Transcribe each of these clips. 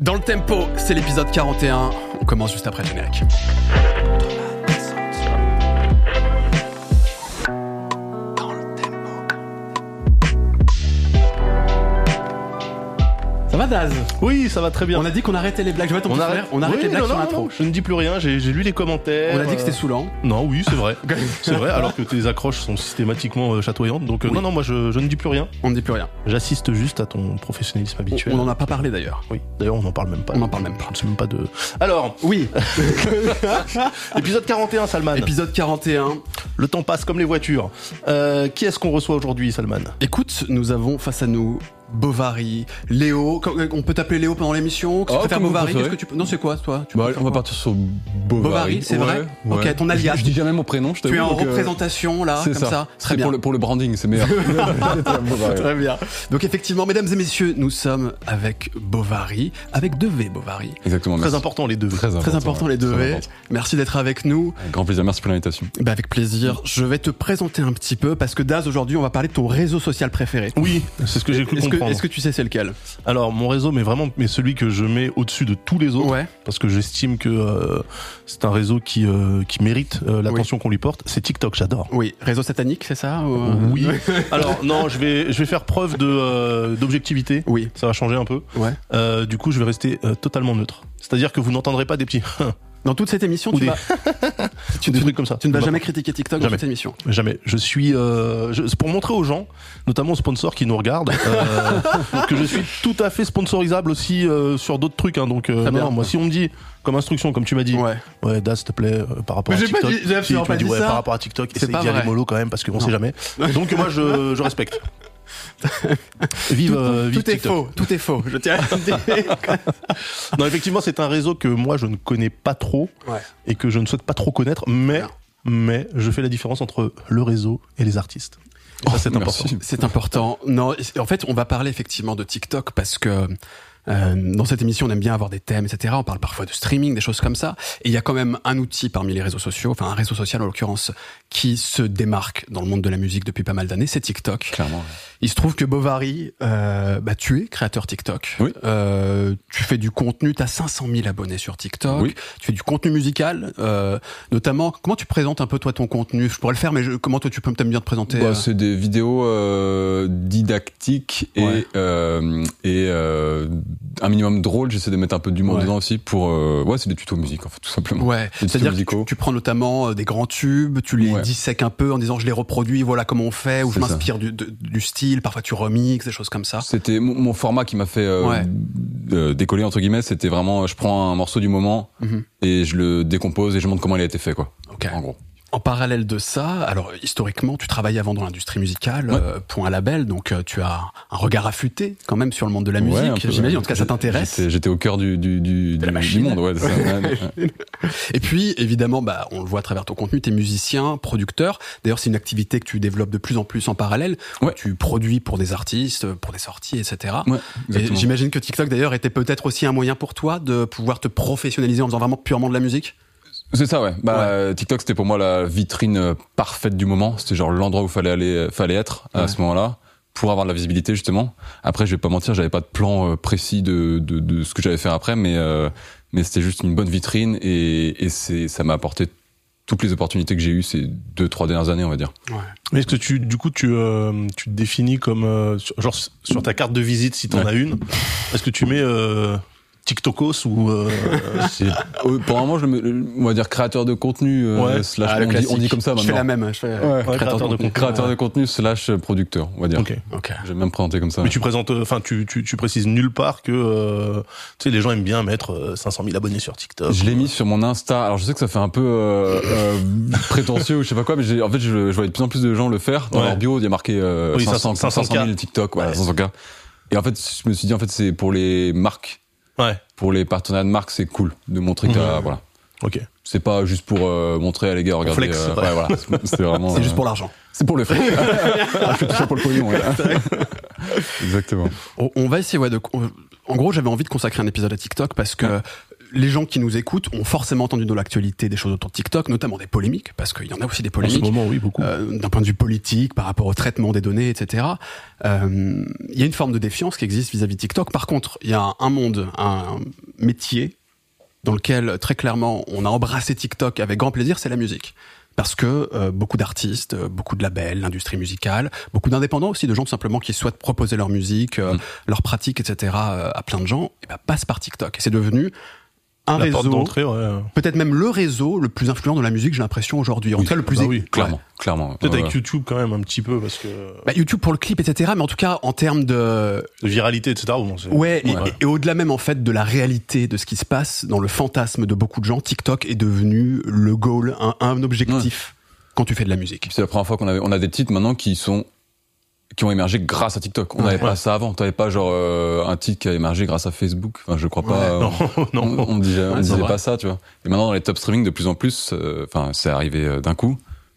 Dans le tempo, c'est l'épisode 41. On commence juste après le générique. Va Daz Oui, ça va très bien. On a dit qu'on arrêtait les blagues. Je ton on petit arrête, frère. On arrête Oui, les blagues non, sur l'intro. Je ne dis plus rien, j'ai lu les commentaires. On a dit que c'était euh, saoulant. Non, oui, c'est vrai. c'est vrai, alors que tes accroches sont systématiquement euh, chatoyantes. Donc, euh, Oui. non, non, moi, je, je ne dis plus rien. On ne dit plus rien. J'assiste juste à ton professionnalisme On- habituel. On n'en a pas parlé d'ailleurs. Oui, d'ailleurs, on n'en parle même pas. On n'en parle même pas. Je ne sais même pas de. Alors, Oui, épisode 41, Salman. épisode 41. Le temps passe comme les voitures. Euh, qui est-ce qu'on reçoit aujourd'hui, Salman? Écoute, nous avons face à nous Bovary, Léo. Quand- On peut t'appeler Léo pendant l'émission Tu Oh, préfères Bovary préférez. Qu'est-ce que tu peux Non, c'est quoi toi Tu Bah, on va partir sur Bovary. Bovary, c'est vrai Ouais, Ok, ton alias. Je, je dis jamais mon prénom, je Tu es en euh, représentation là, c'est comme ça, C'est Très bien. Pour le, pour le branding, c'est meilleur. Très bien. Donc effectivement, mesdames et messieurs, nous sommes avec Bovary, avec deux V Bovary. Exactement. Très merci. important, les deux. Très important. Très important les deux Très V. important. Merci d'être avec nous. Avec Grand plaisir, merci pour l'invitation. Bah, avec plaisir. Je vais te présenter un petit peu parce que Daz, aujourd'hui, on va parler de ton réseau social préféré. Oui, c'est ce que j'ai cru Est-ce est-ce que tu sais c'est lequel Alors, mon réseau, mais vraiment, mais celui que je mets au-dessus de tous les autres. Ouais. parce que j'estime que euh, c'est un réseau qui euh, qui mérite euh, l'attention qu'on lui porte. C'est TikTok, j'adore. Oui. Réseau satanique, c'est ça ou- Oui. Alors non, je vais je vais faire preuve de euh, d'objectivité. Oui. Ça va changer un peu. Ouais. Euh, du coup, je vais rester totalement neutre. C'est-à-dire que vous n'entendrez pas des petits Dans toute cette émission, Ou tu, des- tu, des tu- trucs comme ça. tu ne vas jamais critiquer TikTok dans Jamais. cette émission. Jamais. Je suis euh, je- c'est pour montrer aux gens, notamment aux sponsors qui nous regardent, euh, que je suis tout à fait sponsorisable aussi euh, sur d'autres trucs. Hein, donc euh, non, non, moi, si on me dit comme instruction, comme tu m'as dit, Ouais. ouais, Das, s'il te plaît, euh, par rapport Mais à j'ai pas TikTok. dit- Si, tu pas dit ouais, ça. Par rapport à TikTok, essaye d'y aller mollo quand même parce qu'on sait jamais. Donc moi, je, je respecte. Vive, euh, vive tout est faux, tout est faux. Je tiens à dire. Non, effectivement, c'est un réseau que moi je ne connais pas trop Ouais. et que je ne souhaite pas trop connaître, mais mais je fais la différence entre le réseau et les artistes. Ça, c'est Oh, important. C'est important. Non, en fait, on va parler effectivement de TikTok parce que euh, dans cette émission, on aime bien avoir des thèmes, etc. On parle parfois de streaming, des choses comme ça. Et il y a quand même un outil parmi les réseaux sociaux, enfin un réseau social en l'occurrence, qui se démarque dans le monde de la musique depuis pas mal d'années, c'est TikTok. Clairement. Il se trouve que Bovary, euh, bah, tu es créateur TikTok. Oui. Euh, tu fais du contenu, tu as 500 000 abonnés sur TikTok. Oui. Tu fais du contenu musical, euh, notamment. Comment tu présentes un peu toi ton contenu? Je pourrais le faire, mais je- comment toi tu peux t'aimes bien te présenter Bah, euh, c'est des vidéos euh, didactiques et, Ouais. euh, et euh, un minimum drôle. J'essaie de mettre un peu d'humour Ouais. dedans aussi pour. euh, ouais, c'est des tutos musique en fait, tout simplement. Ouais, c'est-à-dire que tu, tu prends notamment des grands tubes, tu les Ouais. Dissèques un peu en disant je les reproduis, voilà comment on fait, ou je m'inspire du, style, parfois tu remixes, des choses comme ça. C'était mon, format qui m'a fait euh, Ouais. euh, décoller entre guillemets. C'était vraiment, je prends un morceau du moment Mhm. et je le décompose et je montre comment il a été fait quoi. Ok. En gros. En parallèle de ça, alors historiquement, tu travaillais avant dans l'industrie musicale, Ouais. euh, pour un label, donc euh, tu as un regard affûté quand même sur le monde de la Ouais, musique. J'imagine, en tout cas, ça t'intéresse. J'étais- au cœur du du du, De la du- monde. Ouais, ça. Et puis, évidemment, bah, on le voit à travers ton contenu, tu es musicien, producteur. D'ailleurs, c'est une activité que tu développes de plus en plus en parallèle. Tu produis pour des artistes, pour des sorties, etc. Ouais, Et j'imagine que TikTok d'ailleurs était peut-être aussi un moyen pour toi de pouvoir te professionnaliser en faisant vraiment purement de la musique? C'est ça, ouais. Bah, euh, TikTok, c'était pour moi la vitrine euh, parfaite du moment. C'était genre l'endroit où fallait aller, euh, fallait être à Ouais. ce moment-là pour avoir de la visibilité justement. Après, je vais pas mentir, j'avais pas de plan euh, précis de, de, de ce que j'allais faire après, mais euh, mais c'était juste une bonne vitrine et, et c'est ça m'a apporté toutes les opportunités que j'ai eues ces deux trois dernières années, on va dire. Mais Est-ce que tu, du coup, tu, euh, tu te définis comme, euh, sur- genre sur ta carte de visite, si t'en Ouais. as une, est-ce que tu mets euh, TikTokos ou euh, euh, pour un moment, je me, on va dire créateur de contenu euh, Ouais. slash Ah, on, dit, classique. on dit comme ça Je fais la maintenant. même. Je fais Ouais. créateur de contenu. Créateur de contenu slash producteur, on va dire. Ok. Ok. J'aime bien me présenter comme ça. Mais tu présentes, euh, enfin, tu, tu, tu précises nulle part que, euh, tu sais, les gens aiment bien mettre euh, 500 000 abonnés sur TikTok. Je l'ai mis sur mon Insta. Alors je sais que ça fait un peu euh, euh, prétentieux ou je sais pas quoi, mais j'ai, en fait je, je vois de plus en plus de gens le faire. Dans Ouais. leur bio, il y a marqué euh, Oui, 500, 500, 500 000 TikTok, voilà, Ouais. 500 k. Et en fait, je me suis dit en fait c'est pour les marques, Ouais. pour les partenariats de marques, c'est cool de montrer que t'as- Mhm. voilà. Ok. C'est pas juste pour euh, montrer à les gars, regardez. flex, euh, ouais. ouais, voilà. C'était vraiment. C'est juste euh, pour l'argent. C'est pour le fric. ah, je fais tout ça pour le pognon. ouais. Exactement. On, on va essayer, ouais, de, en gros, j'avais envie de consacrer un épisode à TikTok parce que les gens qui nous écoutent ont forcément entendu dans l'actualité des choses autour de TikTok, notamment des polémiques, parce qu'il y en a aussi des En ce polémiques. moment, oui, beaucoup. euh, d'un point de vue politique, par rapport au traitement des données, etc. Euh, Il y a une forme de défiance qui existe vis-à-vis de TikTok. Par contre, il y a un monde, un métier dans lequel très clairement on a embrassé TikTok avec grand plaisir, c'est la musique. Parce que euh, beaucoup d'artistes, euh, beaucoup de labels, l'industrie musicale, beaucoup d'indépendants aussi, de gens tout simplement qui souhaitent proposer leur musique, euh, Mm. leurs pratiques, etc. euh, à plein de gens, et ben, passent par TikTok. Et c'est devenu un La réseau, ouais. peut-être même le réseau le plus influent dans la musique, j'ai l'impression aujourd'hui. En Oui. tout cas, le plus Bah oui. Clairement, clairement. Peut-être Ouais, avec ouais. YouTube quand même un petit peu parce que Bah, YouTube pour le clip, etc. Mais en tout cas, en termes de, de viralité, etc. bon, ouais, et, Ouais. et- et au-delà même en fait de la réalité de ce qui se passe dans le fantasme de beaucoup de gens, TikTok est devenu le goal, un, un objectif quand tu fais de la musique. C'est la première fois qu'on avait, on a des titres maintenant qui sont, qui ont émergé grâce à TikTok. On Ouais. n'avait pas ça avant. T'avais pas genre euh, un titre qui a émergé grâce à Facebook. Enfin, je crois pas. Ouais. Non, non. On, disait, on disait pas ça, tu vois. Et maintenant dans les top streaming de plus en plus, euh, enfin, c'est arrivé euh, d'un coup.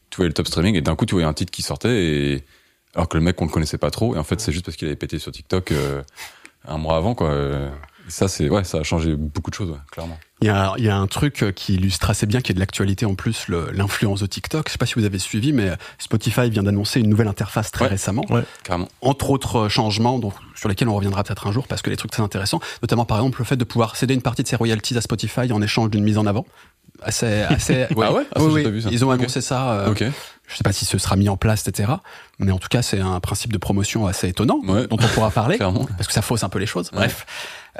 Tu voyais le top streaming et d'un coup tu voyais un titre qui sortait et alors que le mec on le connaissait pas trop et en fait c'est juste parce qu'il avait pété sur TikTok euh, un mois avant quoi. Euh, et ça c'est ouais, ça a changé beaucoup de choses, ouais, clairement. Il y a, il y a un truc euh, qui illustre assez bien, qui est de l'actualité en plus, le- l'influence de TikTok. Je sais pas si vous avez suivi, mais Spotify vient d'annoncer une nouvelle interface très Ouais. récemment. Carrément. entre autres euh, changements donc, sur lesquels on reviendra peut-être un jour parce que les trucs très intéressants, notamment par exemple le fait de pouvoir céder une partie de ses royalties à Spotify en échange d'une mise en avant. Assez, assez, Ah ouais? Ah, ça, Oui, j'ai oui. pas vu ça. Ils ont annoncé ça. euh, Ok. Je sais pas si ce sera mis en place, etc. Mais en tout cas, c'est un principe de promotion assez étonnant Ouais. dont on pourra parler parce que ça fausse un peu les choses. Ouais. Bref.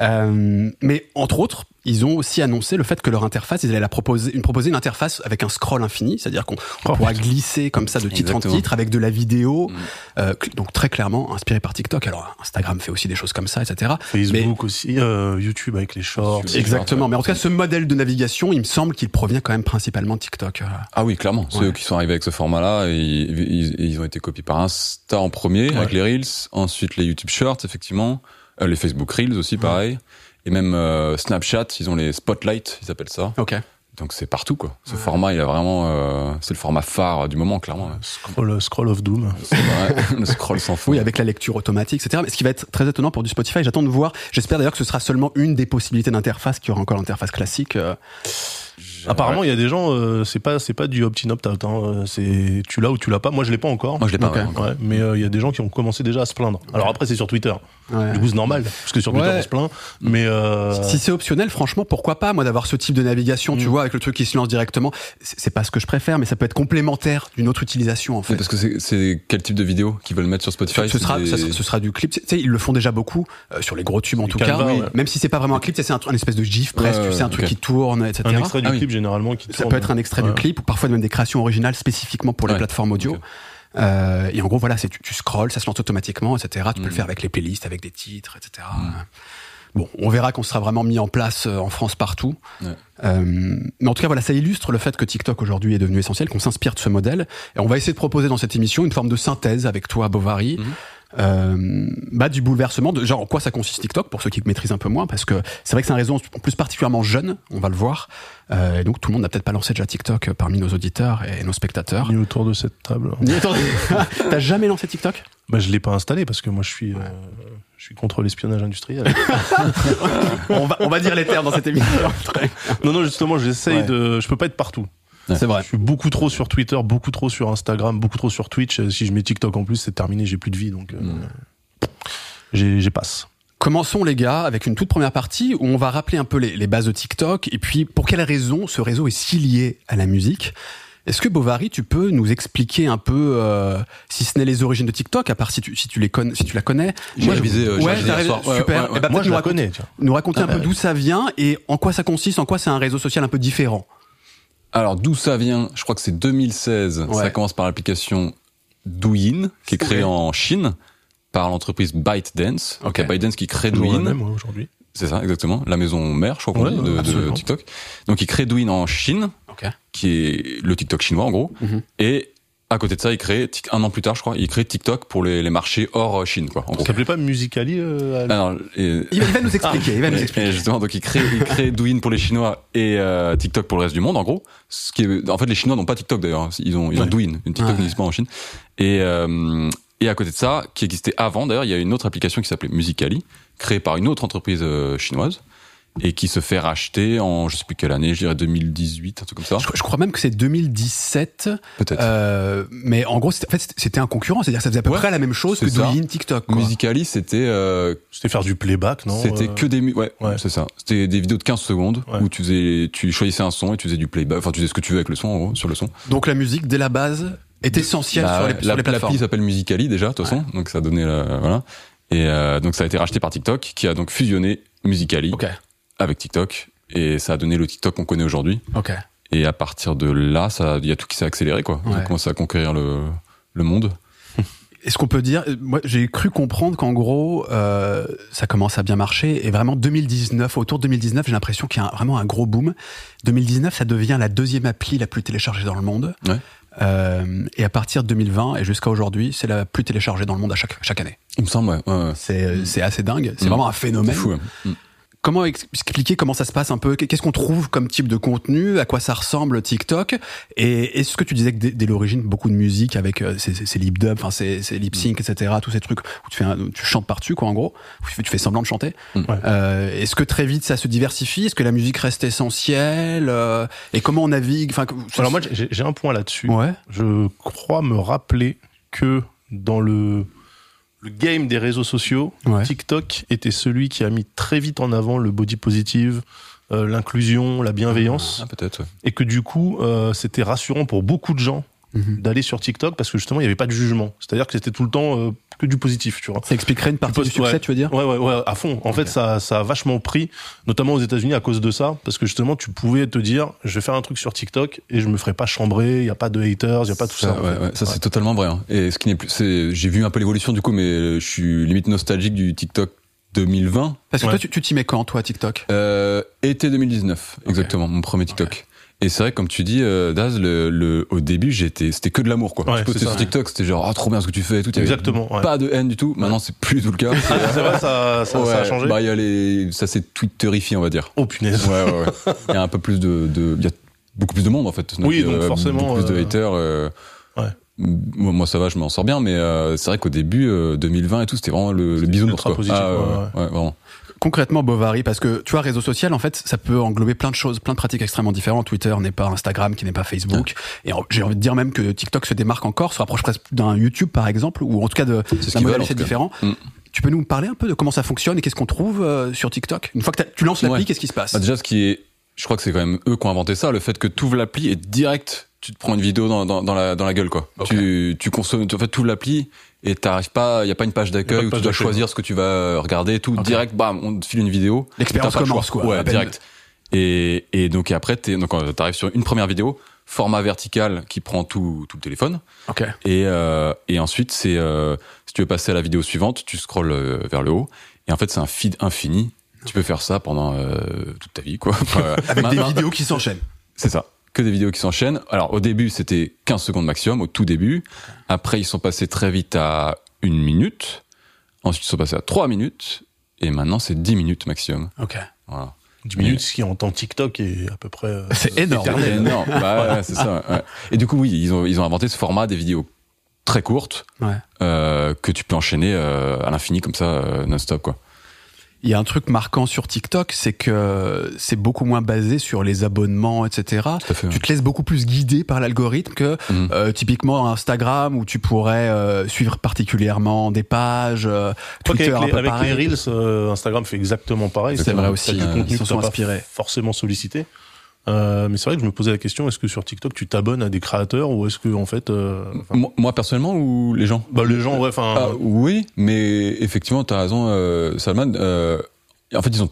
Euh, mais entre autres, ils ont aussi annoncé le fait que leur interface, ils allaient la proposer, une proposer une interface avec un scroll infini, c'est-à-dire qu'on on Oh, pourra glisser comme ça de titre Exactement. en titre avec de la vidéo, Mm. euh, donc très clairement inspiré par TikTok. Alors Instagram fait aussi des choses comme ça, etc. Facebook aussi, euh, YouTube avec les shorts. Exactement. Mais en tout cas, ce modèle de navigation, il me semble qu'il provient quand même principalement de TikTok. euh. Ah oui, clairement. C'est Ouais. eux qui sont arrivés avec ce format-là ils, ils- ils ont été copiés par Insta en premier Ouais. avec les Reels, ensuite les YouTube Shorts effectivement, euh, les Facebook Reels aussi pareil, et même euh, Snapchat, ils ont les Spotlight, ils appellent ça. Ok. Donc c'est partout quoi. Ce format, il a vraiment, euh, c'est le format phare du moment clairement. Scroll, Scroll of Doom. C'est vrai, le scroll sans fond. Oui, avec la lecture automatique, etc. Mais ce qui va être très étonnant pour du Spotify, j'attends de voir. J'espère d'ailleurs que ce sera seulement une des possibilités d'interface, qu'il y aura encore l'interface classique. Apparemment, il y a des gens, euh, c'est pas, c'est pas du opt-in opt-out. Hein, euh, c'est tu l'as ou tu l'as pas. Moi, je l'ai pas encore. Moi je l'ai pas. Ouais, encore. Mais euh, il y a des gens qui ont commencé déjà à se plaindre. Alors après, c'est sur Twitter. Ouais. Du coup, c'est normal parce que sur Twitter, Ouais. on se plaint. Mais euh, Si c'est optionnel, franchement, pourquoi pas, moi, d'avoir ce type de navigation, tu Mm. vois, avec le truc qui se lance directement. C'est c'est pas ce que je préfère, mais ça peut être complémentaire d'une autre utilisation, en Mais fait. parce que c'est- c'est quel type de vidéo qu'ils veulent mettre sur Spotify? Ce c'est sera, des- ça sera- ce sera du clip. Tu sais, ils le font déjà beaucoup euh, sur les gros tubes en tout Canva, cas. ouais. Même si c'est pas vraiment un clip, c'est un, un espèce de gif presque. Sais, un truc qui tourne, etc. un extrait du Ah clip généralement qui Ça tourne. peut être un extrait Ouais. du clip ou parfois même des créations originales spécifiquement pour les Ouais. plateformes audio. Euh, et en gros, voilà, c'est tu, tu scrolls, ça se lance automatiquement, etc. Tu peux Mm. le faire avec les playlists, avec des titres, etc. Bon, on verra qu'on sera vraiment mis en place euh, en France partout. Ouais. Euh, mais en tout cas, voilà, ça illustre le fait que TikTok aujourd'hui est devenu essentiel, qu'on s'inspire de ce modèle. Et on va essayer de proposer dans cette émission une forme de synthèse avec toi, Bovary. Mhm. Euh, bah, du bouleversement de genre en quoi ça consiste TikTok pour ceux qui maîtrisent un peu moins parce que c'est vrai que c'est un réseau en plus particulièrement jeune on va le voir euh, et donc tout le monde n'a peut-être pas lancé déjà TikTok parmi nos auditeurs et nos spectateurs Ni autour de cette table. Ni attendez, t'as jamais lancé TikTok? Bah, je l'ai pas installé parce que moi, je suis, euh, je suis contre l'espionnage industriel. on va, on va dire les termes dans cette émission. non, non, justement, j'essaye Ouais. de. Je peux pas être partout. C'est vrai. Je suis beaucoup trop sur Twitter, beaucoup trop sur Instagram, beaucoup trop sur Twitch. Euh, Si je mets TikTok en plus, c'est terminé, j'ai plus de vie, donc euh, j'ai j'ai passe. Commençons les gars avec une toute première partie où on va rappeler un peu les, les bases de TikTok et puis pour quelles raisons ce réseau est si lié à la musique. Est-ce que Bovary, tu peux nous expliquer un peu, euh, si ce n'est les origines de TikTok, à part si tu, si tu les connais, si tu la connais, J'ai révisé, euh, ouais, révisé hier soir. Ouais, super. ouais, ouais. Eh ben, Moi, je nous la connais. Tiens. Nous raconter un peu ouais. d'où ça vient et en quoi ça consiste, en quoi c'est un réseau social un peu différent. Alors d'où ça vient Je crois que c'est 2016. Ouais. Ça commence par l'application Douyin, qui est créée en Chine par l'entreprise ByteDance. Donc Ok. il y a ByteDance qui crée Douyin. aujourd'hui. C'est ça, exactement. La maison mère, je crois qu'on Ouais, dit, de, de. TikTok. Donc il crée Douyin en Chine, Ok. qui est le TikTok chinois en gros. Mhm. Et à côté de ça, il crée un an plus tard, je crois, il crée TikTok pour les, les marchés hors euh, Chine, quoi. En gros. Ça s'appelait pas Musicali euh, à- Alors, et- Il va, il va nous expliquer, il va nous expliquer. et justement, donc il crée, il crée Douyin pour les Chinois et euh, TikTok pour le reste du monde, en gros. Ce qui est, en fait, les Chinois n'ont pas TikTok d'ailleurs. Ils ont, ils ont Ouais. Douyin. Une TikTok Ouais. n'existe pas en Chine. Et euh, et à côté de ça, qui existait avant, d'ailleurs, il y a une autre application qui s'appelait Musicali, créée par une autre entreprise euh, chinoise. Et qui se fait racheter en je sais plus quelle année, je dirais 2018, un truc comme ça. Je, je crois même que c'est 2017. Peut-être. Euh, mais en gros, c'était- en fait, c'était un concurrent, c'est-à-dire que ça faisait à peu Ouais, près la même chose que. Douyin TikTok. Quoi. Musically, c'était euh, C'était faire du playback, non c'était Euh, que des ouais, ouais. c'est ça. C'était des vidéos de 15 secondes Ouais. où tu faisais tu choisissais un son et tu faisais du playback, enfin tu faisais ce que tu veux avec le son en gros, sur le son. Donc la musique, dès la base, est essentielle Bah sur, les, sur la- les plateformes. L'appli s'appelle Musically déjà, de toute façon, donc ça a donné la, voilà. Et euh, donc ça a été racheté par TikTok, qui a donc fusionné Musically Ok, avec TikTok, et ça a donné le TikTok qu'on connaît aujourd'hui. ok. Et à partir de là, ça, il y a tout qui s'est accéléré, quoi. On a Ouais. commencé à conquérir le, le monde. Est-ce qu'on peut dire, euh, moi j'ai cru comprendre qu'en gros euh, ça commence à bien marcher et vraiment 2019, autour de 2019 j'ai l'impression qu'il y a un- vraiment un gros boom. 2019 ça devient la deuxième appli la plus téléchargée dans le monde. Ouais. Euh, et à partir de 2020 et jusqu'à aujourd'hui c'est la plus téléchargée dans le monde à chaque, chaque année. Il me semble, ouais. ouais, ouais. C'est c'est assez dingue, c'est Mm. vraiment un C'est phénomène. fou. ouais. Mm. Comment ex- expliquer comment ça se passe un peu? Qu'est-ce qu'on trouve comme type de contenu? À quoi ça ressemble TikTok? Et est-ce que tu disais que dès, dès l'origine beaucoup de musique avec euh, ces, lip dub, enfin ces, lip sync, etc. Tous ces trucs où tu fais un- tu chantes par dessus quoi en gros, où tu fais, tu fais semblant de chanter? Mm. Ouais. Euh, est-ce que très vite ça se diversifie? Est-ce que la musique reste essentielle Euh, Et comment on navigue? Enfin, Alors moi, j'ai j'ai un point là-dessus. ouais. Je crois me rappeler que dans le, le game des réseaux sociaux, Ouais. TikTok était celui qui a mis très vite en avant le body positive, euh, l'inclusion, la bienveillance, Ah, peut-être, ouais. et que du coup, euh, c'était rassurant pour beaucoup de gens Mhm. d'aller sur TikTok parce que justement, il n'y avait pas de jugement. C'est-à-dire que c'était tout le temps euh, que du positif, tu vois. Ça expliquerait une partie Tu du succès, ouais. tu veux dire Ouais, ouais, ouais, à fond. En fait, ça, ça a vachement pris, notamment aux États-Unis à cause de ça, parce que justement, tu pouvais te dire, je vais faire un truc sur TikTok et je me ferai pas chambrer, il y a pas de haters, il y a pas tout ça. ouais, ouais, ça Ouais. c'est totalement vrai. hein. Et ce qui n'est plus, c'est, j'ai vu un peu l'évolution du coup, mais je suis limite nostalgique du TikTok 2020. Parce que Ouais. toi, tu tu t'y mets quand, toi, TikTok? Euh, été 2019, exactement, mon premier TikTok. Et c'est vrai, comme tu dis, euh, Daz, le, le, au début, j'étais, c'était que de l'amour, quoi. Ouais, tu postais sur. TikTok, c'était genre, ah, trop bien ce que tu fais et tout. Exactement. ouais. Pas de haine du tout. Maintenant, c'est plus du tout le cas. C'est vrai, ça, ça, ça a changé. Bah, il y a les, ça s'est twitterifié, on va dire. Oh punaise. Ouais, ouais, ouais. Il y a un peu plus de, de, il y a beaucoup plus de monde, en fait. Oui, donc forcément, Beaucoup plus de euh, haters. euh, Ouais. Moi, ça va, je m'en sors bien, mais euh, c'est vrai qu'au début, euh, 2020 et tout, c'était vraiment le, le bisounours, quoi. positif, Ah, ouais, ouais, ouais, vraiment. Concrètement, Bovary, parce que tu vois, réseau social, en fait, ça peut englober plein de choses, plein de pratiques extrêmement différentes. Twitter n'est pas Instagram, qui n'est pas Facebook. Et j'ai envie de dire même que TikTok se démarque encore, se rapproche presque d'un YouTube, par exemple, ou en tout cas de d'un modèle assez différent. Mm. Tu peux nous parler un peu de comment ça fonctionne et qu'est-ce qu'on trouve euh, sur TikTok? Une fois que tu lances l'appli, Ouais. qu'est-ce qui se passe? Bah, déjà, ce qui est, je crois que c'est quand même eux qui ont inventé ça, le fait que tu ouvres l'appli et direct, tu te prends une vidéo dans, dans, dans la, dans la gueule, quoi. Tu, tu consommes, en fait, tu ouvres l'appli et t'arrives pas, il y a pas une page d'accueil où tu dois choisir ce que tu vas regarder et tout. Direct, bam, on te file une vidéo. L'expérience commence, quoi, Ouais, direct. Et, et donc, et après, t'es, donc, euh, t'arrives sur une première vidéo, format vertical qui prend tout, tout le téléphone. Ok. Et, euh, et ensuite, c'est euh, si tu veux passer à la vidéo suivante, tu scrolles euh, vers le haut. Et en fait, c'est un feed infini. Tu peux faire ça pendant euh, toute ta vie, quoi. Enfin, Avec des vidéos qui s'enchaînent. C'est ça. Que des vidéos qui s'enchaînent. Alors, au début, c'était 15 secondes maximum, au tout début. Après, ils sont passés très vite à une minute. Ensuite, ils sont passés à 3 minutes. Et maintenant, c'est 10 minutes maximum. Ok. Voilà. 10 minutes, ce qui en temps TikTok est à peu près. euh, C'est énorme. C'est énorme. Bah, ouais, c'est ça. ouais. Et du coup, oui, ils ont, ils ont inventé ce format des vidéos très courtes Ouais. euh, que tu peux enchaîner euh, à l'infini comme ça, euh, non-stop, quoi. Il y a un truc marquant sur TikTok, c'est que c'est beaucoup moins basé sur les abonnements, etc. Tu te laisses beaucoup plus guider par l'algorithme que Mhm. euh, typiquement Instagram où tu pourrais euh, suivre particulièrement des pages, euh, Twitter qu'avec un les, peu avec pareil. les Reels, euh, Instagram fait exactement pareil. C'est vrai aussi, euh, ils sont inspirés. forcément sollicité. Euh, mais c'est vrai que je me posais la question est-ce que sur TikTok tu t'abonnes à des créateurs ou est-ce que en fait, euh, enfin, Moi, moi, personnellement ou les gens? Bah les gens ouais, enfin Ah, Oui, mais effectivement, t'as raison, euh, Salman. euh, en fait, ils ont,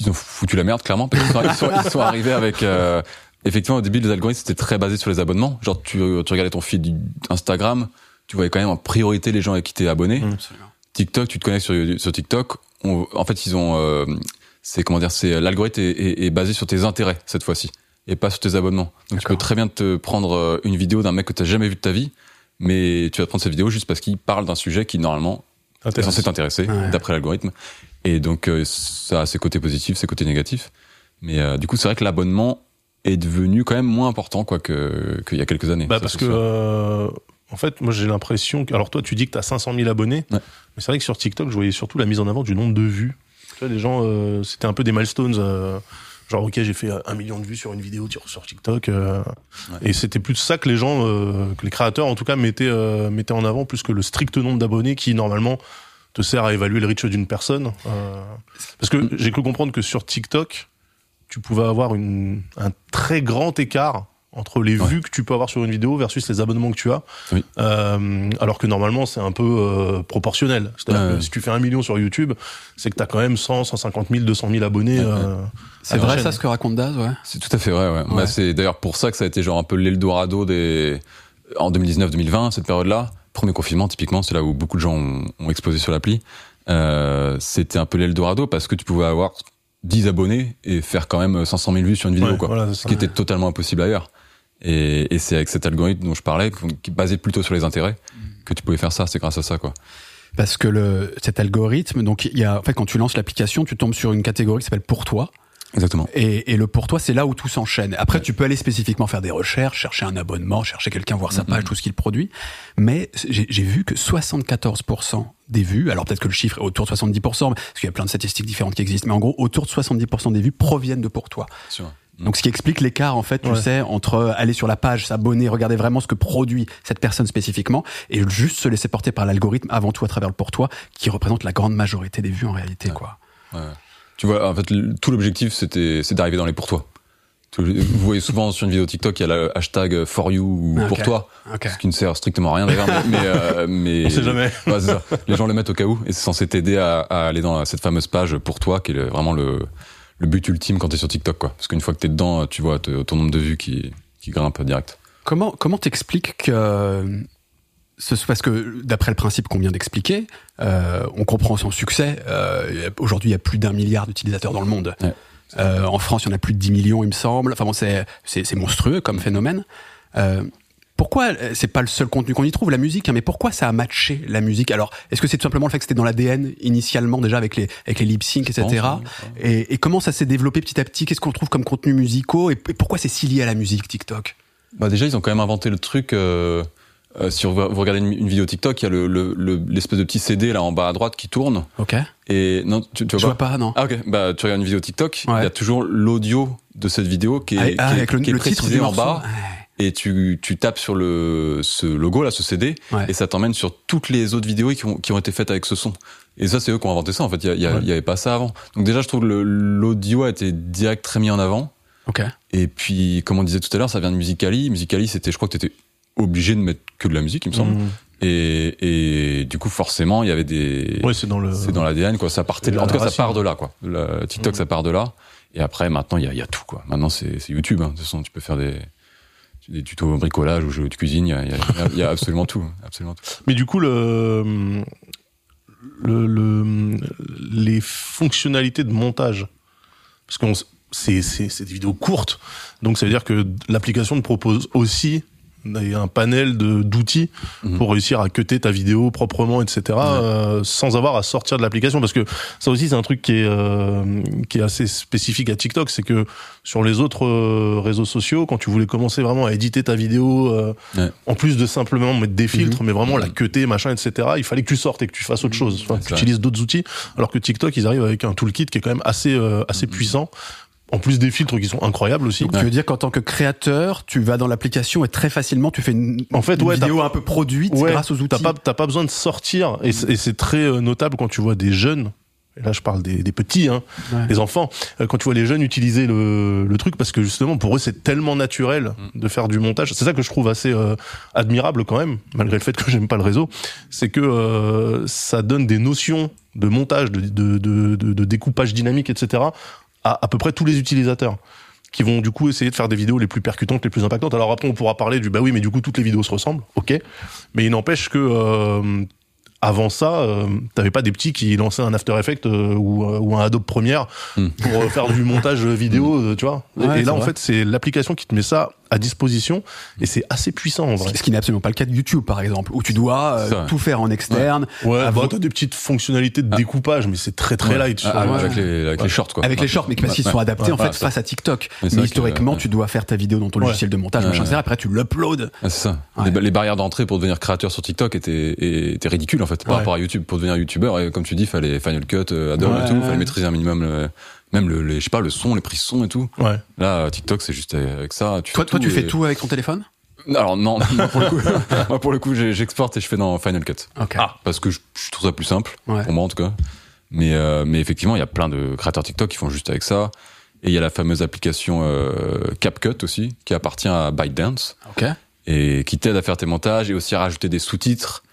ils ont foutu la merde, clairement, parce qu'ils sont, ils sont, ils sont arrivés avec... euh, effectivement, au début, les algorithmes, c'était très basé sur les abonnements. Genre, tu, tu regardais ton feed Instagram, tu voyais quand même en priorité les gens avec qui t'es abonné. Mm. Absolument. TikTok, tu te connectes sur, sur TikTok. on- en fait, ils ont... euh, c'est comment dire, c'est l'algorithme est, est- est basé sur tes intérêts cette fois-ci et pas sur tes abonnements. Donc tu peux très bien te prendre euh, une vidéo d'un mec que t'as jamais vu de ta vie, mais tu vas prendre cette vidéo juste parce qu'il parle d'un sujet qui normalement est censé t'intéresser Ouais. d'après l'algorithme. Et donc euh, ça a ses côtés positifs, ses côtés négatifs. Mais euh, du coup, c'est vrai que l'abonnement est devenu quand même moins important quoi que qu'il y a quelques années. Bah parce que euh, en fait moi j'ai l'impression que alors toi tu dis que t'as 500 000 abonnés Ouais. mais c'est vrai que sur TikTok je voyais surtout la mise en avant du nombre de vues Tu vois, les gens, euh, c'était un peu des milestones. euh, genre, ok, j'ai fait un million de vues sur une vidéo sur, TikTok. euh, Et c'était plus ça que les gens, euh, que les créateurs en tout cas, mettaient, euh, mettaient en avant, plus que le strict nombre d'abonnés qui, normalement, te sert à évaluer le reach d'une personne. Euh, parce que j'ai cru comprendre que sur TikTok, tu pouvais avoir une, un très grand écart entre les Ouais. vues que tu peux avoir sur une vidéo versus les abonnements que tu as. Oui. Euh, alors que normalement, c'est un peu euh, proportionnel. C'est-à-dire Ouais, que si tu fais un million sur YouTube, c'est que tu as quand même 100, 150 000, 200 000 abonnés. Ouais, euh, C'est vrai chaîne. ça ce que raconte Daz, ouais. C'est tout à fait vrai, ouais. Ouais. Bah, c'est d'ailleurs pour ça que ça a été genre un peu l'Eldorado des, en 2019-2020, cette période-là. Premier confinement, typiquement, c'est là où beaucoup de gens ont, ont explosé sur l'appli. Euh, c'était un peu l'Eldorado parce que tu pouvais avoir 10 abonnés et faire quand même 500 000 vues sur une vidéo, Ouais, quoi. voilà, c'est Ce ça. qui était totalement impossible ailleurs. Et, et c'est avec cet algorithme dont je parlais, qui basait plutôt sur les intérêts, que tu pouvais faire ça. C'est grâce à ça, quoi. Parce que le, cet algorithme, donc il y a, en fait, quand tu lances l'application, tu tombes sur une catégorie qui s'appelle pour toi. Exactement. Et, et le pour toi, c'est là où tout s'enchaîne. Après, tu peux aller spécifiquement faire des recherches, chercher un abonnement, chercher quelqu'un, voir sa page, tout ce qu'il produit. Mais j'ai vu que 74% des vues, alors peut-être que le chiffre est autour de 70%, parce qu'il y a plein de statistiques différentes qui existent, mais en gros, autour de 70% des vues proviennent de pour toi. Sûr. Donc ce qui explique l'écart en fait, tu Ouais. sais, entre aller sur la page, s'abonner, regarder vraiment ce que produit cette personne spécifiquement, et juste se laisser porter par l'algorithme avant tout à travers le pour toi, qui représente la grande majorité des vues en réalité, quoi. Ouais. Tu vois, en fait, tout l'objectif, c'était, c'est d'arriver dans les pour toi. Tu- Vous voyez souvent sur une vidéo TikTok, il y a le hashtag for you ou Ok. pour toi, Ok. ce qui ne sert strictement à rien d'ailleurs, mais, mais, euh, mais- On sait jamais. Ouais, c'est ça. Les gens le mettent au cas où et c'est censé t'aider à, à aller dans cette fameuse page pour toi, qui est vraiment le, le but ultime quand t'es sur TikTok, quoi. Parce qu'une fois que t'es dedans, tu vois ton nombre de vues qui, qui grimpe direct. Comment comment t'expliques que ce, parce que d'après le principe qu'on vient d'expliquer, euh, on comprend son succès. Euh, Aujourd'hui, il y a plus d'un milliard d'utilisateurs dans le monde. Ouais. Euh, en France, il y en a plus de 10 millions, il me semble. Enfin bon, c'est monstrueux comme phénomène. Pourquoi euh, c'est pas le seul contenu qu'on y trouve la musique hein, mais pourquoi ça a matché la musique? Alors est-ce que c'est tout simplement le fait que c'était dans l'ADN initialement déjà avec les avec les lip sync etc pense, et, et comment ça s'est développé petit à petit? Qu'est-ce qu'on trouve comme contenu musicaux? Et, et pourquoi c'est si lié à la musique TikTok? Bah déjà, ils ont quand même inventé le truc. Euh, euh, si vous regardez une, une vidéo TikTok, il y a le, le, le- l'espèce de petit CD là en bas à droite qui tourne. ok Et non, tu, tu je vois vois pas non Ah ok, bah tu regardes une vidéo TikTok, il Ouais. y a toujours l'audio de cette vidéo qui est, Ah, qui est- ah, avec le, qui est le titre précisé du en morceau. bas Ouais. Et tu, tu tapes sur le ce logo là, ce CD Ouais. et ça t'emmène sur toutes les autres vidéos qui ont, qui ont été faites avec ce son. Et ça c'est eux qui ont inventé ça en fait, il y, Ouais. y avait pas ça avant. Donc déjà je trouve que l'audio a été direct très mis en avant. ok Et puis comme on disait tout à l'heure, ça vient de Musicali. Musicali c'était, je crois que t'étais obligé de mettre que de la musique il me semble. Mmh. Et, et du coup forcément il y avait des Ouais, c'est dans le. c'est dans l'ADN quoi ça partait C'est en tout cas ça part de là quoi Le TikTok Mhm. ça part de là et après maintenant il y a, y a tout quoi maintenant c'est c'est YouTube hein. de toute façon tu peux faire des des tutos bricolage ou jeux de cuisine il y a, absolument tout absolument tout. Mais du coup, le, le, le- les fonctionnalités de montage, parce c'est c'est des vidéos courtes, donc ça veut dire que l'application te propose aussi un panel de d'outils Mhm. pour réussir à cutter ta vidéo proprement, etc. euh, sans avoir à sortir de l'application, parce que ça aussi c'est un truc qui est euh, qui est assez spécifique à TikTok, c'est que sur les autres euh, réseaux sociaux, quand tu voulais commencer vraiment à éditer ta vidéo, euh, Ouais. en plus de simplement mettre des filtres, mais vraiment la Mhm. cutter, machin, etc. Il fallait que tu sortes et que tu fasses autre chose, enfin, que tu utilises d'autres outils. Alors que TikTok, ils arrivent avec un toolkit qui est quand même assez euh, assez puissant. En plus des filtres qui sont incroyables aussi. Donc, tu veux dire qu'en tant que créateur, tu vas dans l'application et très facilement tu fais une, En fait, une ouais, vidéo un peu produite Ouais, grâce aux outils. T'as pas, t'as pas besoin de sortir. Et c'est et c'est très euh, notable quand tu vois des jeunes. Et là, je parle des, des petits, hein, Ouais. des enfants. euh, quand tu vois les jeunes utiliser le, le truc, parce que justement, pour eux, c'est tellement naturel Mm. de faire du montage. C'est ça que je trouve assez euh, admirable quand même, malgré le fait que j'aime pas le réseau. C'est que euh, ça donne des notions de montage, de, de, de, de- de découpage dynamique, etc. à à peu près tous les utilisateurs qui vont du coup essayer de faire des vidéos les plus percutantes, les plus impactantes. Alors après, on pourra parler du bah oui, mais du coup toutes les vidéos se ressemblent, ok. Mais il n'empêche que euh, avant ça, euh, t'avais pas des petits qui lançaient un After Effects euh, ou, ou un Adobe Premiere Hmm. pour faire du montage vidéo, euh, tu vois. Ouais, et là, en fait, c'est l'application qui te met ça à disposition et c'est assez puissant en vrai. Ce qui n'est absolument pas le cas de YouTube, par exemple, où tu dois euh, tout faire en externe. Ouais, Avo- bah, t'as des petites fonctionnalités de découpage, mais c'est très très light. Ah, sur- ah, ouais. avec les, avec les shorts, quoi. Avec les shorts, mais parce qu'ils Ouais, sont adaptés en ouais, fait face à TikTok. Mais historiquement, que, ouais. tu dois faire ta vidéo dans ton Ouais. logiciel de montage, Ouais, machin, ouais. etc. Après, tu l'uploads. Ah, c'est ça. Ouais. Les, les barrières d'entrée pour devenir créateur sur TikTok étaient, étaient ridicules en fait par Ouais. rapport à YouTube. Pour devenir YouTuber, et comme tu dis, fallait Final Cut, euh, Adobe Ouais, et tout, ouais. fallait maîtriser un minimum, le- même le, les, je sais pas, le son, les prises son et tout. Ouais. Là, TikTok, c'est juste avec ça. Tu Toi, fais toi, tu et- fais tout avec ton téléphone? Alors non, moi, pour le coup, moi pour le coup, j'exporte et je fais dans Final Cut Ok. Ah. parce que je, je trouve ça plus simple Ouais. pour moi en tout cas. Mais euh, mais effectivement, il y a plein de créateurs TikTok qui font juste avec ça. Et il y a la fameuse application euh, CapCut aussi, qui appartient à ByteDance Ok. et qui t'aide à faire tes montages et aussi à rajouter des sous-titres.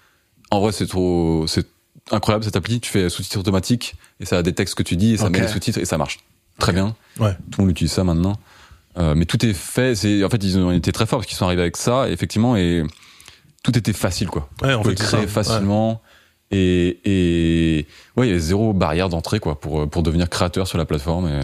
En vrai, c'est trop, c'est incroyable cette appli. Tu fais sous-titres automatiques et ça a des textes que tu dis et ça met les sous-titres et ça marche très bien. Ouais. Tout le monde utilise ça maintenant. Euh, mais tout est fait. C'est en fait ils ont été très forts parce qu'ils sont arrivés avec ça effectivement et tout était facile quoi. Ouais, On pouvait créer ça. facilement. Et, et ouais, il y avait zéro barrière d'entrée quoi pour pour devenir créateur sur la plateforme. Et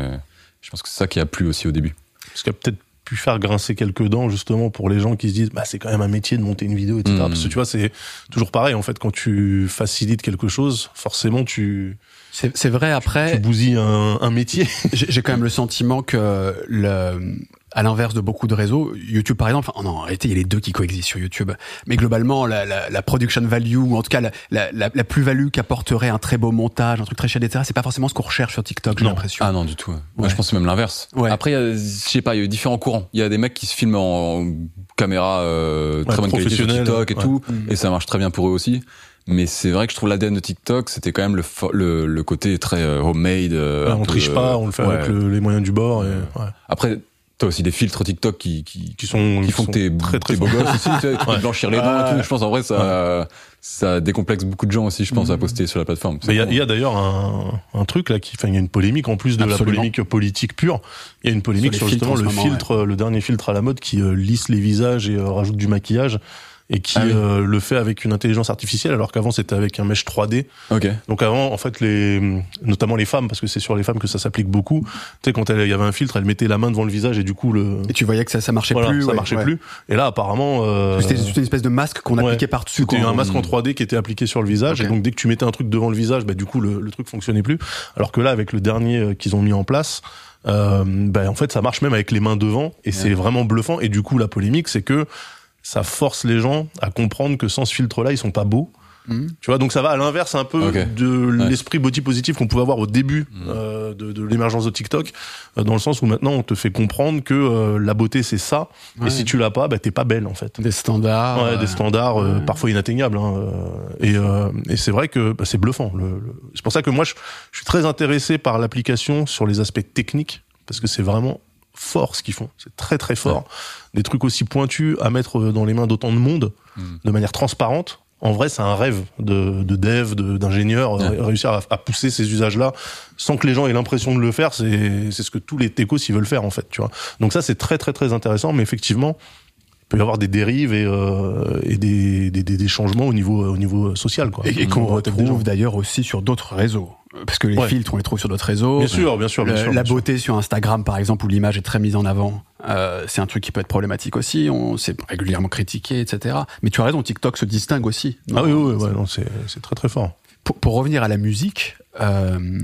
je pense que c'est ça qui a plu aussi au début. Ce qui a peut-être pu faire grincer quelques dents justement pour les gens qui se disent bah c'est quand même un métier de monter une vidéo etc Mm. parce que tu vois c'est toujours pareil en fait quand tu facilites quelque chose forcément tu, C'est vrai, tu après, bousilles un, un métier j'ai quand même le sentiment que, le, à l'inverse de beaucoup de réseaux, YouTube par exemple, enfin, non, en réalité, il y a les deux qui coexistent sur YouTube. Mais globalement, la, la, la production value, ou en tout cas la, la, plus-value qu'apporterait un très beau montage, un truc très cher, etc., c'est pas forcément ce qu'on recherche sur TikTok, j'ai l'impression. Ah non du tout. ouais. Moi, je pense que c'est même l'inverse. Ouais. Après, il y a- je sais pas, il y a différents courants. Il y a des mecs qui se filment en caméra euh, très Ouais, bonne qualité sur TikTok et ouais. tout, Mm. et ça marche très bien pour eux aussi. Mais c'est vrai que je trouve l'ADN de TikTok, c'était quand même le, le, le côté très euh, homemade. euh, on peu, triche pas on le fait ouais. avec le- les moyens du bord et, ouais. Après, t'as aussi des filtres TikTok qui, qui, qui sont qui font que t'es très très beau gosse aussi, tu sais, tu peux Ouais. te blanchir les dents et tout. Je pense en vrai ça ça décomplexe beaucoup de gens aussi, je pense, à poster sur la plateforme. Mais il y a, y a d'ailleurs un, un truc là qui, enfin, il y a une polémique en plus de Absolument. la polémique politique pure. Il y a une polémique Sur justement en le moment, filtre, le dernier filtre à la mode qui euh, lisse les visages et euh, rajoute du maquillage et qui Ah oui. euh, le fait avec une intelligence artificielle alors qu'avant c'était avec un mesh 3D. Ok. Donc avant, en fait, les, notamment les femmes, parce que c'est sur les femmes que ça s'applique beaucoup. Tu sais, quand il y avait un filtre, elle mettait la main devant le visage et du coup le, Et tu voyais que ça, ça marchait voilà, plus. ça ouais, marchait ouais. plus. Et là, apparemment, euh, C'était c'était une espèce de masque qu'on Ouais. appliquait par-dessus. c'était quoi. un masque en 3D qui était appliqué sur le visage et donc dès que tu mettais un truc devant le visage, bah du coup le, le truc fonctionnait plus. Alors que là, avec le dernier euh, qu'ils ont mis en place, euh, bah, en fait ça marche même avec les mains devant et c'est vraiment bluffant. Et du coup la polémique c'est que ça force les gens à comprendre que sans ce filtre-là ils sont pas beaux. Mhm. Tu vois, donc ça va à l'inverse un peu de l'esprit body positif qu'on pouvait avoir au début euh, de, de l'émergence de TikTok, euh, dans le sens où maintenant on te fait comprendre que euh, la beauté c'est ça, Ouais. et si tu l'as pas, bah t'es pas belle en fait. Des standards. Ouais, des standards euh, ouais. parfois inatteignables. Hein, et euh, et c'est vrai que bah, c'est bluffant. Le, le- C'est pour ça que moi, je, je suis très intéressé par l'application sur les aspects techniques, parce que c'est vraiment fort ce qu'ils font. C'est très très fort. Des trucs aussi pointus à mettre dans les mains d'autant de monde, Mm. de manière transparente. En vrai, c'est un rêve de, de dev, de- d'ingénieur, Ouais. euh, réussir à, à pousser ces usages-là sans que les gens aient l'impression de le faire. C'est c'est ce que tous les techos ils veulent faire en fait. Tu vois. Donc ça, c'est très très très intéressant. Mais effectivement, peut y avoir des dérives et, euh, et des, des, des, changements au niveau au niveau social quoi. Et, et qu'on retrouve d'ailleurs aussi sur d'autres réseaux. Parce que les Ouais. filtres, on les trouve sur d'autres réseaux. Bien sûr, bien sûr, bien Le- sûr. la bien sûr. beauté sur Instagram, par exemple, où l'image est très mise en avant, euh, c'est un truc qui peut être problématique aussi. On s'est régulièrement critiqué, etc. Mais tu as raison, TikTok se distingue aussi. Ah oui, oui, oui, ouais, non, c'est c'est très très fort. Pour, pour revenir à la musique, euh,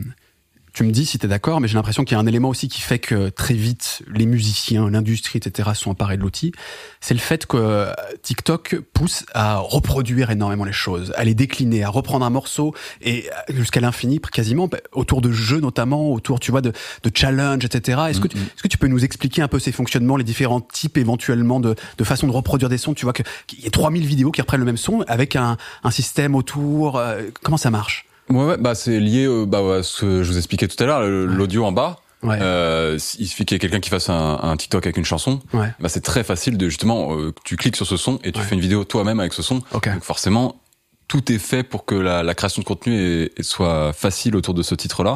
tu me dis si t'es d'accord, mais j'ai l'impression qu'il y a un élément aussi qui fait que très vite les musiciens, l'industrie, etc. sont emparés de l'outil. C'est le fait que TikTok pousse à reproduire énormément les choses, à les décliner, à reprendre un morceau et jusqu'à l'infini, quasiment bah, autour de jeux notamment, autour, tu vois, de, de challenges, etc. Est-ce que, tu- est-ce que tu peux nous expliquer un peu ces fonctionnements, les différents types éventuellement de, de façon de reproduire des sons? Tu vois que qu'il y a 3000 vidéos qui reprennent le même son avec un, un système autour. euh, comment ça marche? Ouais, ouais, bah c'est lié euh, bah, ouais, à ce que je vous expliquais tout à l'heure, l'audio en bas. Ouais. Euh, il suffit qu'il y ait quelqu'un qui fasse un, un TikTok avec une chanson. Ouais. Bah c'est très facile de justement, euh, tu cliques sur ce son et tu fais une vidéo toi-même avec ce son. Ok. Donc forcément, tout est fait pour que la, la création de contenu est- soit facile autour de ce titre-là.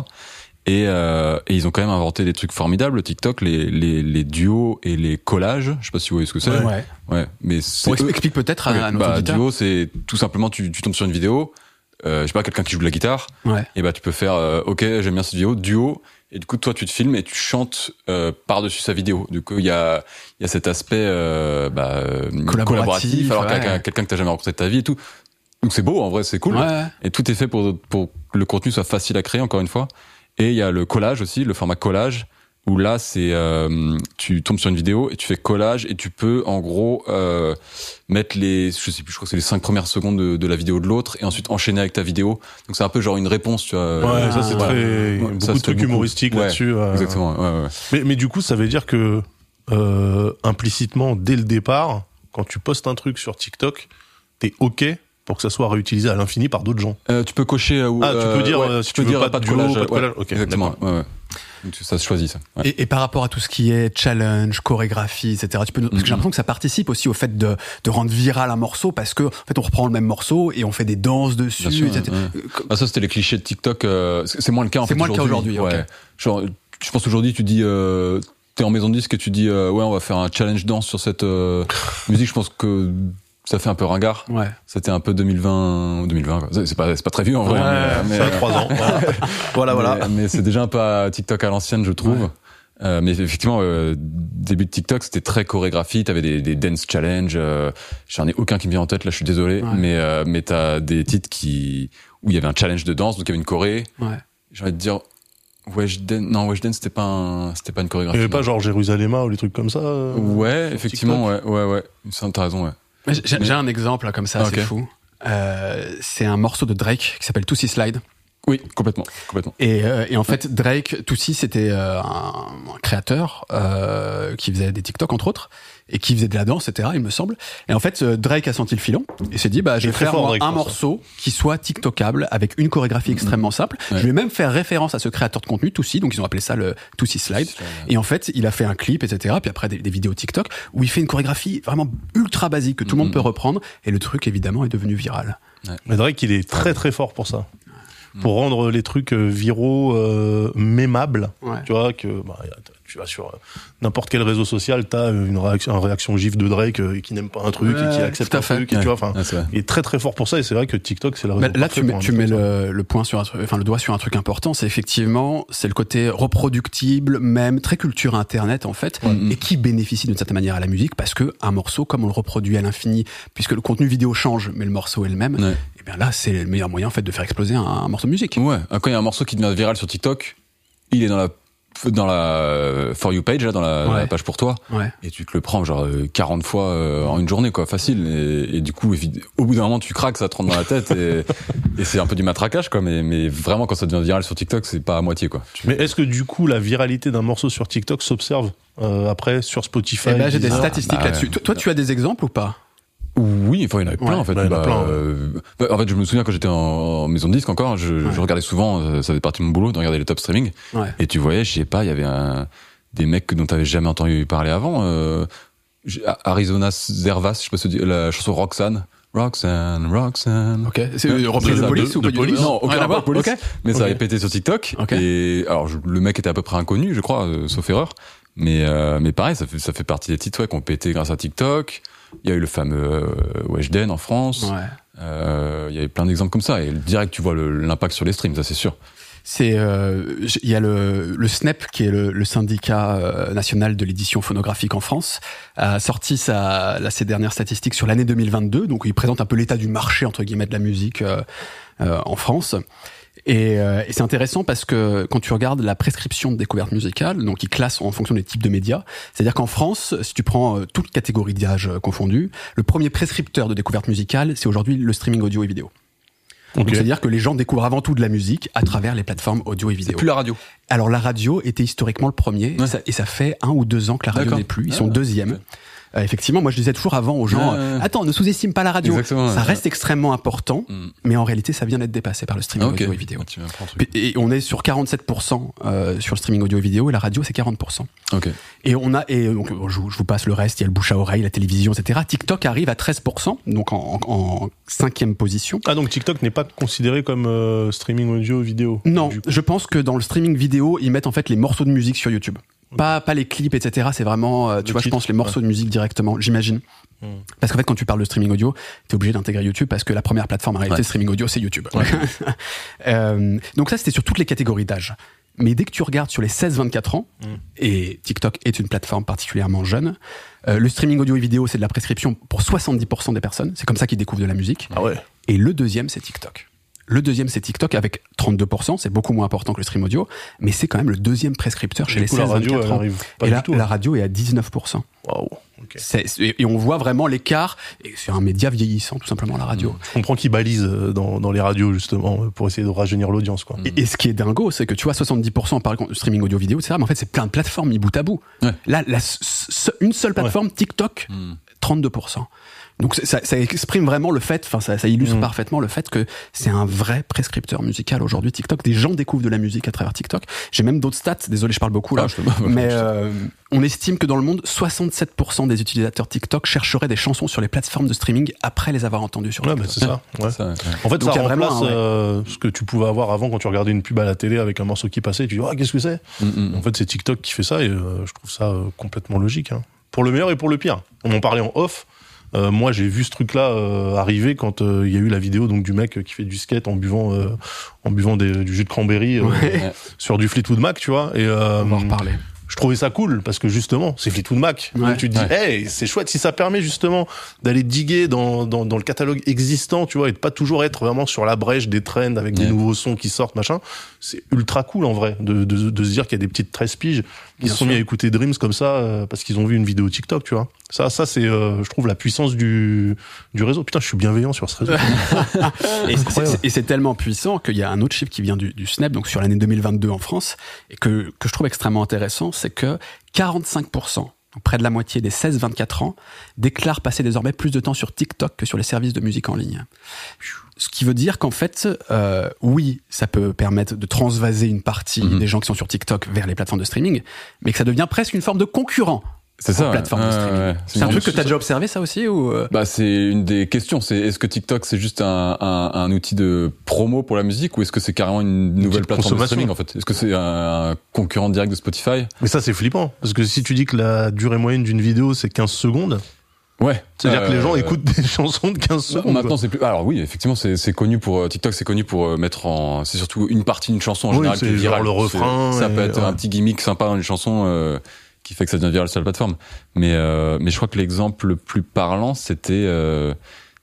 Et, euh, et ils ont quand même inventé des trucs formidables, TikTok, les, les, les duos et les collages. Je sais pas si vous voyez ce que c'est. Ouais. Ouais, mais explique peut-être à, à notre bah, duo, c'est tout simplement tu, tu tombes sur une vidéo, euh, je sais pas, quelqu'un qui joue de la guitare, Ouais. et bah tu peux faire, euh, ok, j'aime bien cette vidéo, duo, Et du coup, toi, tu te filmes et tu chantes euh, par-dessus sa vidéo. Du coup, il y a, il y a cet aspect euh, bah, euh, Collaboratif, alors ouais. quelqu'un quelqu'un que t'as jamais rencontré de ta vie et tout. Donc c'est beau, en vrai, c'est cool. Ouais. Et tout est fait pour, pour que le contenu soit facile à créer, encore une fois. Et il y a le collage aussi, le format collage, où là, c'est euh, tu tombes sur une vidéo et tu fais collage et tu peux, en gros, euh, mettre les, je sais plus, je crois que c'est les cinq premières secondes de, de la vidéo de l'autre et ensuite enchaîner avec ta vidéo. Donc c'est un peu genre une réponse, tu vois. Ouais, ça c'est voilà. très Ouais, beaucoup ça, de c'est trucs beaucoup. humoristiques Ouais, là-dessus. euh. Exactement, ouais, ouais. Mais, mais du coup, ça veut dire que euh, implicitement, dès le départ, quand tu postes un truc sur TikTok, t'es ok pour que ça soit réutilisé à l'infini par d'autres gens. Euh, tu peux cocher. euh, Ah, tu peux dire, ouais, euh, si tu tu peux veux dire pas pas de collage. pas de ouais, collage. Exactement. Ouais, ouais. Donc ça se choisit ça. Ouais. Et, et par rapport à tout ce qui est challenge, chorégraphie, etc. Tu peux, parce que j'ai Mhm. l'impression que ça participe aussi au fait de, de rendre viral un morceau parce que en fait on reprend le même morceau et on fait des danses dessus, sûr, etc. ouais. Euh, Ah, ça c'était les clichés de TikTok. euh, c'est c'est moins le cas en C'est fait moins le cas aujourd'hui, Ouais. Genre, je pense aujourd'hui tu dis, euh, t'es en maison de disque et tu dis, euh, ouais, on va faire un challenge danse sur cette euh, musique. Je pense que ça fait un peu ringard. Ouais. C'était un peu 2020 ou 2020. quoi. C'est- pas, c'est pas très vieux en vrai. Ouais, mais, Ça a mais- trois ans. Voilà, voilà. voilà. mais, mais c'est déjà un peu à TikTok à l'ancienne, je trouve. Ouais. Euh, mais effectivement, euh, début de TikTok, c'était très chorégraphie. T'avais des, des dance challenge. euh, J'en ai aucun qui me vient en tête. Là, je suis désolé. Ouais. Mais euh, mais t'as des titres qui où il y avait un challenge de danse, donc il y avait une choré. Ouais. J'ai envie de dire Weshden. Non, Weshden, c'était pas un, c'était pas une Il chorégraphie. y avait pas genre Jérusalem ou les trucs comme ça. euh, Ouais, effectivement, ouais, ouais, ouais. T'as raison, ouais. J'ai Mais- un exemple là, comme ça, c'est fou. Euh, c'est un morceau de Drake qui s'appelle Tootsie Slide. Oui, complètement, complètement. Et, euh, et en fait, Drake, Tootsie, c'était euh, un, un créateur euh, qui faisait des TikTok entre autres et qui faisait de la danse, etc. Il me semble. Et en fait, euh, Drake a senti le filon et s'est dit, bah, je vais faire fort, moi, Drake, un ça. morceau qui soit TikTokable avec une chorégraphie extrêmement simple. Ouais. Je vais même faire référence à ce créateur de contenu, Tootsie, donc ils ont appelé ça le Tootsie Slide. Et en fait, il a fait un clip, etc. Puis après, des, des vidéos TikTok où il fait une chorégraphie vraiment ultra basique que tout le monde Mhm. peut reprendre. Et le truc, évidemment, est devenu viral. Mais Drake, il est très très fort pour ça. Pour rendre les trucs euh, viraux, euh, mémables. Ouais. Tu vois, que bah, tu vas sur euh, n'importe quel réseau social, t'as une réaction, une réaction gif de Drake euh, qui n'aime pas un truc et qui accepte un fait. truc. Et, tu vois, enfin, Ah, il est très très fort pour ça et c'est vrai que TikTok, c'est la raison. Là, tu mets, tu mets le, le point sur un truc, enfin le doigt sur un truc important. C'est effectivement, c'est le côté reproductible, même très culture internet en fait, et qui bénéficie d'une certaine manière à la musique parce que un morceau, comme on le reproduit à l'infini, puisque le contenu vidéo change, mais le morceau est le même. Et bien là, c'est le meilleur moyen en fait de faire exploser un, un morceau de musique. Ouais, quand il y a un morceau qui devient viral sur TikTok, il est dans la dans la euh, for you page là, dans la, Ouais. la page pour toi, Ouais. et tu te le prends genre euh, 40 fois euh, en une journée quoi, facile. Et, et du coup, au bout d'un moment, tu craques, ça te rentre dans la tête, et, et c'est un peu du matraquage quoi. Mais, mais vraiment, quand ça devient viral sur TikTok, c'est pas à moitié quoi. Tu- Mais est-ce que du coup, la viralité d'un morceau sur TikTok s'observe euh, après sur Spotify Et ben, j'ai des statistiques bah, là-dessus. ouais. Toi, toi, tu as des exemples ou pas? Oui, enfin il y en avait plein Ouais, en fait. bah, a Bah, plein, euh, bah, en fait, je me souviens quand j'étais en, en maison de disque encore, je, Ouais. je regardais souvent, euh, ça faisait partie de mon boulot de regarder les top streaming. Ouais. Et tu voyais, je sais pas, il y avait un, des mecs dont t'avais jamais entendu parler avant. Euh, Arizona Zervas, je sais pas si tu la chanson Roxanne. Roxanne, Roxanne. Ok. C'est Ouais. euh, repris C'est de police de- ou de pas tout Police Non, aucun à rapport Police. Ok. Mais ça Ok. avait pété sur TikTok. Ok. Et alors, je- le mec était à peu près inconnu, je crois, euh, sauf erreur. Mais, euh, mais pareil, ça fait, ça fait partie des titres ouais, qui ont pété grâce à TikTok. Il y a eu le fameux euh, Weshden en France. Ouais. Euh, il y avait plein d'exemples comme ça. Et direct, tu vois le- l'impact sur les streams, ça c'est sûr. C'est euh, il y a le, le SNEP qui est le, le syndicat euh, national de l'édition phonographique en France a sorti sa là, ses dernières statistiques sur l'année 2022 donc il présente un peu l'état du marché entre guillemets de la musique euh, en France et, euh, et c'est intéressant parce que quand tu regardes la prescription de découverte musicale donc il classe en fonction des types de médias c'est-à-dire qu'en France si tu prends euh, toutes catégories d'âge euh, confondues le premier prescripteur de découverte musicale c'est aujourd'hui le streaming audio et vidéo Ok. donc c'est-à-dire que les gens découvrent avant tout de la musique à travers les plateformes audio et vidéo. la radio. Alors la radio était historiquement le premier, Ouais. et, ça, et ça fait un ou deux ans que la radio n'est plus. Ils Ah, sont deuxième. Euh, effectivement, moi je disais toujours avant aux gens, ouais, euh, attends, ne sous-estime pas la radio. Exactement, ça reste extrêmement important, Mm. mais en réalité ça vient d'être dépassé par le streaming Ah, audio et vidéo. Et on est sur 47% euh, sur le streaming audio et vidéo, et la radio c'est 40%. Ok. Et on a et donc je, vous- je vous passe le reste. Il y a le bouche à oreille, la télévision, etc. TikTok arrive à 13%, donc en, en, en cinquième position. Ah donc TikTok n'est pas considéré comme euh, streaming audio vidéo. Non, je pense que dans le streaming vidéo, ils mettent en fait les morceaux de musique sur YouTube. Pas, pas les clips, etc. C'est vraiment, euh, tu Le vois, je pense les morceaux de musique directement, j'imagine. Hmm. Parce qu'en fait, quand tu parles de streaming audio, t'es obligé d'intégrer YouTube parce que la première plateforme en réalité Ouais. streaming audio, c'est YouTube. Euh, donc ça, c'était sur toutes les catégories d'âge. Mais dès que tu regardes sur les 16-24 ans, Mm. et TikTok est une plateforme particulièrement jeune, euh, le streaming audio et vidéo, c'est de la prescription pour 70% des personnes. C'est comme ça qu'ils découvrent de la musique. Ah ouais. Et le deuxième, c'est TikTok. Le deuxième, c'est TikTok avec 32%. C'est beaucoup moins important que le stream audio, mais c'est quand même le deuxième prescripteur chez les coup, la 16-24 radio, elle ans. arrive pas et du là, tout. hein. la radio est à 19%. Waouh. ok. C'est- c'est- et on voit vraiment l'écart. Et c'est un média vieillissant, tout simplement, la radio. Je comprends qu'ils balisent euh, dans, dans les radios justement euh, pour essayer de rajeunir l'audience quoi. Et, et ce qui est dingo, c'est que tu vois, 70% par contre, streaming audio vidéo, etc. Mais en fait, c'est plein de plateformes mis bout à bout. Ouais. Là, la une seule plateforme, TikTok, Mm. 32%. Donc ça, ça exprime vraiment le fait, enfin ça, ça illustre Mhm. parfaitement le fait que c'est un vrai prescripteur musical aujourd'hui. TikTok, des gens découvrent de la musique à travers TikTok. J'ai même d'autres stats. Désolé, je parle beaucoup là. Ah, te- mais euh, on estime que dans le monde, 67% des utilisateurs TikTok chercheraient des chansons sur les plateformes de streaming après les avoir entendues sur Ouais, TikTok. bah, c'est ça. ouais. Ça, ouais. En fait, Donc, ça remplace un, euh, ce que tu pouvais avoir avant quand tu regardais une pub à la télé avec un morceau qui passait. Et tu dis, ah, qu'est-ce que c'est? Mm, mm. En fait, c'est TikTok qui fait ça et euh, je trouve ça euh, complètement logique. hein. Pour le meilleur et pour le pire. On en parlait en off. Euh, moi, j'ai vu ce truc-là euh, arriver quand euh, il y a eu la vidéo donc du mec qui fait du skate en buvant euh, en buvant des- du jus de cranberry euh, Ouais. sur du Fleetwood Mac, tu vois. Et euh, On va en reparler. Je trouvais ça cool parce que justement, c'est Fleetwood Mac. Ouais. Donc tu te dis, hey, c'est chouette si ça permet justement d'aller diguer dans, dans, dans le catalogue existant, tu vois, et de pas toujours être vraiment sur la brèche des trends avec des nouveaux sons qui sortent, machin. C'est ultra cool en vrai de, de, de se dire qu'il y a des petites 13 piges qui se sont mis sûr. à écouter Dreams comme ça euh, parce qu'ils ont vu une vidéo TikTok, tu vois. Ça, ça c'est, euh, je trouve, la puissance du, du réseau. Putain, je suis bienveillant sur ce réseau. Et c'est- tellement puissant qu'il y a un autre chiffre qui vient du, du SNEP, donc sur l'année 2022 en France, et que, que je trouve extrêmement intéressant, c'est que 45%, donc près de la moitié des 16-24 ans, déclarent passer désormais plus de temps sur TikTok que sur les services de musique en ligne. Ce qui veut dire qu'en fait, euh, oui, ça peut permettre de transvaser une partie Mhm. des gens qui sont sur TikTok vers les plateformes de streaming, mais que ça devient presque une forme de concurrent C'est ça. ouais. plateformes de streaming. ouais, ouais. C'est un truc que tu as déjà observé ça aussi ou euh Bah, c'est une des questions. C'est est-ce que TikTok c'est juste un, un, un outil de promo pour la musique ou est-ce que c'est carrément une nouvelle plateforme de streaming en fait? Est-ce que c'est un, un concurrent direct de Spotify? Mais ça, c'est flippant parce que si tu dis que la durée moyenne d'une vidéo c'est 15 secondes, Ouais. c'est-à-dire que les gens Euh, écoutent des chansons de 15 Bah, secondes. Maintenant, c'est plus. Alors oui, effectivement, c'est c'est connu pour euh, TikTok, c'est connu pour mettre en. C'est surtout une partie d'une chanson en Oui, général qui est genre virale. le refrain C'est- Ça peut être ouais. un petit gimmick sympa dans une chanson euh, qui fait que ça devient viral sur la plateforme. Mais euh, mais je crois que l'exemple le plus parlant, c'était euh,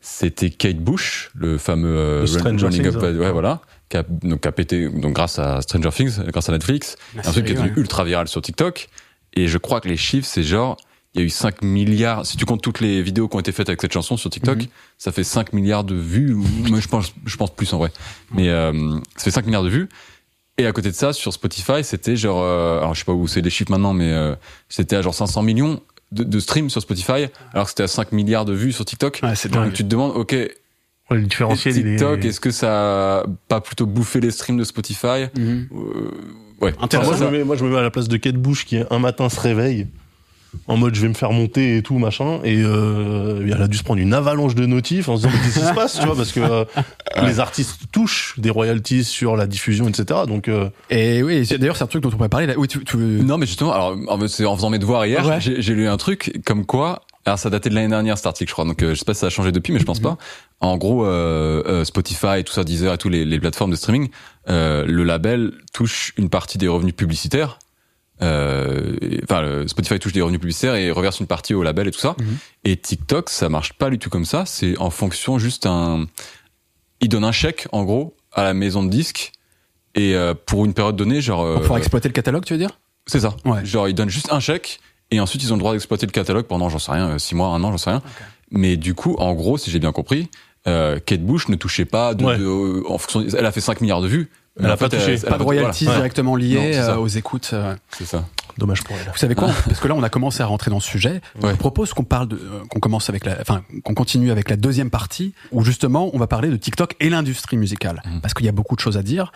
c'était Kate Bush, le fameux euh, Le Running Things, Up, ouais. ouais, voilà, qui a donc qui a pété donc grâce à Stranger Things, grâce à Netflix, un truc qui est devenu ouais. ultra viral sur TikTok. Et je crois que les chiffres, c'est genre, il y a eu 5 milliards, si tu comptes toutes les vidéos qui ont été faites avec cette chanson sur TikTok, Mhm. ça fait 5 milliards de vues, ou moi je pense, je pense plus en vrai. Mais euh, ça fait 5 milliards de vues. Et à côté de ça, sur Spotify, c'était genre, euh, alors je sais pas où c'est les chiffres maintenant, mais euh, c'était à genre 500 millions de, de streams sur Spotify, alors que c'était à 5 milliards de vues sur TikTok. Ouais, c'est Donc tu te demandes, ok, Ouais, le différentiel, il est- TikTok, est-ce que ça a pas plutôt bouffé les streams de Spotify Mhm. Euh, Ouais. Moi, je me mets, moi, je me mets à la place de Kate Bush qui un matin se réveille en mode je vais me faire monter et tout machin et euh, elle a dû se prendre une avalanche de notifs en se disant mais qu'est-ce qui se passe tu vois parce que euh, les artistes touchent des royalties sur la diffusion etc donc euh, Et oui, c'est- d'ailleurs, c'est un truc dont on pourrait parler. Là. Oui, tu, tu Non, mais justement, alors, en fait, c'est en faisant mes devoirs hier, Ouais. j'ai lu un truc comme quoi. Alors, ça datait de l'année dernière, cet article, je crois. Donc, euh, je sais pas si ça a changé depuis, mais je pense pas. En gros, euh, euh, Spotify, tout ça, Deezer et tous les, les plateformes de streaming, euh, le label touche une partie des revenus publicitaires. Euh, Enfin, Spotify touche des revenus publicitaires et reverse une partie au label et tout ça. Mhm. Et TikTok, ça marche pas du tout comme ça. C'est en fonction juste un. Il donne un chèque, en gros, à la maison de disques. Et euh, pour une période donnée, genre. Pour pouvoir euh, exploiter le catalogue, tu veux dire? C'est ça. Ouais. Genre, ils donnent juste un chèque et ensuite ils ont le droit d'exploiter le catalogue pendant, j'en sais rien, euh, six mois, un an, j'en sais rien. Mais du coup, en gros, si j'ai bien compris, Kate Bush ne touchait pas de, Ouais. de- en fonction, elle a fait 5 milliards de vues. Elle a en pas fait, touché. Pas de royalties voilà. directement liées euh, aux écoutes. euh. C'est ça. dommage pour elle Vous savez quoi Parce que là, on a commencé à rentrer dans ce sujet. Ouais. Je propose qu'on parle de, euh, qu'on commence avec la, enfin, qu'on continue avec la deuxième partie où justement, on va parler de TikTok et l'industrie musicale, Mhm. parce qu'il y a beaucoup de choses à dire.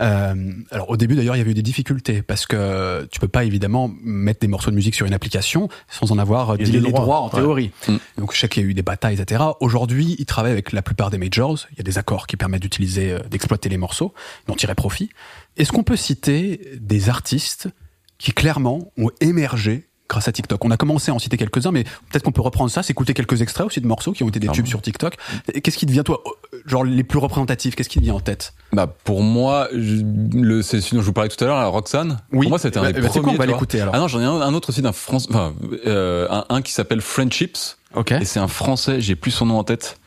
Euh, alors au début d'ailleurs il y avait eu des difficultés parce que tu peux pas évidemment mettre des morceaux de musique sur une application sans en avoir dealé des les droits. droits en Ouais. théorie. Mm. Donc je sais qu'il y a eu des batailles etc. Aujourd'hui ils travaillent avec la plupart des majors. Il y a des accords qui permettent d'utiliser, euh, d'exploiter les morceaux, d'en tirer profit. Est-ce qu'on peut citer des artistes qui clairement ont émergé grâce à TikTok. On a commencé à en citer quelques-uns, mais peut-être qu'on peut reprendre ça, s'écouter quelques extraits aussi de morceaux qui ont été des tubes sur TikTok. Qu'est-ce qui te vient, toi, genre les plus représentatifs Qu'est-ce qui te vient en tête? Bah pour moi, je- le c'est celui dont je vous parlais tout à l'heure, la Roxane. Oui. Pour moi, c'était un Bah, des bah, premiers. quoi, on va l'écouter, alors. Ah non, j'en ai un, un autre aussi d'un France, enfin euh, un, un qui s'appelle Friendships. Ok. Et c'est un français, j'ai plus son nom en tête.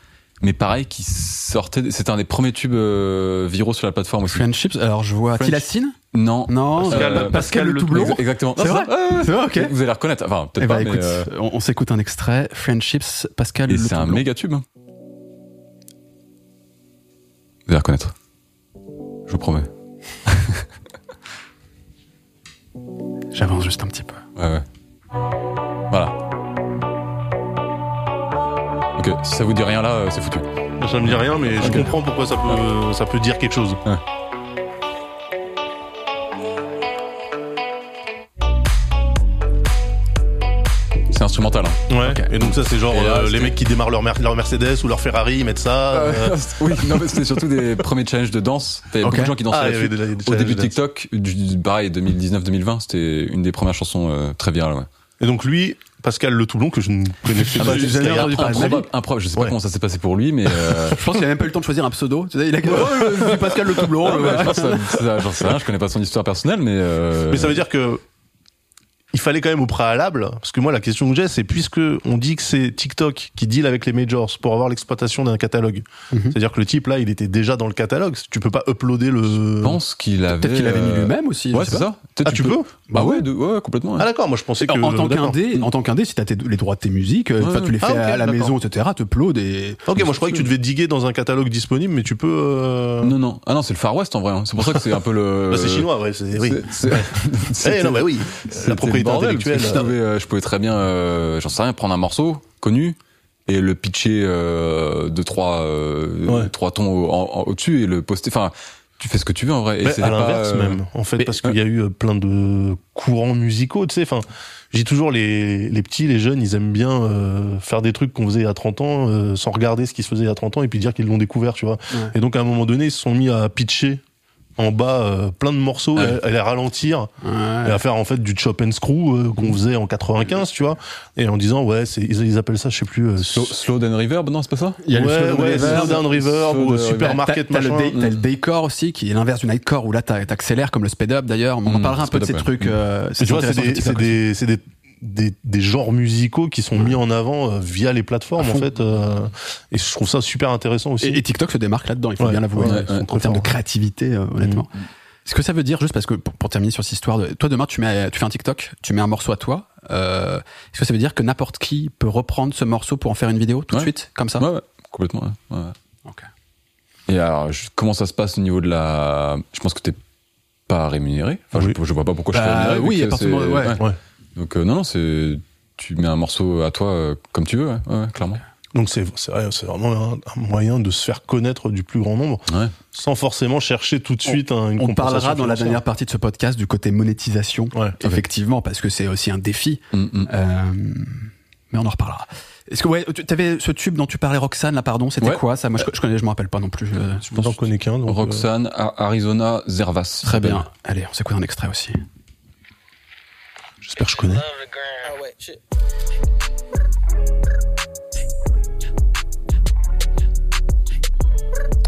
Mais pareil, qui sortait, c'était un des premiers tubes euh, viraux sur la plateforme aussi. Friendships, alors je vois Friendship. Tilacine Non. Non, Pascal- euh, Pascal le Le tout blond. Exa- Exactement. C'est Non, vrai. C'est vrai, ok. Vous allez reconnaître. Enfin, peut-être Eh bah pas, écoute, mais, euh, on, on s'écoute un extrait. Friendships, Pascal et Le c'est un méga tube. hein. Vous allez reconnaître. Je vous promets. J'avance juste un petit peu. Ouais, ouais. Voilà. Ok, si ça vous dit rien là, euh, c'est foutu. Ça me dit rien, mais je comprends pourquoi ça peut, ça peut dire quelque chose. C'est instrumental. Hein. Ouais. Et donc ça, c'est genre Et là, euh, les c'était- mecs qui démarrent leur, Mer- leur Mercedes ou leur Ferrari, ils mettent ça. euh, oui, non, mais c'était surtout des premiers challenges de danse. T'avais Ok. beaucoup de gens qui dansaient Ah, il y là-dessus. avait des- des Au début de. TikTok, du, pareil, 2019-2020, c'était une des premières chansons euh, très virales. Ouais. Et donc lui, Pascal Le Toulon, que je ne connaissais Ah pas bah, vie. Improbable, improbable. Je sais pas Ouais. comment ça s'est passé pour lui, mais euh, Je pense qu'il a même pas eu le temps de choisir un pseudo. Tu sais, il a oh, je suis Pascal Le Tout-Blond. ouais, ouais. ça- ça- rien. Je connais pas son histoire personnelle, mais euh, Mais ça veut dire que il fallait quand même au préalable, parce que moi la question que j'ai, c'est puisque on dit que c'est TikTok qui deal avec les majors pour avoir l'exploitation d'un catalogue. Mhm. C'est-à-dire que le type là, il était déjà dans le catalogue. Tu peux pas uploader le. je pense qu'il avait. Peut-être qu'il l'avait mis euh, lui-même aussi. je Ouais, sais c'est pas. ça. Peut-être Ah, tu peux Bah ouais, de- ouais, complètement. ouais. Ah d'accord, moi je pensais que En, en tant qu'indé, en tant qu'indé, si t'as tes- les droits de tes musiques, euh, Ouais, enfin, tu les ah, fais à la maison, etc. Te upload et. Ok, moi je croyais que tu devais diguer dans un catalogue disponible, mais tu peux. euh, Non, non. Ah non, c'est le Far West en vrai. hein. C'est pour ça que c'est un peu le. Bah, c'est chinois, ouais. C'est oui. C'est- c'est- Eh non, bah oui. La propriété bordel, intellectuelle. Je pouvais, euh, je pouvais très bien, euh, j'en sais rien, prendre un morceau connu et le pitcher euh, de trois, euh, Ouais. trois tons au- au-dessus et le poster. Enfin, tu fais ce que tu veux en vrai. Et c'est à l'inverse euh, même, en fait, mais- parce qu'il y a eu euh, plein de courants musicaux, tu sais. Enfin, je dis toujours les, les petits, les jeunes, ils aiment bien euh, faire des trucs qu'on faisait il y a 30 ans, euh, sans regarder ce qui se faisait il y a 30 ans, et puis dire qu'ils l'ont découvert, tu vois. Ouais. Et donc à un moment donné, ils se sont mis à pitcher en bas euh, plein de morceaux, Ouais. à, à les ralentir, Ouais. et à faire en fait du chop and screw euh, qu'on faisait en 95, tu vois. Et en disant, ouais, c'est, ils, ils appellent ça, je sais plus. euh, Slow, slow down reverb, non, c'est pas ça? Il y a le ouais, slow reverb. slow down reverb slow ou down supermarket T'as t'as le, machin. day- t'as le daycore aussi, qui est l'inverse du nightcore, où là t'accélères comme le speed up d'ailleurs. On en Mm, parlera un peu de ces up, ouais. trucs. euh, Et tu vois, c'est des, c'est des, c'est des, des, des genres musicaux qui sont mis en avant euh, via les plateformes, en fait. euh, et je trouve ça super intéressant aussi. Et, et TikTok se démarque là-dedans, il faut Ouais, bien l'avouer, ouais, en- ouais, en termes de créativité, euh, honnêtement. Ce que ça veut dire, juste parce que pour, pour terminer sur cette histoire, de, toi demain tu mets, tu fais un TikTok, tu mets un morceau à toi. Euh, Est-ce que ça veut dire que n'importe qui peut reprendre ce morceau pour en faire une vidéo tout de suite, comme ça? Ouais, ouais, complètement. Ouais, ouais. Ok. Et alors, je- comment ça se passe au niveau de la Je pense que t'es pas rémunéré. Enfin, Oui. je, je vois pas pourquoi je Bah, suis rémunéré. oui, à partir du c'est- moment- ouais. Donc euh, non, non, c'est tu mets un morceau à toi euh, comme tu veux, ouais, ouais, ouais, clairement. Donc c'est c'est vrai, c'est vraiment un, un moyen de se faire connaître du plus grand nombre, Ouais. sans forcément chercher tout de suite un, une On parlera dans la dernière partie de ce podcast du côté monétisation, effectivement, parce que c'est aussi un défi. Mm, mm. Euh, mais on en reparlera. Est-ce que ouais, tu avais ce tube dont tu parlais, Roxane, là, pardon, c'était Ouais. quoi ça? Moi, je, je connais, je me rappelle pas non plus. euh, Je n'en connais qu'un. donc, euh, Roxane, Arizona, Zervas. Très s'appelle. bien. Allez, on s'écoute un extrait aussi. J'espère que je connais. Shit.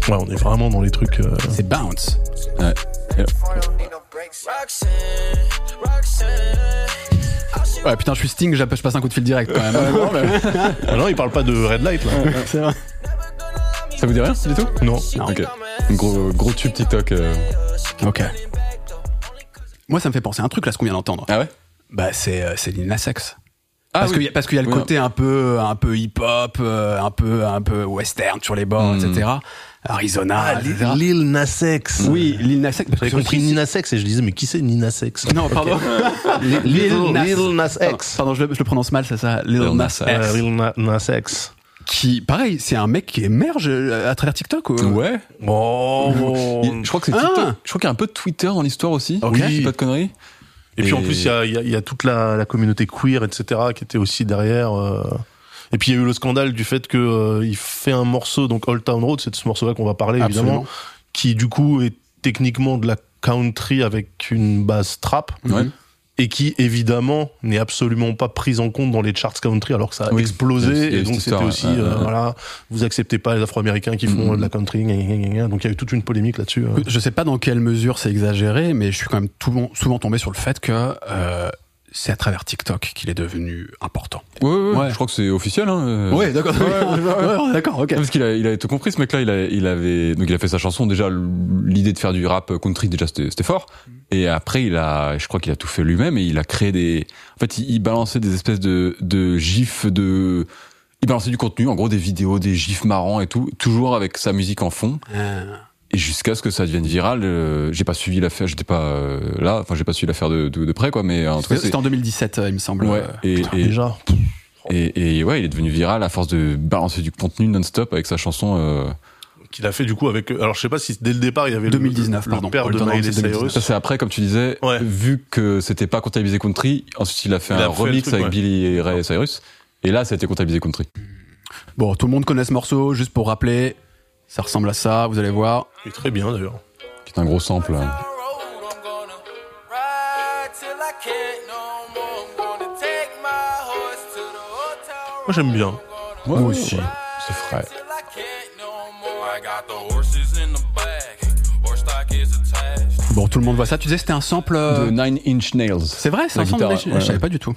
Ouais, on est vraiment dans les trucs. euh, C'est Bounce. Ouais. Ouais, putain, je suis Sting, je je passe un coup de fil direct quand même. Ah non, il parle pas de red light là. C'est vrai. Ça vous dit rien du tout? Non. Ok. Gros, gros tube TikTok. euh. Ok. Moi, ça me fait penser à un truc là, ce qu'on vient d'entendre. Ah ouais? Bah, c'est euh, c'est Lil Nas X. Ah parce oui. qu'il y a, parce qu'il y a le Oui, côté un peu un peu hip hop, un peu un peu western sur les bords, Mm. etc. Arizona, Ah. Lil Nas X. Oui, Lil Nas X. que compris Nina Sex et je disais mais qui c'est Nina Sex Non, pardon. Lil, Lil Nas Pardon, X. Pardon, je, le- je le prononce mal, c'est ça. Lil Lil Nas X. Euh, Lil Na- Nas X. Qui, pareil, c'est un mec qui émerge euh, à travers TikTok. ou- Ouais. Oh. Je crois que c'est Ah. TikTok. Je crois qu'il y a un peu de Twitter dans l'histoire aussi. Ok. Oui. Pas de conneries. Et puis en plus, il y a, y a- y a toute la, la communauté queer, etc., qui était aussi derrière. euh. Et puis il y a eu le scandale du fait que euh, il fait un morceau, donc Old Town Road, c'est de ce morceau-là qu'on va parler Absolument. évidemment, qui du coup est techniquement de la country avec une base trap. Ouais. Et qui évidemment n'est absolument pas prise en compte dans les charts country alors que ça a Oui. explosé et donc c'était aussi euh, voilà vous acceptez pas les Afro-Américains qui font Mhm. de la country gna, gna, gna, donc il y a eu toute une polémique là-dessus euh. Je sais pas dans quelle mesure c'est exagéré, mais je suis quand même tout- souvent tombé sur le fait que euh, c'est à travers TikTok qu'il est devenu important. Ouais, ouais, ouais, je crois que c'est officiel. Hein, euh. Ouais, d'accord. Ouais, d'accord, ok. Parce qu'il a, il a tout compris, ce mec-là. Il, a, il avait, donc il a fait sa chanson. Déjà, l'idée de faire du rap country, déjà, c'était c'était fort. Et après, il a, je crois qu'il a tout fait lui-même et il a créé des. En fait, il, il balançait des espèces de, de gifs de. Il balançait du contenu, en gros des vidéos, des gifs marrants et tout, toujours avec sa musique en fond. Euh, Et jusqu'à ce que ça devienne viral, euh, j'ai pas suivi l'affaire, j'étais pas euh, là, enfin j'ai pas suivi l'affaire de, de, de près quoi, mais en tout cas C'était en 2017, euh, il me semble. ouais. Et, Putain, et, déjà et, et ouais, il est devenu viral à force de balancer du contenu non-stop avec sa chanson. Euh, qu'il a fait du coup avec alors je sais pas si dès le départ il y avait le- 2019, le, pardon. père de Miley c'est 2019. Cyrus Ça c'est après, comme tu disais, Ouais. vu que c'était pas comptabilisé country, ensuite il a fait Il un a fait le remix truc, avec ouais. Billy Ray Cyrus, et là ça a été comptabilisé country. Bon, tout le monde connaît ce morceau, juste pour rappeler, ça ressemble à ça, vous allez voir. Il est très bien d'ailleurs Qui est un gros sample. moi j'aime bien Moi aussi. C'est frais. Bon, tout le monde voit ça. Tu disais que c'était un sample. euh, De Nine Inch Nails. C'est vrai, c'est un sample. guitare, de- ouais, Je savais ouais. pas du tout.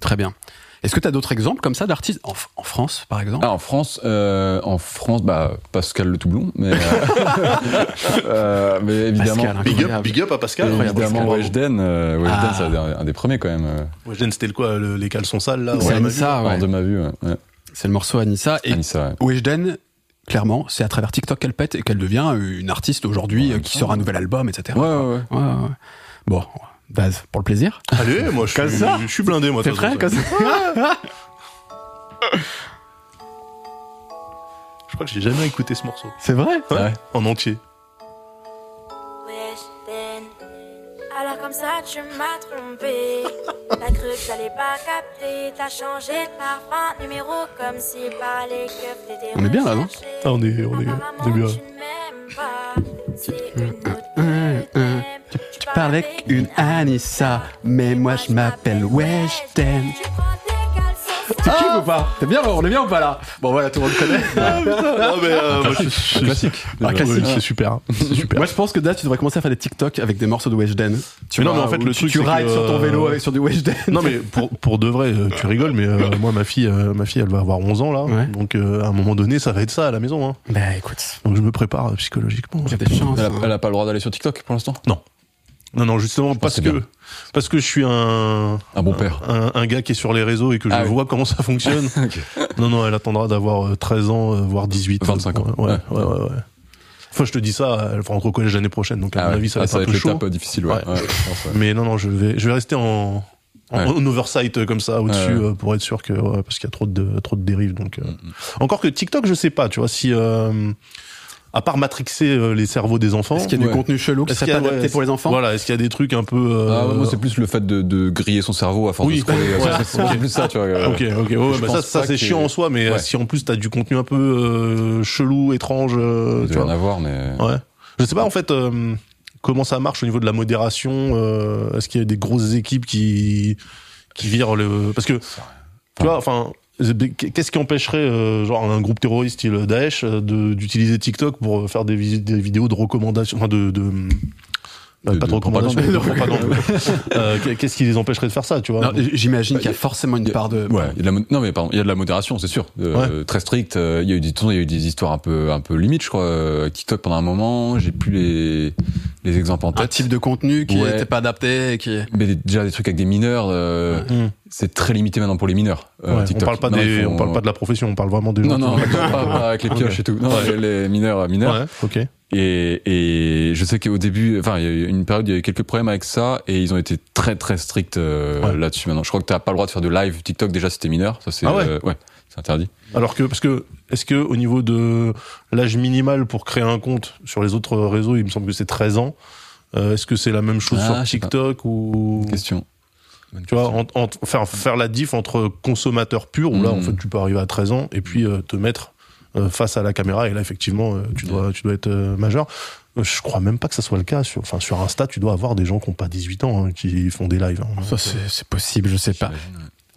Très bien. Est-ce que tu as d'autres exemples comme ça d'artistes en, en France, par exemple? Ah, en France, euh, en France, bah Pascal le Toublon, mais euh, euh, mais évidemment, Pascal, big up big up à Pascal évidemment. Weshden, euh, Weshden, Ah. c'est un, un des premiers quand même. euh, Weshden, c'était le quoi le- les caleçons sales là C'est Anissa, hors ouais. de ma vue. Ouais. Ouais. C'est le morceau Anissa. Et Anissa, ouais. Weshden, clairement, c'est à travers TikTok qu'elle pète et qu'elle devient une artiste aujourd'hui Ouais, qui sort un nouvel album, etc. Ouais, ouais, ouais. Ouais, ouais, ouais. Bon, Daz, pour le plaisir. allez moi je suis ça je suis blindé moi comme ça je crois que j'ai jamais écouté ce morceau C'est vrai Ouais. en entier Weshden. Alors comme ça tu m'as trompé T'as cru que j'allais pas capter T'as changé de parfum numéro Comme si par les keufs t'étais On est bien, là, non. Ah, on est- on est- on est Apparemment, bien. Tu. C'est parles avec une Anissa, mais moi je m'appelle tes caleçons Tu kiffes ou pas T'es bien, on est bien ou pas là Bon voilà, tout le monde connaît. Ah, mais, euh, moi, je- je- classique. Classique. Ouais, c'est super c'est super Moi je pense que Daz, tu devrais commencer à faire des TikTok avec des morceaux de Weshden. Tu Mais non, mais en fait, le tu, truc, tu c'est rides que, sur ton vélo euh, avec sur du Weshden. Non mais pour, pour de vrai, euh, tu rigoles, mais euh, moi ma fille, euh, ma fille, elle va avoir 11 ans là, Ouais. donc euh, à un moment donné, ça va être ça à la maison. Hein. Bah écoute, Donc je me prépare psychologiquement. il y a des chances. Elle a, hein. elle a pas le droit d'aller sur TikTok pour l'instant? Non non, justement parce que bien. parce que je suis un Un bon père. un, un gars qui est sur les réseaux et que je Ah oui. vois comment ça fonctionne. non non, elle attendra d'avoir euh, 13 ans, euh, voire 18. 25 ans. Ouais ouais Ouais. ouais. Enfin, je te dis ça, elle va rentrer au collège l'année prochaine, donc à Ah mon ouais. avis, ça va Ah, être un peu chaud. l'étape difficile, ouais. Ouais. Je. Mais non non, je vais je vais rester en en, Ouais. en oversight euh, comme ça au-dessus euh, pour être sûr que ouais, parce qu'il y a trop de trop de dérives donc euh, Mm, encore que TikTok je sais pas tu vois si euh, à part matrixer euh, les cerveaux des enfants Est-ce qu'il y a du contenu chelou qui est-ce serait qu'il y pas a- adapté ouais, pour les enfants? Voilà est-ce qu'il y a des trucs un peu euh, Ah ouais, moi c'est plus le fait de, de griller son cerveau à force Oui. de scroller. C'est- c'est plus ça, tu vois. Ok, ok, bah ça, ça c'est chiant en soi, mais euh, Ouais. si en plus t'as du contenu un peu euh, chelou, étrange, euh, tu y en avoir, mais. Ouais. Je sais pas en fait euh, comment ça marche au niveau de la modération. euh, Est-ce qu'il y a des grosses équipes qui qui virent le parce que tu vois, enfin. Qu'est-ce qui empêcherait euh, genre un groupe terroriste style Daesh euh, de d'utiliser TikTok pour faire des, vidéos de recommandations, enfin de, de euh, De- pas de de recommandations. Euh, Qu'est-ce qui les empêcherait de faire ça, tu vois? J'imagine qu'il y a forcément une part de. Ouais, il y a de la non mais pardon, il y a de la modération, c'est sûr, Euh, très stricte. Euh, Il y a eu des, de toute façon, il y a eu des histoires un peu, un peu limites, je crois. euh, TikTok pendant un moment, j'ai plus les, les exemples en Un tête. type de contenu qui Ouais. n'était pas adapté et qui. Mais des- déjà des trucs avec des mineurs, euh, Hum. c'est très limité maintenant pour les mineurs. euh, Ouais, on TikTok. parle pas des, font- on parle pas de la profession, on parle vraiment des gens. Non, non, pas, pas avec les pioches et tout. Non, Ouais. les mineurs, mineurs. Ouais, ok. Et, et je sais qu'au début, enfin, il y a eu une période, il y a eu quelques problèmes avec ça, et ils ont été très très stricts euh, Ouais. là-dessus. Maintenant, je crois que t'as pas le droit de faire de live TikTok déjà si t'es mineur. Ça c'est Ah ouais euh, ouais, c'est interdit. Alors que, parce que, est-ce que au niveau de l'âge minimal pour créer un compte sur les autres réseaux, il me semble que c'est 13 ans. Euh, est-ce que c'est la même chose Ah, sur. TikTok ou Question. Bonne tu vois, question. en, en- faire faire la diff entre consommateur pur où là en fait tu peux arriver à 13 ans et puis euh, te mettre euh, face à la caméra et là effectivement euh, tu dois tu dois être euh, majeur. Je crois même pas que ça soit le cas. Sur, enfin, sur Insta, tu dois avoir des gens qui ont pas 18 ans hein, qui font des lives. hein. Ça, c'est c'est possible, je sais pas.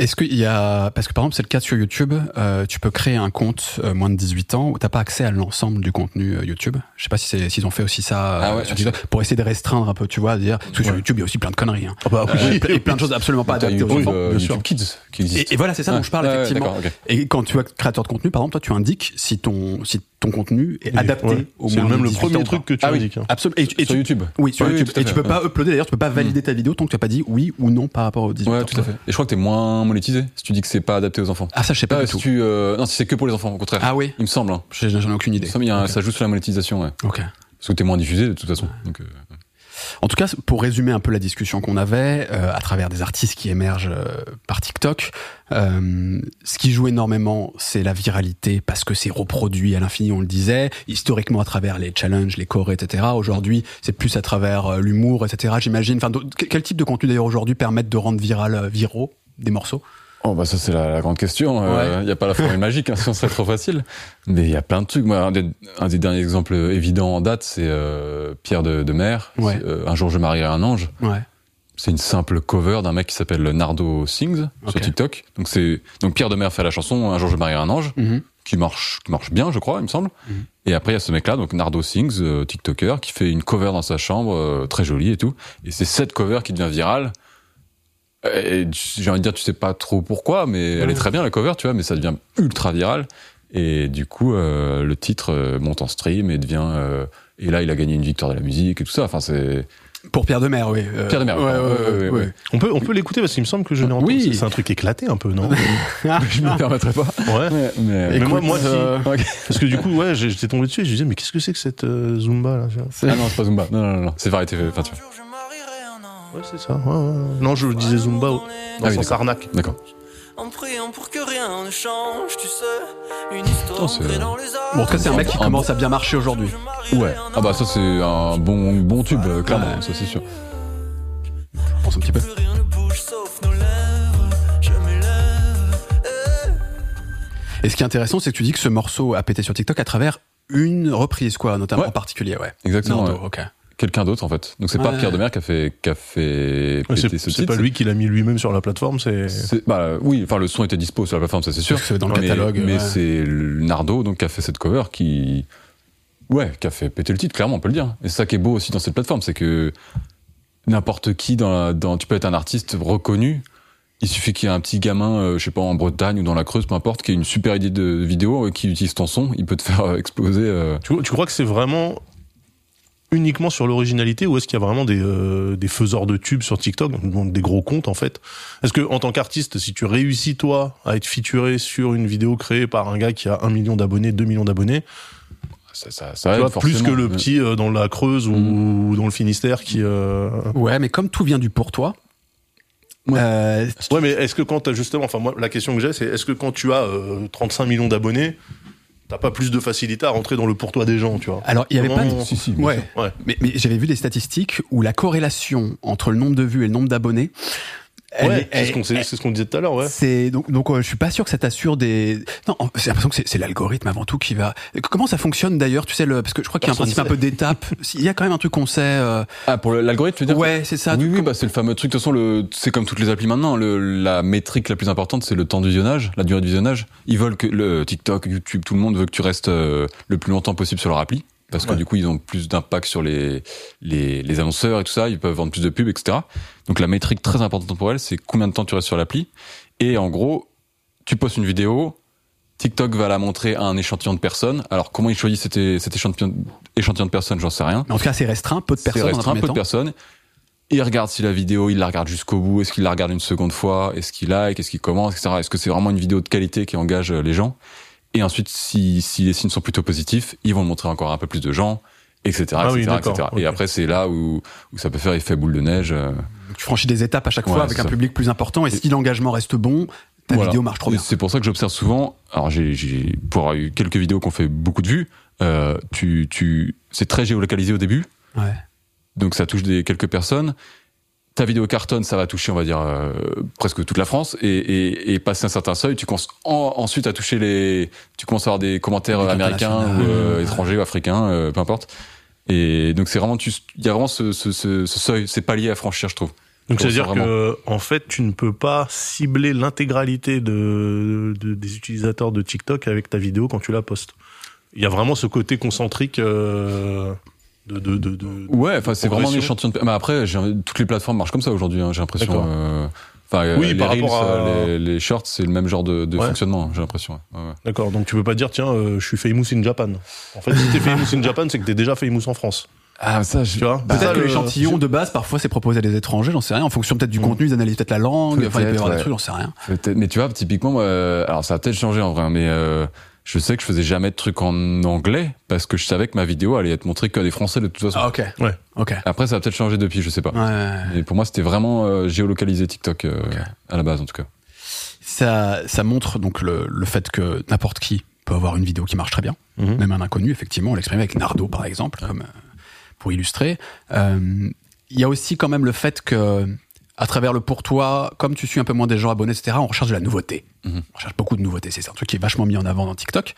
Ouais. Est-ce qu'il y a parce que par exemple c'est le cas sur YouTube, euh, tu peux créer un compte euh, moins de 18 ans où t'as pas accès à l'ensemble du contenu euh, YouTube. Je sais pas si c'est s'ils ont fait aussi ça euh, Ah ouais, sur TikTok, pour essayer de restreindre un peu, tu vois, de dire parce que sur Ouais. YouTube il y a aussi plein de conneries, hein. Ah bah oui. et plein- et plein de choses absolument pas adaptées aux YouTube, enfants. YouTube. Kids qui existe. Et, et voilà, c'est ça dont Ouais. je parle Ouais, ouais, effectivement. Et quand tu es créateur de contenu, par exemple, toi tu indiques si ton si ton contenu est adapté ouais. au C'est moins même de le 18 premier ans truc que tu Ah oui. indiques. hein. Absolument. Et, tu- et Sur tu- YouTube. Oui, sur YouTube. à et tu fait, peux ouais. pas uploader d'ailleurs, tu peux pas valider ta vidéo tant que tu as pas dit oui ou non par rapport aux 18 Ouais, ans. tout à fait. Et je crois que t'es moins monétisé si tu dis que c'est pas adapté aux enfants. Ah ça je sais pas Ah, du si tout. tu, euh, non, si c'est que pour les enfants, au contraire. Ah oui, Il me semble. Hein. J'en ai aucune Il idée. me semble, il y a un- Ok. ça joue sur la monétisation, ouais. Ok. Parce que t'es moins diffusé de toute façon. Donc, euh, En tout cas, pour résumer un peu la discussion qu'on avait, euh, à travers des artistes qui émergent euh, par TikTok, euh, ce qui joue énormément, c'est la viralité, parce que c'est reproduit à l'infini, on le disait, historiquement à travers les challenges, les chorés, etc. Aujourd'hui, c'est plus à travers l'humour, etc. J'imagine. Enfin, quel type de contenu d'ailleurs aujourd'hui permettent de rendre viral, viraux? Des morceaux Oh bah ça c'est la, la grande question. Il y a pas la formule magique, hein, sinon ce serait trop facile. Mais il y a plein de trucs. Moi, un des, un des derniers exemples évidents en date, c'est euh, Pierre de, de Mer. Ouais. Euh, un jour je marierai un ange. Ouais. C'est une simple cover d'un mec qui s'appelle Nardo Sings sur TikTok. Donc c'est donc Pierre de Mer fait la chanson Un jour je marierai un ange Mhm. qui marche qui marche bien, je crois, il me semble. Mhm. Et après il y a ce mec là, donc Nardo Sings, euh, TikToker, qui fait une cover dans sa chambre euh, très jolie et tout. Et c'est cette cover qui devient virale. Et j'ai envie de dire, tu sais pas trop pourquoi, mais elle est très bien la cover, tu vois, mais ça devient ultra viral. Et du coup, euh, le titre euh, monte en stream et devient. euh, et là, il a gagné une victoire de la musique et tout ça. Enfin, c'est. Pour Pierre de Mer, oui. Euh, Pierre de Mer, Ouais, ouais, ouais, ouais, ouais, ouais, ouais. ouais. On peut, on peut l'écouter parce qu'il me semble que je l'ai entendu. Oui. C'est- un truc éclaté un peu, non? Je me permettrais pas. Ouais. Mais. Mais moi, Écoute, moi qui- euh, Ok. Parce que du coup, ouais, j'étais tombé dessus et je disais, mais qu'est-ce que c'est que cette euh, Zumba là tu vois? Ah non, c'est pas Zumba. Non, non, non, non. c'est variété peinture. Un jour, Ouais, c'est ça. ouais, ouais. Non, je disais Zumba dans Ah oui, son d'accord. arnaque. D'accord. En priant pour que rien ne change, tu sais. Une histoire c'est- ancrée dans les arbres. Bon, en tout cas, c'est un mec qui commence à bien marcher aujourd'hui. Ouais. Ah bah ça c'est un bon bon tube, euh, clairement, ça c'est sûr. Je pense un petit peu. Eh. Et ce qui est intéressant, c'est que tu dis que ce morceau a pété sur TikTok à travers une reprise, quoi, notamment Ouais. en particulier, ouais. Exactement. Ok. Quelqu'un d'autre en fait. Donc c'est pas. Pierre de Mer qui a fait qui a fait péter C'est ce c'est titre. pas lui qui l'a mis lui-même sur la plateforme, c'est. Bah oui, enfin le son était dispo sur la plateforme, ça c'est sûr. C'est dans le mais, catalogue, Mais ouais. c'est Nardo donc qui a fait cette cover qui, ouais, qui a fait péter le titre, clairement, on peut le dire. Et c'est ça qui est beau aussi dans cette plateforme, c'est que n'importe qui dans, la, dans, tu peux être un artiste reconnu. Il suffit qu'il y ait un petit gamin, euh, je sais pas, en Bretagne ou dans la Creuse, peu importe, qui ait une super idée de vidéo, euh, qui utilise ton son, il peut te faire euh, exploser. euh, Tu, tu crois que c'est vraiment uniquement sur l'originalité ou est-ce qu'il y a vraiment des, euh, des faiseurs de tubes sur TikTok, donc des gros comptes en fait? Est-ce que en tant qu'artiste, si tu réussis toi à être featuré sur une vidéo créée par un gars qui a un million d'abonnés, 2 millions d'abonnés, ça, ça, ça aide vois, plus que le petit euh, dans la Creuse ou, Mm. dans le Finistère qui. euh, Ouais, mais comme tout vient du pour toi, Ouais. euh, Ouais, mais est-ce que quand t'as justement, enfin moi la question que j'ai, c'est est-ce que quand tu as euh, 35 millions d'abonnés, t'as pas plus de facilité à rentrer dans le pour toi des gens, tu vois alors il y avait pas de... Si, si, Ouais. Ouais. Mais, mais j'avais vu des statistiques où la corrélation entre le nombre de vues et le nombre d'abonnés, Ouais, est- c'est ce qu'on ce disait tout à l'heure, ouais. C'est donc donc euh, je suis pas sûr que ça t'assure des non j'ai l'impression que c'est- l'algorithme avant tout qui va comment ça fonctionne d'ailleurs tu sais le parce que je crois qu'il y a un principe un peu d'étape il y a quand même un truc qu'on sait euh, Ah, pour l'algorithme, tu veux dire ouais c'est ça oui, oui, bah, c'est le fameux truc. De toute façon, le, c'est comme toutes les applis maintenant. Le, la métrique la plus importante, c'est le temps de visionnage, la durée de visionnage. Ils veulent que le TikTok, YouTube, tout le monde veut que tu restes euh, le plus longtemps possible sur leur appli. Parce que Ouais. du coup, ils ont plus d'impact sur les, les, les annonceurs et tout ça. Ils peuvent vendre plus de pubs, etc. Donc, la métrique très importante pour elle, c'est combien de temps tu restes sur l'appli. Et en gros, tu postes une vidéo, TikTok va la montrer à un échantillon de personnes. Alors, comment ils choisissent cet, échantillon, échantillon de personnes, j'en sais rien. Mais en tout cas c'est restreint peu de C'est personnes un restreint, peu de personnes. Il regarde si la vidéo, il la regarde jusqu'au bout. Est-ce qu'il la regarde une seconde fois? Est-ce qu'il like Est-ce qu'il commente etc. Est-ce que c'est vraiment une vidéo de qualité qui engage euh, les gens? Et ensuite, si, si les signes sont plutôt positifs, ils vont le montrer encore un peu plus de gens, etc. Ah etc., etc. Et après, c'est là où, où ça peut faire effet boule de neige. euh. Donc, tu franchis des étapes à chaque Ouais, fois avec un ça. public plus important et si l'engagement reste bon? Ta Voilà. vidéo marche trop Et bien C'est pour ça que j'observe souvent. Alors, j'ai, j'ai, pour avoir eu quelques vidéos qui ont fait beaucoup de vues, euh, tu, tu, c'est très géolocalisé au début. ouais donc ça touche des quelques personnes. Ta vidéo cartonne, ça va toucher, on va dire, euh, presque toute la France, et, et, et passer un certain seuil, tu commences en- ensuite à toucher les, tu commences à avoir des commentaires Des américains ou euh, Ouais. étrangers ou africains, euh, peu importe. Et donc c'est vraiment, tu- il y a vraiment ce, ce, ce, ce seuil, c'est palier à franchir, je trouve. Donc c'est-à-dire que en fait, tu ne peux pas cibler l'intégralité de, de- des utilisateurs de TikTok avec ta vidéo quand tu la postes. Il y a vraiment ce côté concentrique euh, de, de, de, de- Ouais, enfin c'est vraiment un échantillon de. Mais après, toutes les plateformes marchent comme ça aujourd'hui. hein, j'ai l'impression. Euh, Enfin, Oui, les par reels, rapport à- euh, les, les shorts, c'est le même genre de, de Ouais. fonctionnement. J'ai l'impression. ouais. Ouais, ouais. D'accord, donc tu peux pas dire tiens, euh, je suis famous in Japan. En fait, si t'es famous in Japan, c'est que t'es déjà famous en France. Ah ça, je... Tu vois Peut-être que le- l'échantillon de base, parfois, c'est proposé à des étrangers, j'en sais rien. En fonction peut-être du Mm. contenu, ils analysent peut-être la langue. Enfin, il peut y avoir des trucs, j'en sais rien. Mais tu vois, typiquement, euh, alors ça a peut-être changé en vrai, mais euh, je sais que je faisais jamais de trucs en anglais parce que je savais que ma vidéo allait être montrée que des Français de toute façon. Ah, ok. Ouais. Ok. Après, ça a peut-être changé depuis, je sais pas. Ouais. Mais pour moi, c'était vraiment euh, géolocalisé TikTok euh, à la base, en tout cas. Ça, ça montre donc le, le fait que n'importe qui peut avoir une vidéo qui marche très bien. Mhm. Même un inconnu, effectivement, on l'exprime avec Nardo, par exemple, comme, euh, pour illustrer. Euh, Il y a aussi quand même le fait que, à travers le pour toi, comme tu suis un peu moins des gens abonnés, etc., on recherche de la nouveauté. Mhm. On recherche beaucoup de nouveautés. C'est un truc qui est vachement mis en avant dans TikTok.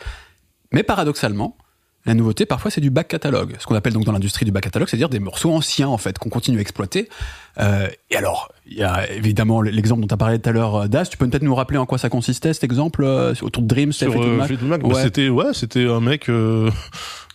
Mais paradoxalement, la nouveauté, parfois, c'est du back catalogue. Ce qu'on appelle donc dans l'industrie du back catalogue, c'est-à-dire des morceaux anciens, en fait, qu'on continue à exploiter. Euh, et alors, il y a évidemment l'exemple dont tu as parlé tout à l'heure, euh, Das. Tu peux peut-être nous rappeler en quoi ça consistait, cet exemple, euh, autour de Dream, Sur euh, bah, c'était ouais, c'était un mec euh,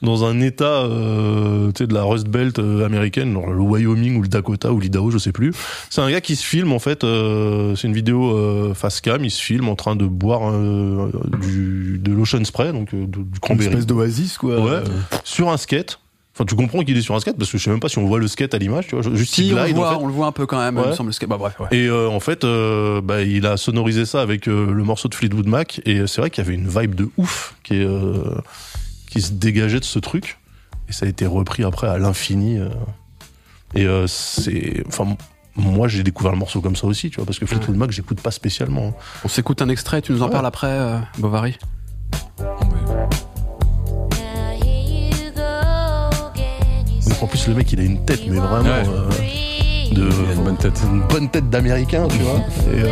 dans un état euh, tu sais de la Rust Belt euh, américaine, genre le Wyoming ou le Dakota ou l'Idaho, je sais plus. C'est un gars qui se filme en fait, euh, c'est une vidéo euh, face cam, il se filme en train de boire euh, du de l'ocean spray donc euh, du, du Une cranberry espèce d'oasis, quoi. Ouais. Euh, sur un skate. Enfin, tu comprends qu'il est sur un skate parce que je sais même pas si on voit le skate à l'image, tu vois, juste Si, il on le, en voit, fait. on le voit un peu quand même, il Ouais. me semble. ce- Bah, bref, ouais. Et euh, en fait, euh, bah, il a sonorisé ça avec euh, le morceau de Fleetwood Mac, et c'est vrai qu'il y avait une vibe de ouf qui, est, euh, qui se dégageait de ce truc, et ça a été repris après à l'infini. euh. et euh, c'est, enfin, moi j'ai découvert le morceau comme ça aussi, tu vois, parce que Fleetwood Mac j'écoute pas spécialement. hein. On s'écoute un extrait, tu nous en Ouais. parles après, euh, Bovary? Donc en plus le mec il a une tête, mais vraiment Ouais. euh, de Il a une bonne tête. une bonne tête d'américain, tu vois. Et, euh,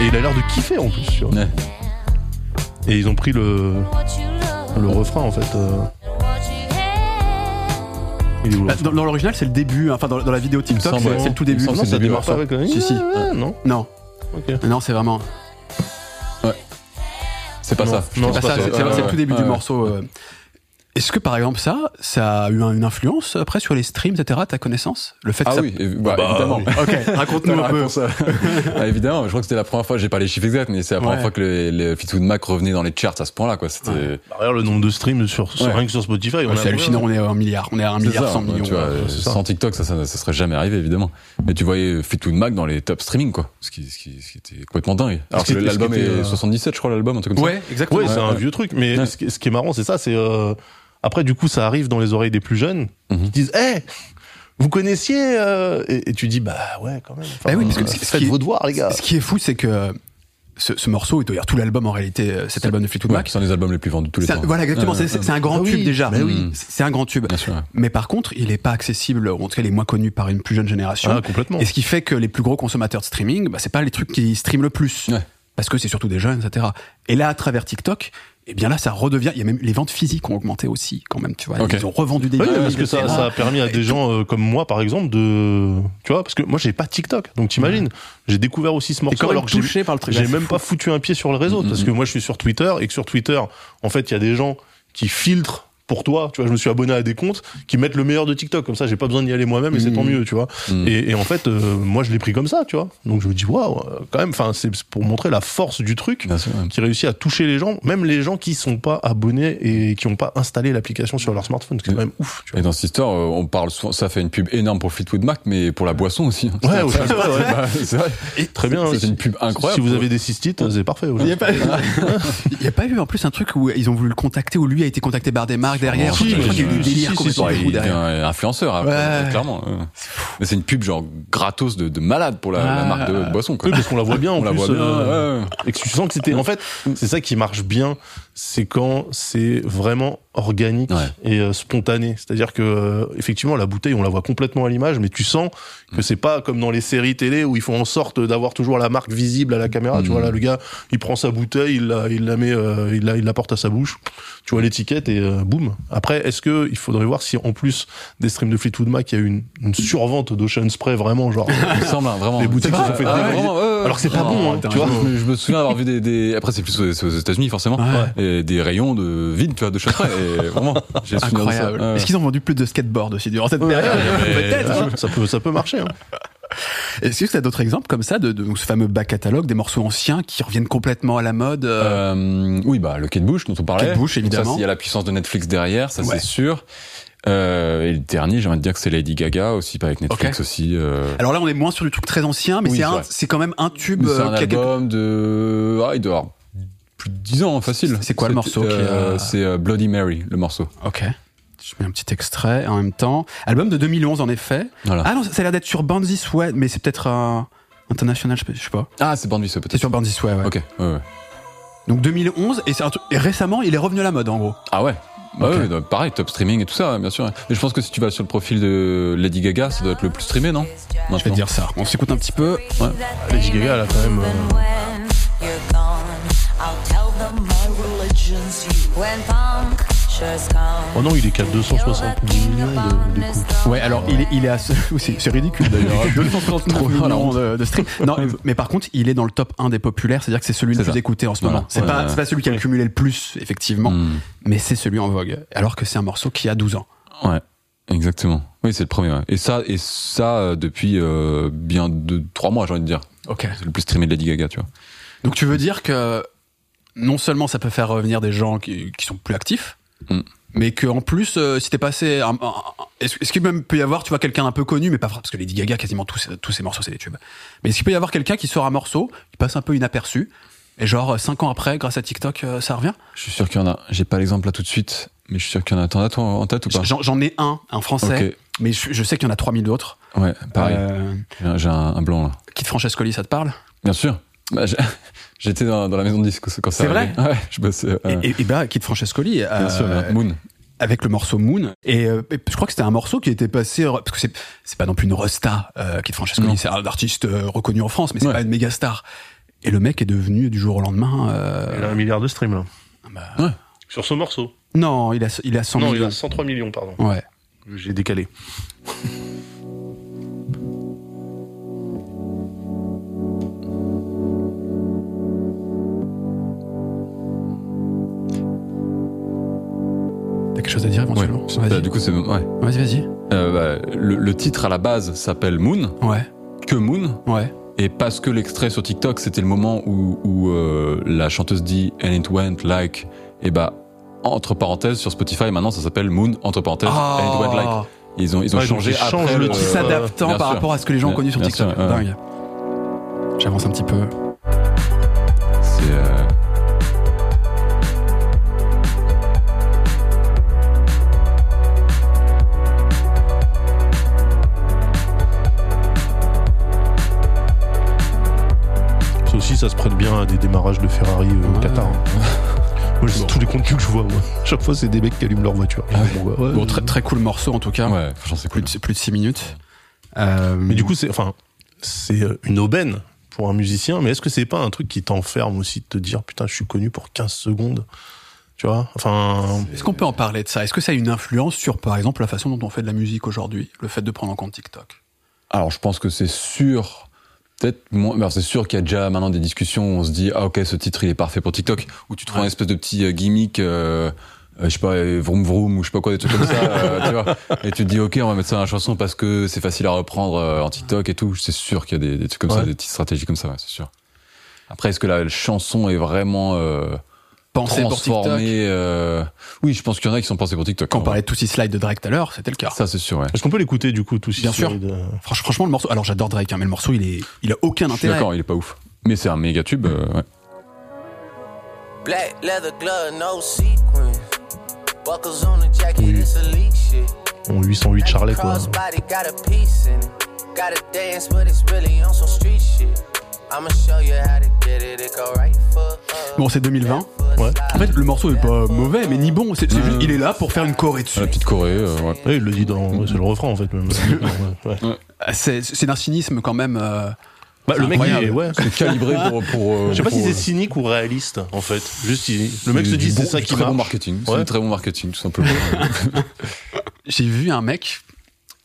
et il a l'air de kiffer en plus, tu vois. Ouais. Et ils ont pris le le refrain en fait. euh, Bah, Dans, dans l'original, c'est le début, hein. enfin dans, dans la vidéo TikTok, c'est ouais. c'est le tout début. Non, c'est ça le début démarre pas morceau. avec un- Si, si. Ouais, non. Non, non, c'est vraiment. C'est pas Non, ça. non, C'est pas ça, c'est ça. c'est- Ouais, c'est le tout début ouais. du morceau. Euh. Est-ce que par exemple ça, ça a eu un- une influence après sur les streams, etc. à Ta connaissance, le fait que Ah ça. oui, bah, Bah, évidemment. oui. Ok, raconte-nous un peu. euh, ah, évidemment, je crois que c'était la première fois, j'ai pas les chiffres exacts, mais c'est la première Ouais. fois que les, les Fleetwood Mac revenaient dans les charts à ce point-là, quoi. C'était, Ouais. Bah, regarde le nombre de streams sur, sur- Ouais. rien que sur Spotify. c'est hallucinant, on est à un milliard, on est à un milliard ça, cent millions. Tu vois, euh, ça. sans TikTok, ça, ça, ça serait jamais arrivé, évidemment. Mais tu voyais Fleetwood Mac dans les top streaming, quoi. Ce qui, ce qui, ce qui était complètement dingue. Alors que l'album est euh, 77, je crois, l'album, un truc comme ça. Ouais, exactement. Ouais, c'est un vieux truc. Mais Ouais. ce, qui, ce qui est marrant, c'est ça. C'est euh, après du coup, ça arrive dans les oreilles des plus jeunes Mhm. qui disent, hé. vous connaissiez euh, et, et tu dis bah ouais quand même. Enfin, Bah oui, parce que euh, ce- faites qui est- vos devoirs les gars. Ce qui est fou, c'est que ce, ce morceau, et d'ailleurs tout l'album en réalité, euh, cet album de Fleetwood Ouais, Mac, c'est un des albums les plus vendus de tous les un- temps. voilà exactement, c'est- un grand Ah oui, tube déjà. bah oui. C'est un grand tube. Bien sûr. ouais. Mais par contre, il est pas accessible, ou en tout cas, il est moins connu par une plus jeune génération. Ah, complètement. Et ce qui fait que les plus gros consommateurs de streaming, bah, c'est pas les trucs qui streament le plus. Ouais. Parce que c'est surtout des jeunes, etc. Et là, à travers TikTok, eh bien là, ça redevient. Il y a même les ventes physiques ont augmenté aussi, quand même. Tu vois, ils ont revendu des Oui, parce que ça, ça a permis à des gens euh, comme moi, par exemple, de, tu vois, parce que moi j'ai pas TikTok, donc t'imagines, j'ai découvert aussi ce morceau alors que j'ai par le truc. j'ai c'est même fou. pas foutu un pied sur le réseau, Mhm. parce que moi je suis sur Twitter et que sur Twitter, en fait, il y a des gens qui filtrent pour toi, tu vois, je me suis abonné à des comptes qui mettent le meilleur de TikTok, comme ça j'ai pas besoin d'y aller moi-même et c'est tant mieux, tu vois. Mm. Et, et en fait, euh, moi je l'ai pris comme ça, tu vois. Donc je me dis waouh, euh, quand même, enfin c'est pour montrer la force du truc Bien qui réussit à toucher les gens, même les gens qui sont pas abonnés et qui ont pas installé l'application sur leur smartphone, c'est quand même ouf, tu vois. Et dans cette histoire, euh, on parle souvent, ça fait une pub énorme pour Fleetwood Mac, mais pour la boisson aussi. hein. Ouais, C'est- aussi, c'est- ouais, ouais. bah, c'est vrai. Très bien. C'est une pub incroyable. Si vous avez des cystites, c'est parfait. Il n'y a, pas... a pas eu en plus un truc où ils ont voulu le contacter, où lui a été contacté par des marques derrière. Si, Je crois qu'il y a eu du si, délire si, complètement si, fou si, derrière. un influenceur, après, Ouais. clairement. ouais. Mais c'est une pub genre gratos de, de malade pour la, la Ah. marque de, de boisson. Quoi. Oui, parce qu'on la voit bien en On la plus. voit bien. euh, ouais. Et que tu sens que c'était. En fait, c'est ça qui marche bien, c'est quand c'est vraiment organique Ouais. et euh, spontané. C'est-à-dire que euh, effectivement la bouteille on la voit complètement à l'image, mais tu sens que c'est pas comme dans les séries télé où ils font en sorte d'avoir toujours la marque visible à la caméra. Tu vois là le gars il prend sa bouteille, il la, il la met, euh, il la, il la porte à sa bouche. Tu vois l'étiquette et euh, boum. Après est-ce que il faudrait voir si en plus des streams de Fleetwood Mac il y a eu une, une survente d'Ocean Spray vraiment genre. Il semble, hein, vraiment. Les boutiques se sont fait vraiment. Alors que c'est pas bon, hein, tu vois. Je, me- souviens avoir vu des, des... après c'est plus aux, États-Unis forcément, Ouais. et des rayons de vide, tu vois, de chauffeur. Et vraiment, j'ai. Incroyable. Ouais. Est-ce qu'ils ont vendu plus de skateboard aussi durant cette période Peut-être. hein. ça peut ça peut marcher. Hein. Est-ce que tu as d'autres exemples comme ça de, de ce fameux back catalogue, des morceaux anciens qui reviennent complètement à la mode euh, Euh, oui, bah le Kate Bush dont on parlait. Kate Bush, évidemment. Il y a la puissance de Netflix derrière, ça Ouais. c'est sûr. Euh, et le dernier, j'ai envie de dire que c'est Lady Gaga aussi, pas avec Netflix aussi. Euh... Alors là, on est moins sur du truc très ancien, mais Oui, c'est c'est un- vrai. c'est quand même un tube c'est un album de, ah, il doit avoir plus de 10 ans, facile. C'est quoi le morceau euh, a- C'est euh, Bloody Mary, le morceau. Ok. Je mets un petit extrait en même temps. Album de 2011 en effet. Voilà. Ah non, ça a l'air d'être sur Born This Way, mais c'est peut-être un international, je sais- pas. Ah, c'est Born This Way, C'est peut-être. sur Born This Way, ouais. Ok, ouais, ouais. Donc 2011 et, c'est un truc- et récemment, il est revenu à la mode en gros. Ah ouais. Bah ouais, bah, pareil, top streaming et tout ça, bien sûr. Mais je pense que si tu vas sur le profil de Lady Gaga, ça doit être le plus streamé, non? Je vais Maintenant. te dire ça. On s'écoute un petit peu. Lady Gaga elle a quand même. euh, Oh non il est qu'à 270 millions de, de coups. Ouais, alors il est, il est à ce... c'est ridicule d'ailleurs. 239 millions de, de streams. Non, mais par contre, il est dans le top 1 des populaires, c'est-à-dire que c'est celui le C'est plus ça. écouté en ce Voilà. moment. C'est Ouais, pas, ouais. c'est pas celui qui a cumulé le plus, effectivement, Hmm. mais c'est celui en vogue. Alors que c'est un morceau qui a 12 ans. Ouais, exactement. Oui, c'est le premier. ouais. Et ça, et ça euh, depuis euh, bien de trois mois, j'ai envie de dire. Ok. C'est le plus streamé de Lady Gaga, tu vois. Donc tu veux dire que non seulement ça peut faire revenir des gens qui, qui sont plus actifs, Mm. mais qu'en plus, euh, si t'es passé... un- un- un- Est-ce qu'il même peut y avoir, tu vois, quelqu'un un peu connu, mais pas parce que Lady Gaga, quasiment tous, tous ses morceaux, c'est des tubes. Mais est-ce qu'il peut y avoir quelqu'un qui sort un morceau, qui passe un peu inaperçu, et genre, 5 ans après, grâce à TikTok, euh, ça revient? Je suis sûr qu'il y en a. J'ai pas l'exemple là tout de suite, mais je suis sûr qu'il y en a. T'en as toi en tête ou pas? J'en ai un, un français, mais je, je sais qu'il y en a 3000 d'autres. Ouais, pareil. Euh, J'ai- J'ai un, un blanc là. Kid Francescoli, ça te parle? Bien sûr. Bah, J'étais dans, dans la maison de disque quand ça C'est vrai. Ouais, je bossais. euh, et, et, et bah, Kid Francescoli, bien euh, sûr, bien. Moon. avec le morceau Moon. Et, euh, et je crois que c'était un morceau qui était passé parce que c'est pas non plus une resta euh, Kid Francescoli, c'est un artiste reconnu en France, mais c'est Ouais. pas une méga star. Et le mec est devenu du jour au lendemain. euh, Il a un milliard de streams là. bah, Ouais. Sur ce morceau. non, il a il a 100 non il a 103 millions pardon. Ouais. J'ai décalé. Chose à dire Ouais. éventuellement Bah, Vas-y, du coup, c'est. Ouais. vas-y, vas-y. Euh, bah, le, le titre à la base s'appelle Moon, Ouais, que Moon. ouais. Et parce que l'extrait sur TikTok, c'était le moment où, où euh, la chanteuse dit And it went like, et bah, entre parenthèses, sur Spotify, maintenant, ça s'appelle Moon, entre parenthèses, And it went like. Ah, Ils ont, ils ont Ouais, changé ils après le le. titre. s'adaptant bien par sûr. rapport à ce que les gens ont connu sur TikTok. sûr, ouais. Dingue. J'avance un petit peu. Aussi, ça se prête bien à des démarrages de Ferrari euh, au Ouais. Qatar. hein. Moi, Bon. tous les contenus que je vois. Moi. Chaque fois, c'est des mecs qui allument leur voiture. Ah ouais. Bon, ouais, Bon, ouais. très, très cool morceau en tout cas. Ouais, c'est Plus cool. de, plus de 6 minutes. Euh, Mais du coup, c'est enfin, c'est euh, une aubaine pour un musicien. Mais est-ce que c'est pas un truc qui t'enferme aussi de te dire putain, je suis connu pour 15 secondes? Tu vois? Enfin, Est-ce qu'on peut en parler de ça? Est-ce que ça a une influence sur, par exemple, la façon dont on fait de la musique aujourd'hui? Le fait de prendre en compte TikTok? Alors, je pense que c'est sûr. Peut-être moins. alors, c'est sûr qu'il y a déjà maintenant des discussions où on se dit ah ok ce titre il est parfait pour TikTok où tu trouves Ouais. un espèce de petit euh, gimmick. euh, euh, je sais pas, euh, vroom vroom ou je sais pas quoi, des trucs comme ça, euh, tu vois. Et tu te dis, ok, on va mettre ça dans la chanson parce que c'est facile à reprendre en TikTok et tout. C'est sûr qu'il y a des, des trucs comme ça, des petites stratégies comme ça, ouais, c'est sûr. Après, est-ce que la chanson est vraiment euh, Pour TikTok euh, Oui, je pense qu'il y en a qui sont pensés pour TikTok. Quand on en parlait de Tootsie Slide de Drake tout à l'heure, c'était le cas. Ça, c'est sûr, ouais. est-ce qu'on peut l'écouter du coup tout Bien sûr. Franch- franchement, le morceau. Alors, j'adore Drake, hein, mais le morceau, il est, il a aucun intérêt. d'accord, il est pas ouf. Mais c'est un méga tube, euh, ouais. Black leather glove, no sequin. Buckles on the jacket, it's elite shit. On 808 Charlet quoi. Crossbody got a piece in it. Gotta dance, but it's really on some street shit. I'ma show you how to get it. It go right foot up. Bon, c'est 2020. left foot Ouais. En fait, le morceau est pas mauvais, mais ni bon. C'est c'est juste, il est là pour faire une choré dessus. La petite Corée, euh, ouais. Ouais, il le dit dans. ouais, c'est le refrain en fait. Même. Ouais, ouais. Ah, C'est c'est d'un cynisme quand même. euh, Bah, le mec, il incroyable. est, ouais. C'est calibré pour. pour euh, Je sais pas pour, si c'est euh, cynique ou réaliste en fait. Juste, il- le mec se du dit c'est bon- ça du qui très marche. bon marketing. C'est Ouais. du très bon marketing, tout simplement. J'ai vu un mec,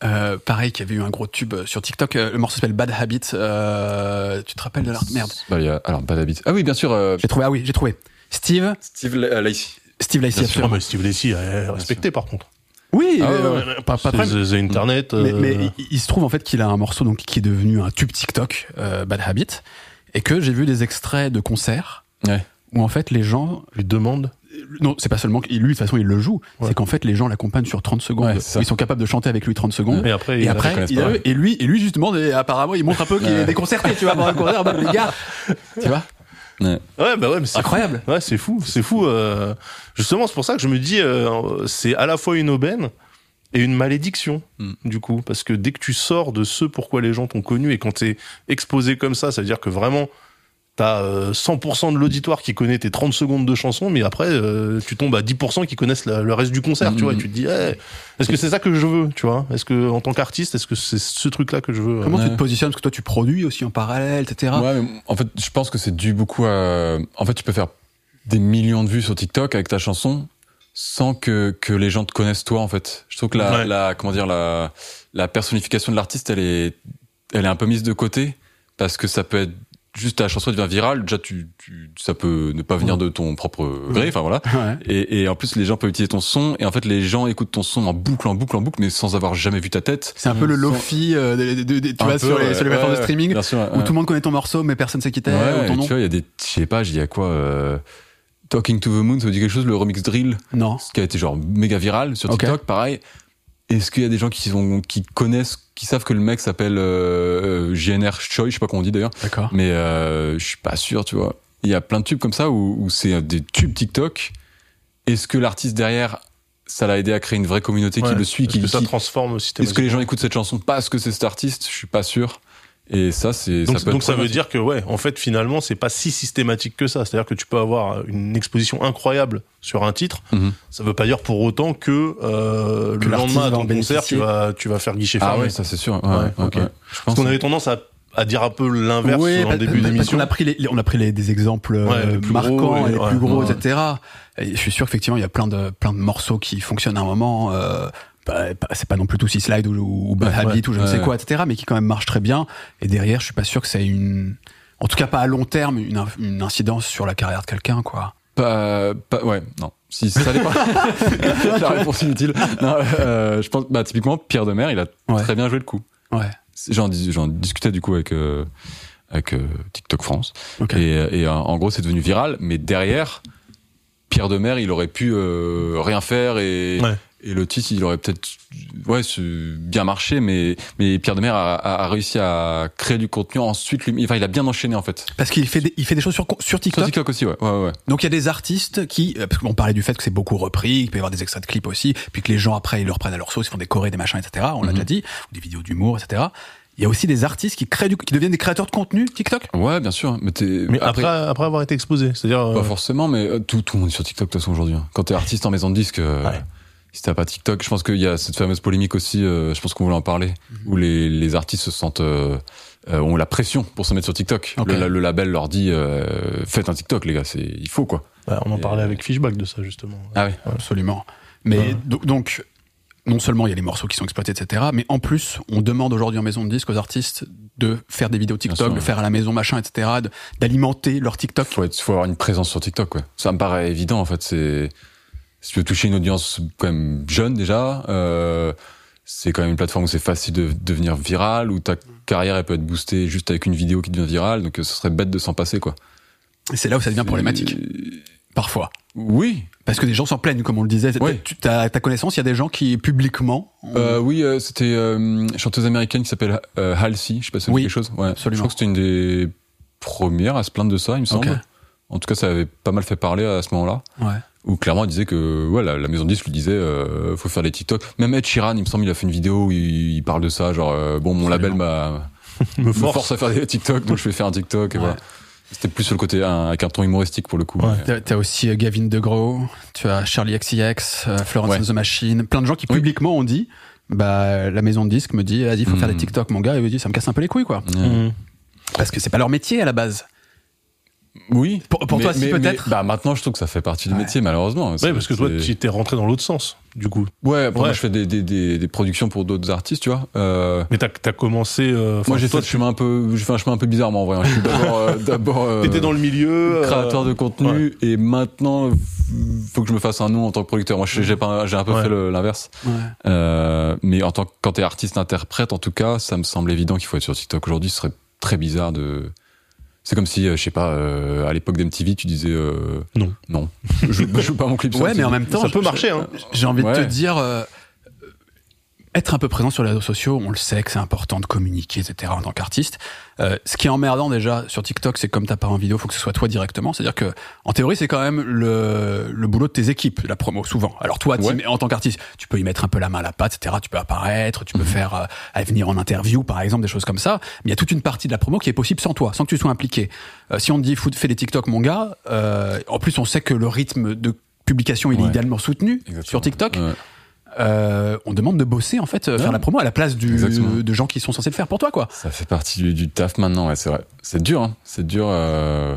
euh, pareil, qui avait eu un gros tube sur TikTok. euh, Le morceau s'appelle Bad Habit. euh, tu te rappelles de l'art Merde. Bah, il y a- alors, Bad Habit. Ah oui, bien sûr. euh, J'ai trouvé. Ah oui, j'ai trouvé. Steve. Steve Lacey. Steve Lacey, Bien sûr, absolument. mais Steve Lacy est respecté par contre. Oui, Ah ouais, euh, ouais. pas, pas de Internet. Mais, euh, mais il, il se trouve en fait qu'il a un morceau donc qui est devenu un tube TikTok, euh, Bad Habit, et que j'ai vu des extraits de concerts Ouais. où en fait les gens, lui demande. Non, c'est pas seulement qu'il lui de toute façon il le joue, Ouais. c'est qu'en fait les gens l'accompagnent sur 30 secondes, Ouais, c'est ça. ils sont capables de chanter avec lui 30 secondes. Et après, Et il- après, il a- et lui, et lui justement, et apparemment, il montre un peu qu'il est déconcerté, tu vois, pendant le concert, en mode, les gars, tu vois, Ouais. Ouais, bah ouais, mais c'est incroyable. Ouais, c'est fou, c'est fou. euh, Justement, c'est pour ça que je me dis, euh, c'est à la fois une aubaine et une malédiction, Mm. du coup, parce que dès que tu sors de ce pourquoi les gens t'ont connu et quand t'es exposé comme ça, ça veut dire que vraiment t'as euh, 100% de l'auditoire qui connaît tes 30 secondes de chanson, mais après euh, tu tombes à 10% qui connaissent la- le reste du concert, tu vois. Et tu te dis, eh, est-ce que c'est ça que je veux, tu vois? Est-ce que en tant qu'artiste, est-ce que c'est ce truc-là que je veux euh, Comment tu Ouais. te positionnes? Parce que toi, tu produis aussi en parallèle, etc. Ouais, mais en fait, je pense que c'est dû beaucoup à. En fait, tu peux faire des millions de vues sur TikTok avec ta chanson sans que, que les gens te connaissent toi, en fait. Je trouve que la, Ouais. la comment dire, la, la personnification de l'artiste, elle est, elle est un peu mise de côté parce que ça peut être juste ta chanson devient virale. Déjà, tu, tu, ça peut ne pas venir de ton propre gré. Enfin voilà. Ouais. Et, et en plus, les gens peuvent utiliser ton son. Et en fait, les gens écoutent ton son en boucle, en boucle, en boucle, mais sans avoir jamais vu ta tête. C'est un peu le Sans- lofi, euh, de- de- de- tu vois, peu, sur les, ouais, sur les plateformes de streaming, sûr, où tout le monde connaît ton morceau, mais personne sait qui t'es, Ouais, ou ton tu nom. vois, il y a des, je sais pas, il y a quoi, euh, Talking to the Moon, ça vous dit quelque chose, le remix drill, Non. ce qui a été genre méga viral sur Ok. TikTok, pareil. Est-ce qu'il y a des gens qui sont, qui connaissent, qui savent que le mec s'appelle euh, euh, JNR Choi, je sais pas comment on dit d'ailleurs, D'accord. mais euh, je suis pas sûr, tu vois. Il y a plein de tubes comme ça où, où c'est des tubes TikTok. Est-ce que l'artiste derrière, ça l'a aidé à créer une vraie communauté qui le suit, est-ce qui, que ça qui- transforme est-ce que les gens écoutent cette chanson parce que c'est cet artiste? Je suis pas sûr. Et ça, c'est Donc, ça peut donc ça veut dire que ouais, en fait finalement c'est pas si systématique que ça. C'est-à-dire que tu peux avoir une exposition incroyable sur un titre. Mhm. Ça veut pas dire pour autant que, euh, Que le lendemain à ton concert tu vas tu vas faire guichet Ah fermé. ouais, ça c'est sûr. Ouais, Ouais, Parce qu'on avait tendance à, à dire un peu l'inverse Oui, en début d'émission. qu'on a pris les, on a pris les, des exemples euh, Ouais, les plus marquants, gros, et les ouais, plus gros, ouais. etc. Et je suis sûr qu'effectivement, il y a plein de, plein de morceaux qui fonctionnent à un moment. Euh, c'est pas non plus tout si slide ou, ou Bad Ouais, Habit ouais, ou je ne sais ouais. quoi, etc. Mais qui quand même marchent très bien. Et derrière, je suis pas sûr que ça ait une, en tout cas pas à long terme, une, incidence sur la carrière de quelqu'un, quoi. Pas, pas, ouais, non. Si ça dépend. la réponse inutile. Non, euh, je pense, bah, typiquement, Pierre Demer, il a Ouais. très bien joué le coup. Ouais. J'en, dis- j'en discutais du coup avec, euh, avec euh, TikTok France. Et, et en gros, c'est devenu viral. Mais derrière, Pierre Demer, il aurait pu euh, rien faire et, Ouais. Et le titre, il aurait peut-être ouais, bien marché. Mais, mais Pierre Demer a, a, a réussi à créer du contenu. Ensuite, lui, enfin, il a bien enchaîné en fait. Parce qu'il fait des, il fait des choses sur, sur Sur TikTok. TikTok aussi, ouais. ouais, ouais. Donc il y a des artistes qui, euh, parce qu'on parlait du fait que c'est beaucoup repris, qu'il peut y avoir des extraits de clips aussi, puis que les gens après ils le reprennent à leur sauce, ils font des chorés, des machins, etc. On l'a Mhm. déjà dit, ou des vidéos d'humour, etc. Il y a aussi des artistes qui créent du, qui deviennent des créateurs de contenu TikTok. Ouais, bien sûr. Mais, après, après avoir été exposé, c'est-à-dire euh, Pas forcément, mais euh, tout, tout le monde est sur TikTok de toute façon aujourd'hui. hein. Quand t'es artiste en maison de disque, euh, Ouais. Si t'as pas TikTok, je pense qu'il y a cette fameuse polémique aussi, euh, je pense qu'on voulait en parler, Mhm. où les, les artistes se sentent, euh, euh, ont la pression pour se mettre sur TikTok. Ok. Le, le label leur dit, euh, faites un TikTok les gars, c'est, il faut quoi. ouais, on en Et- parlait avec Fishback de ça justement. Ah oui. Absolument. Mais Ouais. do- donc, non seulement il y a les morceaux qui sont exploités, etc. Mais en plus, on demande aujourd'hui en maison de disque aux artistes de faire des vidéos TikTok, sûr, de ouais. faire à la maison, machin, etc. D'alimenter leur TikTok. Faut être, faut avoir une présence sur TikTok quoi. Ça me paraît évident en fait. C'est, si tu veux toucher une audience quand même jeune déjà, euh, c'est quand même une plateforme où c'est facile de devenir viral, où ta carrière elle peut être boostée juste avec une vidéo qui devient virale, donc euh, ce serait bête de s'en passer quoi. Et c'est là où ça devient problématique. Euh, Parfois. Oui, Parce que des gens s'en plaignent, comme on le disait. Oui. Tu as ta connaissance, il y a des gens qui, publiquement, ont- Euh, oui, euh, c'était euh, une chanteuse américaine qui s'appelle euh, Halsey, je sais pas si vous Oui, quelque chose. Ouais, absolument. Je crois que c'était une des premières à se plaindre de ça, il me semble. Ok. En tout cas, ça avait pas mal fait parler à ce moment-là. Ouais. Où clairement, elle disait que ouais, la, la maison de disques lui disait euh, faut faire des TikTok. Même Ed Sheeran, il me semble, il a fait une vidéo où il, il parle de ça, genre euh, bon, mon label m'a me me force. à faire des TikTok, donc je vais faire un TikTok. Et Ouais. voilà. C'était plus sur le côté un- avec un ton humoristique pour le coup. Ouais. T'as t'as aussi euh, Gavin DeGraw, tu as Charlie XCX, euh, Florence Ouais. and the Machine, plein de gens qui Oui. publiquement ont dit, bah la maison de disques me dit, vas-y, faut faire des Mm. TikTok, mon gars, et il me dit, ça me casse un peu les couilles, quoi. Mhm. Parce que c'est pas leur métier à la base. Oui. Pour- pour toi, si, peut-être Bah maintenant, je trouve que ça fait partie du Ouais. métier, malheureusement. Ouais, C'est- parce que toi, tu t'es rentré dans l'autre sens, du coup. Ouais, après, moi, je fais des, des, des, des productions pour d'autres artistes, tu vois. Euh, Mais t'as as commencé. euh, moi, j'ai fait chemin un peu, j'ai fait un chemin un peu bizarre, moi, en vrai. hein. Je suis d'abord, euh, d'abord, euh, T'étais dans le milieu. euh, créateur de contenu, et maintenant, faut que je me fasse un nom en tant que producteur. Moi, j'ai pas, j'ai un peu Ouais. fait l'inverse. Ouais. Euh, mais en tant que, quand t'es artiste interprète, en tout cas, ça me semble évident qu'il faut être sur TikTok aujourd'hui. Ce serait très bizarre de. C'est comme si, euh, je sais pas, euh, à l'époque d'MTV, tu disais euh, Non. non, je, je joue pas mon clip. sur Ouais, mais MTV. en même temps, Ça peut marcher, hein. J'ai envie de te dire, euh, être un peu présent sur les réseaux sociaux, on le sait que c'est important de communiquer, etc. en tant qu'artiste. Euh, ce qui est emmerdant déjà sur TikTok, c'est comme t'as pas en vidéo, faut que ce soit toi directement. C'est-à-dire que, en théorie, c'est quand même le, le boulot de tes équipes, la promo, souvent. Alors toi, Ouais. en tant qu'artiste, tu peux y mettre un peu la main à la pâte, etc. Tu peux apparaître, tu peux Mhm. faire euh, venir en interview, par exemple, des choses comme ça. Mais il y a toute une partie de la promo qui est possible sans toi, sans que tu sois impliqué. Euh, si on te dit, fais des TikTok, mon gars, euh, en plus, on sait que le rythme de publication, il est idéalement soutenu Exactement. sur TikTok. Ouais. Euh, on demande de bosser en fait, euh, faire la promo à la place du, de gens qui sont censés le faire pour toi quoi. Ça fait partie du, du taf maintenant, ouais, c'est vrai. C'est dur, hein. C'est dur, euh,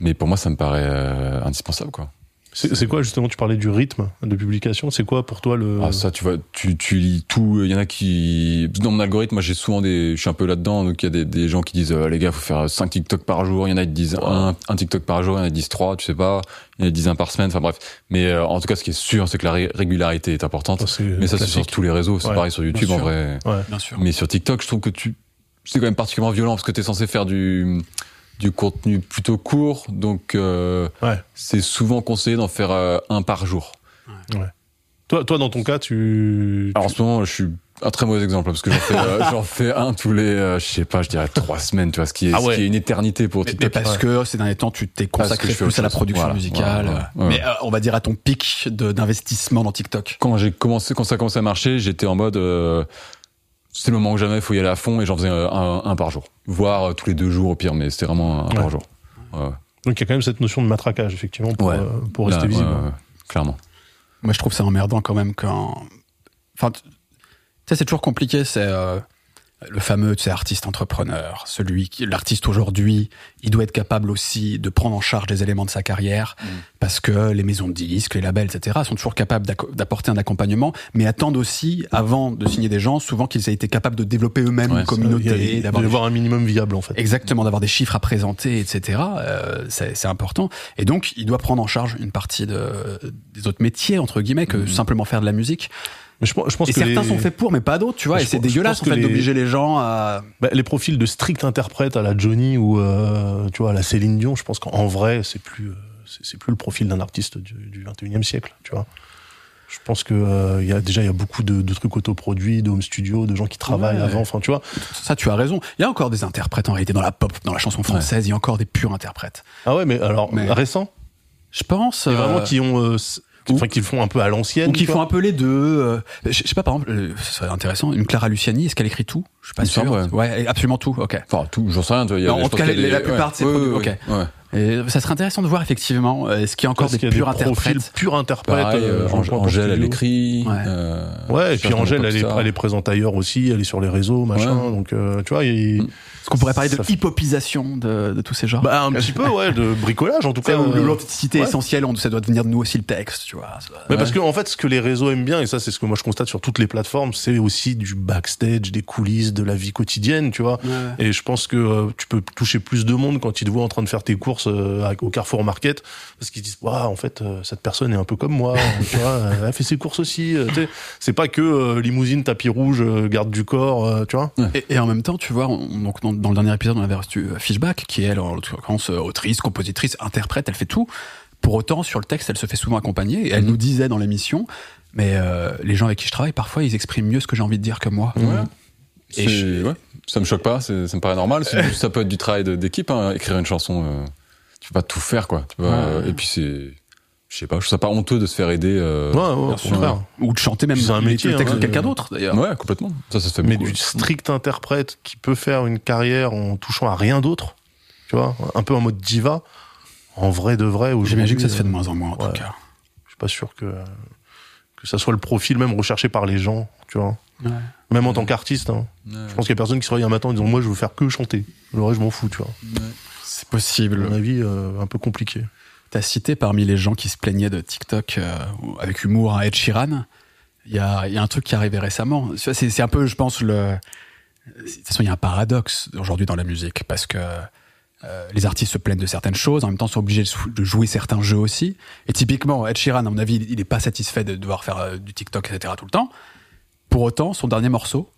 mais pour moi, ça me paraît euh, indispensable, quoi. C'est quoi, justement, tu parlais du rythme de publication C'est quoi pour toi le. Ah, ça, tu vois, tu, tu lis tout. Il y en a qui, dans mon algorithme, moi, j'ai souvent des, je suis un peu là-dedans, donc il y a des, des gens qui disent, euh, les gars, faut faire 5 TikTok par jour. Il y en a qui disent un, un TikTok par jour, il y en a qui disent 3, tu sais pas. Il y en a qui disent un par semaine. Enfin, bref. Mais, euh, en tout cas, ce qui est sûr, c'est que la ré- régularité est importante. C'est mais ça, c'est sur tous les réseaux. C'est Ouais, pareil sur YouTube, en vrai. Ouais. Bien sûr. Mais sur TikTok, je trouve que tu, c'est quand même particulièrement violent parce que t'es censé faire du, du contenu plutôt court, donc euh, Ouais. c'est souvent conseillé d'en faire euh, un par jour. Toi, toi, dans ton cas, tu. Alors en ce moment, je suis un très mauvais exemple parce que j'en fais, euh, j'en fais un tous les, euh, je sais pas, je dirais trois semaines, tu vois, ce qui est, Ah ce ouais. qui est une éternité pour Mais, mais TikTok. parce que ces derniers temps tu t'es consacré plus à la chose. production Voilà, musicale. voilà, voilà. Mais euh, on va dire à ton pic de- d'investissement dans TikTok. Quand j'ai commencé, quand ça a commencé à marcher, j'étais en mode, euh, c'est le moment où jamais il faut y aller à fond et j'en faisais euh, un, un par jour, voire euh, tous les deux jours au pire, mais c'était vraiment un Ouais. par jour. Ouais. Donc il y a quand même cette notion de matraquage, effectivement, pour, Ouais. euh, pour rester Là, visible. clairement. Moi je trouve ça emmerdant quand même quand. Enfin, tu tu sais c'est toujours compliqué. C'est euh, le fameux, tu sais, artiste entrepreneur, celui qui, l'artiste aujourd'hui, il doit être capable aussi de prendre en charge des éléments de sa carrière, parce que les maisons de disques, les labels, etc., sont toujours capables d'apporter un accompagnement, mais attendent aussi, avant de signer des gens, souvent qu'ils aient été capables de développer eux-mêmes Ouais, une communauté, d'avoir un minimum viable, en fait. Exactement, d'avoir des chiffres à présenter, etc. Euh, c'est important. Et donc, il doit prendre en charge une partie de, des autres métiers, entre guillemets, que simplement faire de la musique. Mais je, pense- je pense Et que certains les, sont faits pour, mais pas d'autres, tu vois. Mais Et c'est dégueulasse, en fait, les- d'obliger les gens à... bah, les profils de strict interprète à la Johnny ou euh, tu vois à la Céline Dion. Je pense qu'en vrai, c'est plus, euh, c'est plus le profil d'un artiste du, du 21e siècle, tu vois. Je pense que euh, y a déjà il y a beaucoup de, de trucs autoproduits, de home studio, de gens qui travaillent Ouais. avant. Enfin, tu vois. Ça, tu as raison. Il y a encore des interprètes, en réalité, dans la pop, dans la chanson française, il y a encore des purs interprètes. Ah ouais, mais alors Mais- récents, Je pense... et euh, vraiment qui ont, euh, enfin qui le font un peu à l'ancienne. ou qui font un peu les deux. euh, je je sais pas, par exemple, euh, ce serait intéressant, une Clara Luciani, est-ce qu'elle écrit tout? Je suis pas sûr. semble, ouais, absolument tout, ok. Enfin, tout, j'en sais rien. tu vois, il y a- Non, en tout cas, les- la plupart de ces ouais, produits, ouais, ok. ouais. Et ça serait intéressant de voir, effectivement, euh, est-ce qu'il y a encore Parce des purs des interprètes? purs interprètes. Pareil, euh, euh, j'en Angèle, elle écrit. Ouais. euh, Ouais, et puis Angèle, elle est, elle est présente ailleurs aussi, elle est sur les réseaux, machin. Ouais. Donc, euh, tu vois, il, Mm. Est-ce qu'on pourrait parler de hippopisation de, de tous ces genres bah, un petit peu, ouais, de bricolage en tout cas. euh, l'authenticité ouais. essentielle, on, ça doit devenir de nous aussi le texte, tu vois. Mais parce que en fait, ce que les réseaux aiment bien, et ça c'est ce que moi je constate sur toutes les plateformes, c'est aussi du backstage, des coulisses, de la vie quotidienne, tu vois. Et je pense que euh, tu peux toucher plus de monde quand ils te voient en train de faire tes courses euh, au Carrefour Market, parce qu'ils disent, waouh, en fait, euh, cette personne est un peu comme moi, tu vois, elle fait ses courses aussi. c'est pas que limousine, tapis rouge, garde du corps, tu vois. Et, et en même temps, tu vois, on- donc dans, dans le dernier épisode, on avait reçu euh, Fishback, qui est elle, en l'occurrence, euh, autrice, compositrice, interprète, elle fait tout. Pour autant, sur le texte, elle se fait souvent accompagner. Et elle Mhm. nous disait dans l'émission, mais euh, les gens avec qui je travaille, parfois, ils expriment mieux ce que j'ai envie de dire que moi. Ouais. Et ouais, ça me choque pas, c'est- ça me paraît normal. ça peut être du travail de- d'équipe, hein, écrire une chanson. euh, tu peux pas tout faire, quoi. Tu peux pas- Ouais. Et puis c'est, je sais pas, je trouve ça pas honteux de se faire aider. euh, ouais, ouais, au contraire. Ou de chanter même un métier, le texte hein, de quelqu'un d'autre, d'ailleurs. Ouais, complètement. Ça, ça se fait Mais beaucoup. du strict interprète qui peut faire une carrière en touchant à rien d'autre. tu vois, un peu en mode diva. En vrai de vrai, aujourd'hui, J'imagine que ça se fait de euh, moins en moins, en ouais. tout cas. Je suis pas sûr que que ça soit le profil même recherché par les gens, tu vois. Même en tant qu'artiste, hein. je pense qu'il y a personne qui se réveille un matin en disant moi je veux faire que chanter. Le reste je m'en fous, tu vois. C'est À possible. mon avis, euh, un peu compliqué. T'as cité parmi les gens qui se plaignaient de TikTok euh, avec humour à Ed Sheeran. Il y a, il y a un truc qui est arrivé récemment. C'est un peu, je pense, le. De toute façon, il y a un paradoxe aujourd'hui dans la musique parce que euh, les artistes se plaignent de certaines choses, en même temps sont obligés de jouer certains jeux aussi. Et typiquement, Ed Sheeran, à mon avis, il n'est pas satisfait de devoir faire euh, du TikTok, etc. tout le temps. Pour autant, son dernier morceau,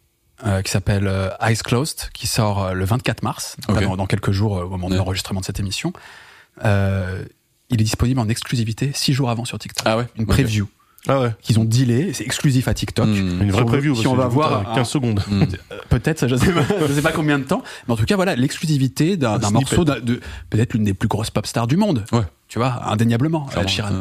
euh, qui s'appelle Eyes Closed, qui sort le 24 mars, donc Ok. là, dans, dans quelques jours au moment de l'enregistrement de cette émission, il est disponible en exclusivité six jours avant sur TikTok. Ah ouais Une preview Ah ouais, qu'ils ont dealé, c'est exclusif à TikTok. Hmm. une vraie Si preview. si on va voir t'as un- 15 secondes. Hmm. Peut-être, je sais pas, je sais pas combien de temps, mais en tout cas voilà l'exclusivité d'un morceau de peut-être l'une des plus grosses pop stars du monde. Ouais. Tu vois, indéniablement. Sheeran. Ouais.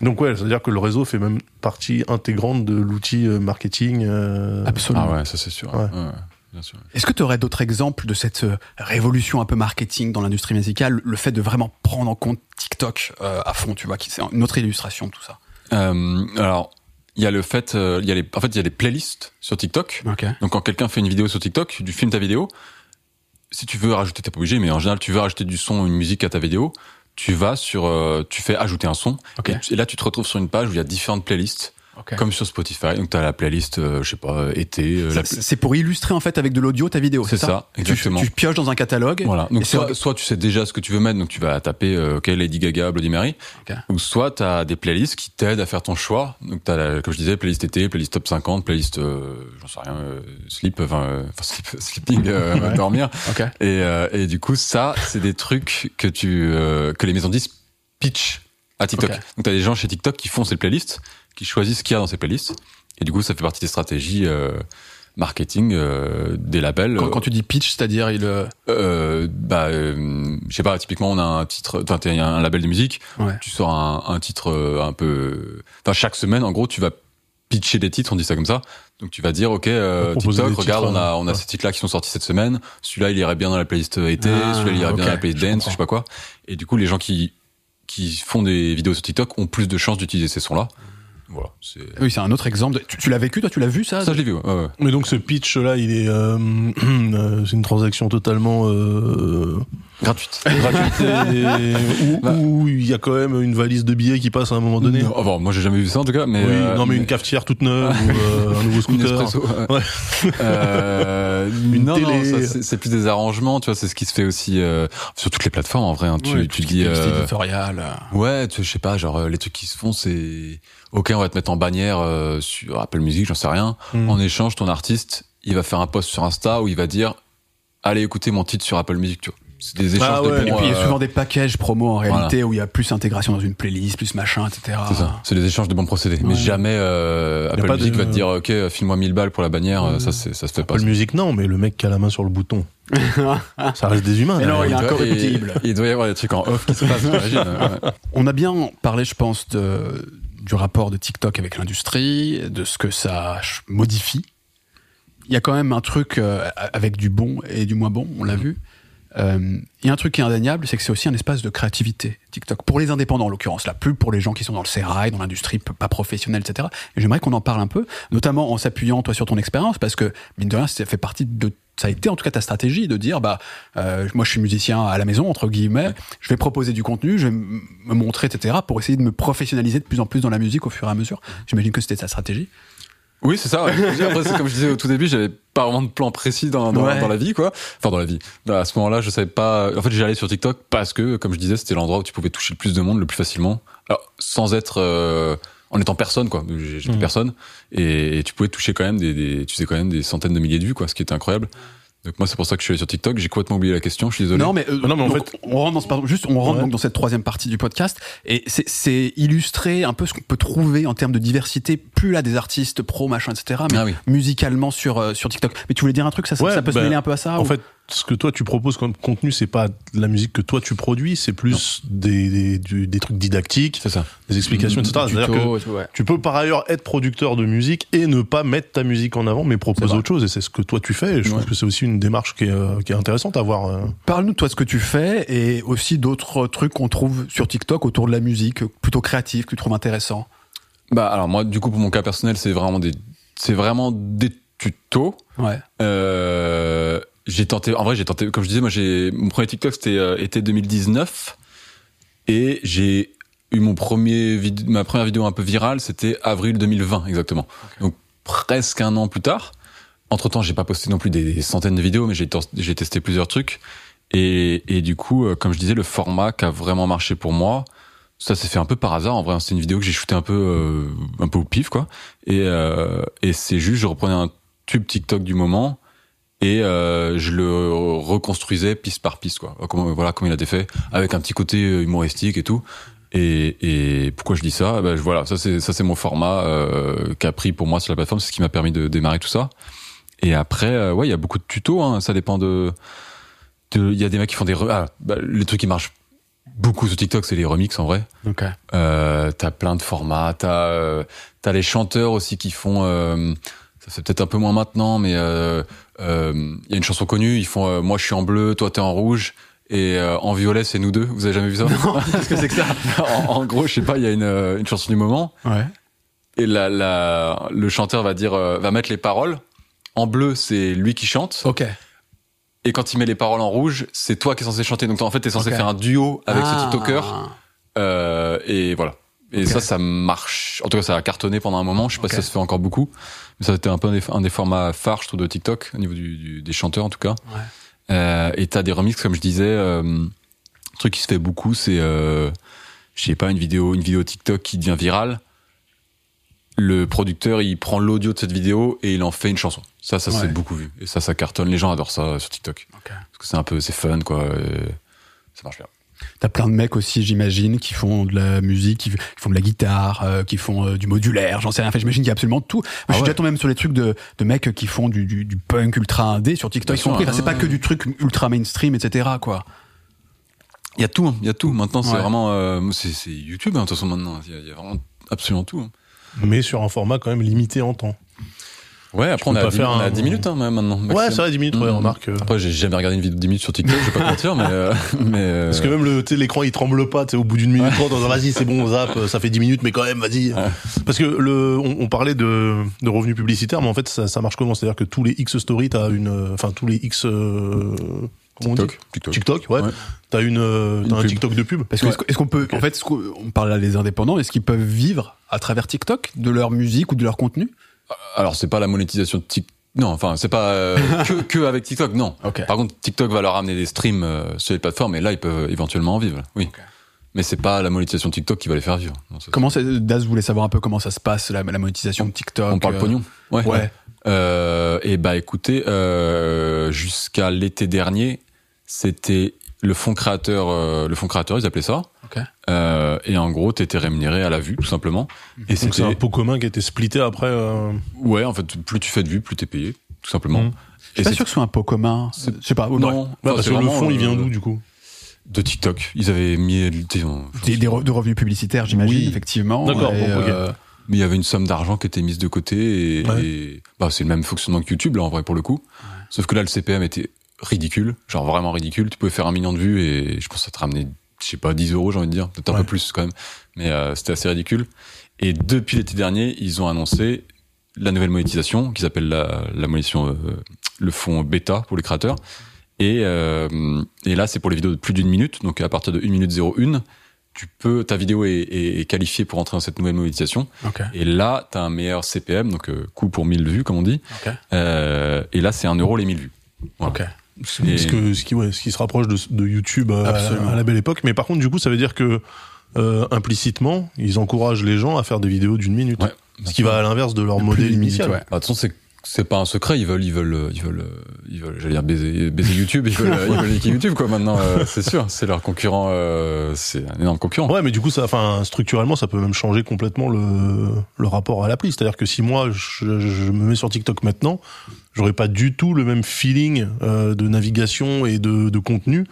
Donc ouais, c'est-à-dire que le réseau fait même partie intégrante de l'outil euh, marketing. euh, Absolument. Ah ouais, ça c'est sûr. Ouais. Ouais, ouais, bien sûr. Est-ce que tu aurais d'autres exemples de cette euh, révolution un peu marketing dans l'industrie musicale, le fait de vraiment prendre en compte TikTok euh, à fond, tu vois, qui c'est une autre illustration de tout ça? Euh, alors, il y a le fait, euh, il y a les, en fait, il y a des playlists sur TikTok. Ok. Donc, quand quelqu'un fait une vidéo sur TikTok, tu filmes ta vidéo. Si tu veux rajouter, t'es pas obligé, mais en général, tu veux rajouter du son, une musique à ta vidéo. Tu vas sur, euh, tu fais ajouter un son. Ok. Et, tu- et là, tu te retrouves sur une page où il y a différentes playlists, Comme sur Spotify. Donc, t'as la playlist, euh, je sais pas, euh, été. euh, la C'est pour illustrer en fait avec de l'audio ta vidéo, c'est ça, Tu- exactement. Tu, pioches dans un catalogue. Voilà. Donc soit, soit tu sais déjà ce que tu veux mettre, donc tu vas taper euh, ok Lady Gaga, Bloody Mary, Ok. ou soit tu as des playlists qui t'aident à faire ton choix. Donc tu as comme je disais playlist été, playlist top 50, playlist euh, j'en sais rien, euh, sleep, enfin sleep, sleeping, euh, dormir. Ok. Et, euh, et du coup ça c'est des trucs que tu euh, que les maisons disques pitch à TikTok. Ok. Donc tu as des gens chez TikTok qui font ces playlists, qui choisissent ce qu'il y a dans ces playlists, et du coup ça fait partie des stratégies euh, marketing euh, des labels. Quand, quand tu dis pitch, c'est-à-dire il. euh, Euh, bah, euh, je sais pas. Typiquement, on a un titre. Enfin, t'as un label de musique. Ouais. Tu sors un, un titre euh, un peu. Enfin, chaque semaine, en gros, tu vas pitcher des titres. On dit ça comme ça. Donc, tu vas dire, ok, euh, TikTok, regarde, titres, on a, on a ouais. ces titres-là qui sont sortis cette semaine. Celui-là, il irait bien dans la playlist été. Ah, Celui-là, il irait bien dans la playlist je dance, comprends. je sais pas quoi. Et du coup, les gens qui qui font des vidéos sur TikTok ont plus de chances d'utiliser ces sons-là. Voilà. C'est. Oui, c'est un autre exemple. de- Tu, tu l'as vécu, toi, tu l'as vu ça? Ça, je l'ai vu. Ouais, ouais. Mais donc ce pitch là, il est, euh, euh, c'est une transaction totalement euh, Gratuite. gratuite et Bah. où il y a quand même une valise de billets qui passe à un moment donné. Non, enfin, moi, j'ai jamais vu ça en tout cas. Mais oui, euh, non mais une cafetière toute neuve ou euh, un nouveau Une scooter. espresso, ouais. Euh, Une non, télé. c'est- plus des arrangements, tu vois, c'est ce qui se fait aussi euh, sur toutes les plateformes en vrai. hein. tu Ouais, tu dis, euh, éditorial. ouais, tu, je sais pas, genre les trucs qui se font, c'est ok, on va te mettre en bannière euh, sur Apple Music, j'en sais rien. Hmm. En échange, ton artiste, il va faire un post sur Insta où il va dire, allez écouter mon titre sur Apple Music, tu vois. C'est des échanges Ah de ouais. bons, Et puis il y a euh, souvent des packages promo en réalité voilà. où il y a plus intégration dans une playlist, plus machin, etc. C'est ça, c'est des échanges de bons procédés. Mais Ouais. jamais euh, Apple pas Music de- va te dire, ok, file-moi 1000 balles pour la bannière, euh, ça, c'est, ça se fait pas. Apple Music non, mais le mec qui a la main sur le bouton, ça reste des humains. Mais non, derrière. il est doit- incorruptible. et- Il doit y avoir des trucs en off qui se passent, j'imagine. ouais. On a bien parlé, je pense, de, du rapport de TikTok avec l'industrie, de ce que ça modifie. Il y a quand même un truc euh, avec du bon et du moins bon, on l'a vu. Euh, Il y a un truc qui est indéniable, c'est que c'est aussi un espace de créativité, TikTok. Pour les indépendants, en l'occurrence, là, plus pour les gens qui sont dans le sérail, dans l'industrie pas professionnelle, etc. Et j'aimerais qu'on en parle un peu, notamment en s'appuyant, toi, sur ton expérience, parce que, mine de rien, ça fait partie de ça a été en tout cas ta stratégie de dire bah euh, moi je suis musicien à la maison entre guillemets je vais proposer du contenu je vais me montrer etc pour essayer de me professionnaliser de plus en plus dans la musique au fur et à mesure j'imagine que c'était ta stratégie Oui, c'est ça. Après, c'est comme je disais au tout début, j'avais pas vraiment de plan précis dans, dans, Ouais. dans la vie, quoi. Enfin, dans la vie. À ce moment-là, je savais pas. En fait, j'allais sur TikTok parce que, comme je disais, c'était l'endroit où tu pouvais toucher le plus de monde le plus facilement. Alors, sans être, euh, en étant personne, quoi. J'étais Mhm. personne. Et, et tu pouvais toucher quand même des, des, tu faisais quand même des centaines de milliers de vues, quoi, ce qui était incroyable. Donc moi, c'est pour ça que je suis allé sur TikTok. J'ai complètement oublié la question. Je suis désolé. non mais, euh, Non, mais en donc, fait- on rentre dans ce, pardon, juste on rentre Ouais. donc dans cette troisième partie du podcast et c'est- c'est illustrer un peu ce qu'on peut trouver en termes de diversité plus là des artistes pro machin etc mais Ah oui. musicalement sur euh, sur TikTok mais tu voulais dire un truc? Ça, ça- Ouais, ça peut se bah, mêler un peu à ça En ou- fait, ce que toi tu proposes comme contenu, c'est pas de la musique que toi tu produis, c'est plus des, des, du- des trucs didactiques, ça. des explications, etc. C'est-à-dire que et tout, ouais. tu peux par ailleurs être producteur de musique et ne pas mettre ta musique en avant, mais proposer autre chose. Et c'est ce que toi tu fais. Et je Ouais. trouve que c'est aussi une démarche qui est, euh, qui est intéressante à voir. euh. Parle-nous de toi ce que tu fais et aussi d'autres trucs qu'on trouve sur TikTok autour de la musique, plutôt créatifs, que tu trouves intéressants. Bah alors moi, du coup, pour mon cas personnel, c'est vraiment des, c'est vraiment des tutos. Ouais. Euh, j'ai tenté, en vrai, j'ai tenté, comme je disais, moi, j'ai mon premier TikTok c'était euh, été 2019 et j'ai eu mon premier vid- ma première vidéo un peu virale, c'était avril 2020 exactement. Donc presque un an plus tard. Entre temps, j'ai pas posté non plus des, des centaines de vidéos, mais j'ai tes- j'ai testé plusieurs trucs et, et du coup, euh, comme je disais, le format qui a vraiment marché pour moi. Ça s'est fait un peu par hasard. En vrai, c'était une vidéo que j'ai shootée un peu, euh, un peu au pif, quoi. Et, euh, et c'est juste, je reprenais un tube TikTok du moment et euh, je le reconstruisais piste par piste quoi. Comme, voilà comme il a été fait avec un petit côté euh, humoristique et tout. Et, et pourquoi je dis ça? Ben, je- voilà ça c'est ça c'est mon format euh, qu'a pris pour moi sur la plateforme. C'est ce qui m'a permis de démarrer tout ça. Et après euh, ouais il y a beaucoup de tutos hein, ça dépend de de- il y a des mecs qui font des re- ah, bah, les trucs qui marchent beaucoup sur TikTok c'est les remixes en vrai. Ok. euh, t'as plein de formats, t'as euh, t'as les chanteurs aussi qui font. euh, ça fait peut-être un peu moins maintenant, mais euh, il y a une chanson connue. Ils font euh, moi je suis en bleu, toi t'es en rouge. Et euh, en violet, c'est nous deux. Vous avez jamais vu ça? Qu'est-ce que c'est que ça? En, en gros, je sais pas, il y a une, euh, une chanson du moment Ouais. et la, la, le chanteur va dire, euh, va mettre les paroles. En bleu, c'est lui qui chante. Ok. Et quand il met les paroles en rouge, c'est toi qui es censé chanter. Donc en fait, t'es censé faire un duo avec Ah. ce TikToker. Euh, et voilà. Et ça, ça marche. En tout cas, ça a cartonné pendant un moment. Je sais pas si ça se fait encore beaucoup. Mais ça a été un peu un des, un des formats phares, je trouve, de TikTok, au niveau du, du- des chanteurs, en tout cas. Ouais. Euh, et t'as des remixes, comme je disais. Euh, un truc qui se fait beaucoup, c'est, euh, je sais pas, une vidéo, une vidéo TikTok qui devient virale. Le producteur, il prend l'audio de cette vidéo et il en fait une chanson. Ça, ça Ouais. c'est beaucoup vu. Et ça, ça cartonne. Les gens adorent ça sur TikTok. Ok. Parce que c'est un peu, c'est fun, quoi. et ça marche bien. T'as plein de mecs aussi, j'imagine, qui font de la musique, qui, qui font de la guitare, euh, qui font euh, du modulaire, j'en sais rien. Enfin, j'imagine qu'il y a absolument tout. Moi, je suis Ah ouais. déjà tombé même sur les trucs de, de mecs qui font du, du, du punk ultra indé sur TikTok. Y compris. sûr, Enfin, c'est pas ouais. que du truc ultra mainstream, etc. Quoi. Il y a tout, hein. il y a tout. Maintenant, c'est Ouais. vraiment, euh, c'est c'est YouTube, hein, de toute façon, maintenant. Il y, a- il y a vraiment absolument tout. hein. Mais sur un format quand même limité en temps. Ouais, après, on a, pas 10, faire on a un- 10 minutes, hein, maintenant. Ouais, maximum. c'est vrai, 10 minutes, ouais, Mhm. remarque. euh. Après, j'ai jamais regardé une vidéo de 10 minutes sur TikTok, je vais pas mentir, mais, euh, mais, euh, Parce que même le, tu sais, l'écran il tremble pas, tu sais, au bout d'une minute trente, vas-y, c'est bon, on zappe, ça fait 10 minutes, mais quand même, vas-y. Parce que le, on, on parlait de, de revenus publicitaires, mais en fait, ça, ça marche comment? C'est-à-dire que tous les X stories, t'as une, euh, enfin, tous les X, euh, comment on dit? TikTok. TikTok. TikTok, ouais. Ouais. T'as une, euh, Une t'as un. TikTok de pub. Parce que est-ce qu'on peut, en fait, on parle là des indépendants, est-ce qu'ils peuvent vivre à travers TikTok de leur musique ou de leur contenu? Alors, c'est pas la monétisation de TikTok. Non, enfin, c'est pas euh, que, que avec TikTok, non. Par contre, TikTok va leur amener des streams euh, sur les plateformes, et là, ils peuvent éventuellement en vivre. Oui. Ok. Mais c'est pas la monétisation de TikTok qui va les faire vivre. Non, ça, Comment Daz voulait savoir un peu comment ça se passe, la, la monétisation de TikTok. On parle euh, pognon. Ouais. Ouais. Euh, et bah écoutez, euh, jusqu'à l'été dernier, c'était le fonds créateur. euh, le fonds créateur, ils appelaient ça. Euh, et en gros, t'étais rémunéré à la vue, tout simplement. Et Donc c'est un pot commun qui a été splitté après. euh, ouais, en fait, plus tu fais de vues, plus t'es payé, tout simplement. Mhm. Je suis Et pas c'est sûr que ce soit un pot commun. Je sais pas. non, Ouais, enfin, parce que le fond, il vient euh, d'où, du coup De TikTok. Ils avaient mis. Des, des re- de revenus publicitaires, j'imagine, Oui. effectivement. D'accord, bon, euh, Mais il y avait une somme d'argent qui était mise de côté et, Ouais. et- bah, c'est le même fonctionnement que YouTube là en vrai pour le coup. Sauf que là le CPM était ridicule, genre vraiment ridicule. Tu pouvais faire un million de vues et je pense que ça te ramenait, je sais pas, 10 euros j'ai envie de dire, peut-être un peu plus quand même. Mais euh, c'était assez ridicule. Et depuis l'été dernier, ils ont annoncé la nouvelle monétisation qui s'appelle la, la monétisation, euh, le fonds bêta pour les créateurs. Et, euh, et là, c'est pour les vidéos de plus d'une minute. Donc à partir de 1 minute 01, tu peux, ta vidéo est, est, est qualifiée pour entrer dans cette nouvelle monétisation. Ok. Et là, tu as un meilleur CPM, donc euh, coût pour 1000 vues, comme on dit. Ok. Euh, et là, c'est 1 euro les 1000 vues. Voilà. Ok. Et- ce, que, ce, qui, ouais, ce qui se rapproche de, de YouTube à la belle époque. Mais par contre, du coup, ça veut dire que euh, implicitement, ils encouragent les gens à faire des vidéos d'une minute. Ouais. Ce qui va à l'inverse de leur modèle initial. ouais. Bah, de toute façon, c'est c'est pas un secret. Ils veulent, ils veulent, ils veulent, ils veulent. J'allais dire baiser, baiser YouTube. Ils veulent, ils veulent YouTube quoi. Maintenant, euh, c'est sûr. C'est leur concurrent. euh, c'est un énorme concurrent. Ouais, mais du coup, ça, enfin, structurellement, ça peut même changer complètement le, le rapport à l'appli. C'est-à-dire que si moi, je, je me mets sur TikTok maintenant, j'aurais pas du tout le même feeling euh, de navigation et de, de contenu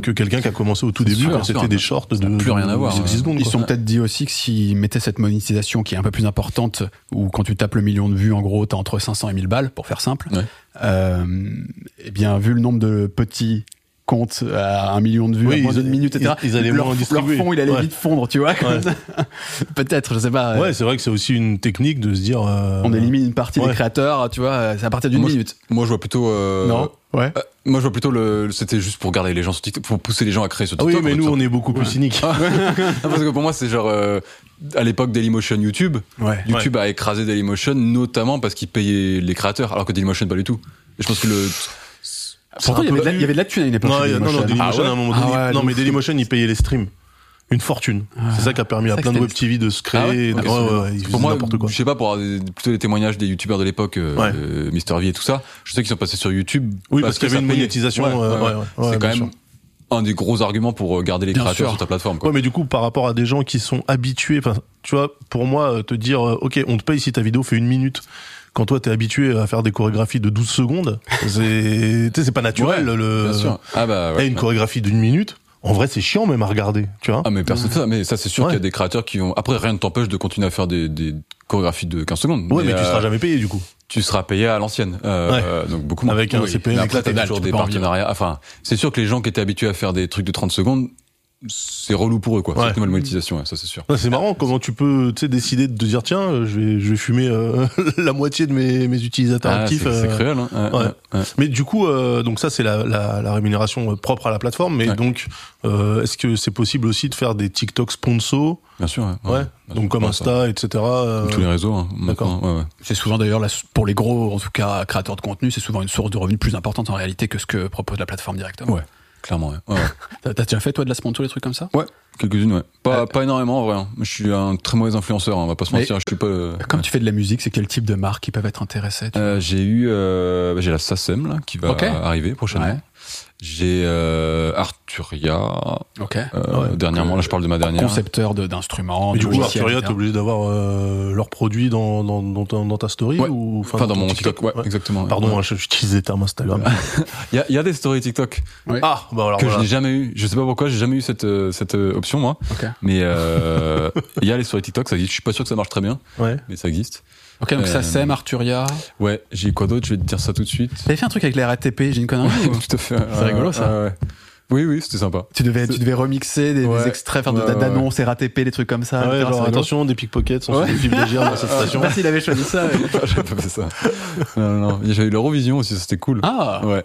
que quelqu'un qui a commencé au tout début sûr, quand c'était des shorts de plus rien à voir, de 10 ouais. secondes. Ils se sont peut-être dit aussi que s'ils mettaient cette monétisation qui est un peu plus importante, où quand tu tapes le million de vues, en gros, t'as entre 500 et 1000 balles, pour faire simple. Ouais. Euh, eh bien, vu le nombre de petits comptes à un million de vues, Oui, à moins d'une minute, etc., ils- ils allaient leur, moins leur fond, il allait Ouais. vite fondre, tu vois. Ouais. peut-être, je sais pas. Ouais, c'est vrai que c'est aussi une technique de se dire. euh, On élimine une partie ouais. des créateurs, tu vois, c'est à partir d'une Moi, je- minute. Moi, je vois plutôt. euh, non Ouais. euh, moi, je vois plutôt le. C'était juste pour garder les gens sur TikTok, pour pousser les gens à créer sur Ah TikTok. oui, mais nous, on est beaucoup plus cyniques. Parce que pour moi, c'est genre euh, à l'époque Dailymotion YouTube. Ouais. YouTube a écrasé Dailymotion notamment parce qu'il payait les créateurs, alors que Dailymotion pas du tout. Et je pense que le. Pourtant, il y, avait de peu la- il y avait de la thune à une époque. Non, il non, non, Dailymotion. Ah ouais à un moment Ah donné. ouais, non, mais. Dailymotion, ils payaient les streams. Une fortune. C'est ça qui a permis à plein de web TV de se créer. Ah ouais Ok, ouais, ouais, ouais, pour moi, n'importe quoi. je sais pas pour plutôt les témoignages des youtubeurs de l'époque, euh, Mister V et tout ça. Je sais qu'ils sont passés sur YouTube. Oui, parce qu'il y avait une payait. monétisation, euh, C'est quand même sûr. un des gros arguments pour euh, garder les Bien créateurs sûr. sur ta plateforme. Quoi. Ouais, mais du coup, par rapport à des gens qui sont habitués, tu vois, pour moi, euh, te dire, euh, ok, on te paye si ta vidéo fait une minute. Quand toi, t'es habitué à faire des chorégraphies de 12 secondes, c'est, c'est pas naturel, Ouais, le, Bien sûr. Ah bah. Ouais. une chorégraphie d'une minute. En vrai, c'est chiant même à regarder, tu vois. Ah mais personne ça, mais ça c'est sûr Ouais. qu'il y a des créateurs qui vont. Après rien ne t'empêche de continuer à faire des, des chorégraphies de 15 secondes. ouais, mais, tu euh, seras jamais payé, du coup. tu seras payé à l'ancienne. Euh, Ouais. donc beaucoup moins. Avec un CPM Mais après, t'as toujours des partenariats. Enfin, c'est sûr que les gens qui étaient habitués à faire des trucs de 30 secondes, c'est relou pour eux, quoi. Ouais. Cette nouvelle monétisation, ouais, ça c'est sûr. Ouais, C'est marrant comment tu peux décider de te dire tiens euh, je vais je vais fumer euh, la moitié de mes, mes utilisateurs Ah, actifs. c'est c'est euh. cruel, hein. Ouais, ouais. ouais, ouais. Mais du coup euh, donc ça c'est la, la, la rémunération propre à la plateforme. Mais Ouais. donc euh, est-ce que c'est possible aussi de faire des TikTok sponsors? Bien sûr, ouais. Ouais. Bien donc sûr. comme Insta etc. euh, Comme tous les réseaux, hein, D'accord. maintenant, ouais, ouais. C'est souvent d'ailleurs, pour les gros, en tout cas, créateurs de contenu, c'est souvent une source de revenus plus importante en réalité que ce que propose la plateforme directement. Ouais. Clairement, ouais. ouais, ouais. T'as déjà fait, toi, de la sponsor, des trucs comme ça? Ouais, quelques-unes, ouais. Pas, Euh, pas énormément, en vrai. hein. Je suis un très mauvais influenceur, hein, on va pas se mentir. Je suis pas. euh, Comme tu fais de la musique, c'est quel type de marques qui peuvent être intéressées Euh, j'ai eu, euh, bah, j'ai la SACEM là qui va arriver prochainement. J'ai euh, Arturia. Ok. euh, Ouais. dernièrement, là je parle de ma dernière. Concepteur d'instruments, du coup Arturia t'es obligé d'avoir euh, leurs produits dans dans, dans, ta, dans ta story Ouais. ou Enfin, dans ton mon TikTok, ouais, ouais. exactement. Pardon Ouais. hein, je- j'utilise des termes Instagram. Il y a, il y a des stories TikTok ah bah alors que voilà. je n'ai jamais eu. Je sais pas pourquoi, j'ai jamais eu cette cette option moi. Ok. Mais euh, il y a les stories TikTok, ça existe. Je suis pas sûr que ça marche très bien, Ouais. mais ça existe. Ok, donc Euh, ça sème, Arturia. Ouais, j'ai eu quoi d'autre? Je vais te dire ça tout de suite. T'avais fait un truc avec les RATP, j'ai une connerie ou- tout à fait. C'est rigolo, ça. Oui, oui, c'était sympa. Tu devais, tu devais remixer des, extraits, faire de- Ouais, ouais, d'annonces, RATP, des trucs comme ça. Ah genre attention des pickpockets sont d'agir dans cette station. Merci, il avait choisi ça. ouais. J'ai pas fait ça. Non, non, non. J'ai eu l'Eurovision aussi, c'était cool. Ah, Ouais.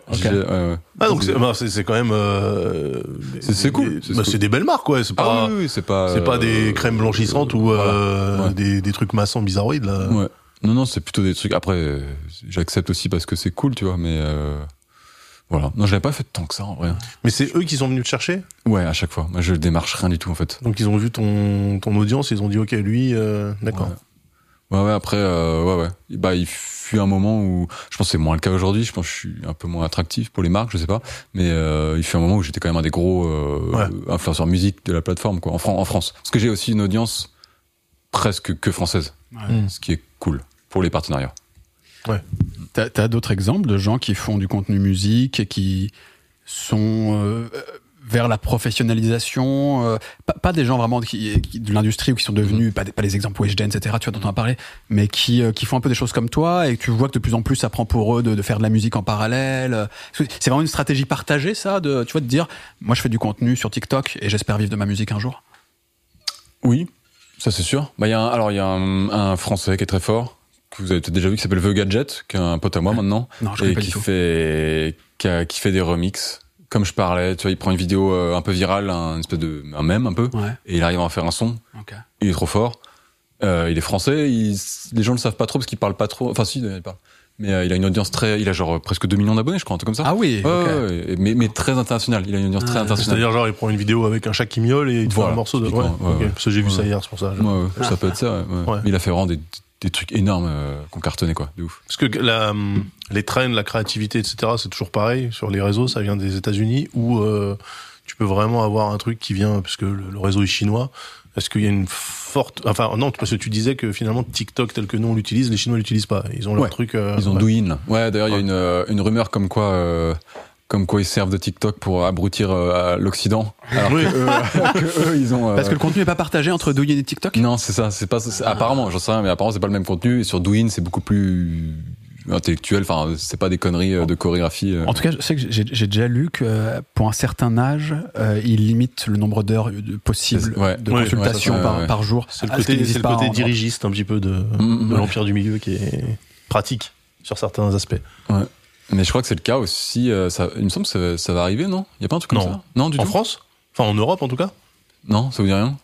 Ah donc c'est bah, quand même euh, C'est- cool, bah, cool. c'est des belles marques ouais, c'est Ah pas oui, oui, c'est pas. c'est pas euh, des crèmes blanchissantes ou euh, Voilà. Des des trucs massants bizarroïdes là. Ouais. Non, non, c'est plutôt des trucs. Après, euh, j'accepte aussi parce que c'est cool, tu vois, mais euh, voilà. Non, je l'avais pas fait tant que ça en vrai. Mais c'est eux qui sont venus te chercher? Ouais, à chaque fois. Moi, je démarche rien du tout en fait. Donc ils ont vu ton ton audience, ils ont dit OK, lui euh, d'accord. Ouais. Ouais, ouais, après, euh, ouais, ouais. Bah, il fut un moment où, je pense que c'est moins le cas aujourd'hui, je pense que je suis un peu moins attractif pour les marques, je sais pas, mais euh, il fut un moment où j'étais quand même un des gros euh, Ouais. influenceurs musique de la plateforme, quoi, en, Fran- en France. Parce que j'ai aussi une audience presque que française, Ouais. ce qui est cool pour les partenariats. T'as t'as d'autres exemples de gens qui font du contenu musique et qui sont euh, vers la professionnalisation, euh, pas, pas des gens vraiment qui, qui- de l'industrie ou qui sont devenus, pas, des, pas les exemples Weshden, etc., tu vois, dont on a parlé, mais qui, euh, qui font un peu des choses comme toi et que tu vois que de plus en plus ça prend pour eux de, de faire de la musique en parallèle. C'est vraiment une stratégie partagée, ça, de, tu vois, de dire, moi je fais du contenu sur TikTok et j'espère vivre de ma musique un jour? Oui, ça c'est sûr. Bah, y a un, alors il y a un, un français qui est très fort, que vous avez peut-être déjà vu, qui s'appelle The Gadget, qui est un pote à moi maintenant. Non, je et pas qui tout. fait qui, a- qui fait des remixes comme je parlais tu vois il prend une vidéo euh, un peu virale un espèce de un mème un peu Ouais, et il arrive à en faire un son ok. il est trop fort euh, il est français il, les gens le savent pas trop parce qu'il parle pas trop enfin si il parle mais euh, il a une audience très il a genre presque 2 millions d'abonnés je crois un truc comme ça Ah oui, Ouais, ouais, mais, mais très international il a une audience très Ah, internationale C'est-à-dire genre il prend une vidéo avec un chat qui miaule et il te fait Voilà, un morceau de ouais, typiquement, ouais, ok. ouais. Parce que j'ai vu ça hier c'est pour ça. Ouais, ouais, ça peut être ça ouais, ouais. Ouais. Mais il a fait vraiment des, des trucs énormes euh, qu'on cartonnait quoi de ouf Parce que la, hum, les trends, la créativité, etc., c'est toujours pareil. Sur les réseaux, ça vient des États-Unis où euh, tu peux vraiment avoir un truc qui vient, puisque le, le réseau est chinois, Parce qu'il y a une forte, enfin non, parce que tu disais que finalement TikTok tel que nous on l'utilise, les Chinois l'utilisent pas. Ils ont leur Ouais. truc. euh, Ils ont ouais. Douyin. là. Ouais, d'ailleurs, il y a une, euh, une rumeur comme quoi, euh, comme quoi ils servent de TikTok pour abrutir euh, à l'Occident. Alors Oui. que, eux, que eux, ils ont. euh, Parce que le contenu n'est pas partagé entre Douyin et TikTok? Non, c'est ça. C'est pas. c'est- Apparemment, j'en sais rien, mais apparemment c'est pas le même contenu. Et sur Douyin, c'est beaucoup plus intellectuel. Enfin, c'est pas des conneries euh, de chorégraphie. euh. En tout cas, je sais que j'ai j'ai déjà lu que euh, pour un certain âge, euh, il limite le nombre d'heures possibles Ouais. de Ouais, consultation ouais, ça, par, ouais. par jour. C'est le ce côté, c'est le pas côté en- dirigiste un petit peu de, Mm, de ouais. l'empire du milieu qui est pratique sur certains aspects. Mais je crois que c'est le cas aussi. euh, ça, il me semble que ça, ça va arriver, non? Il y a pas un truc comme Non. ça? Non, du En tout? France, enfin en Europe en tout cas? Non, ça vous dit rien?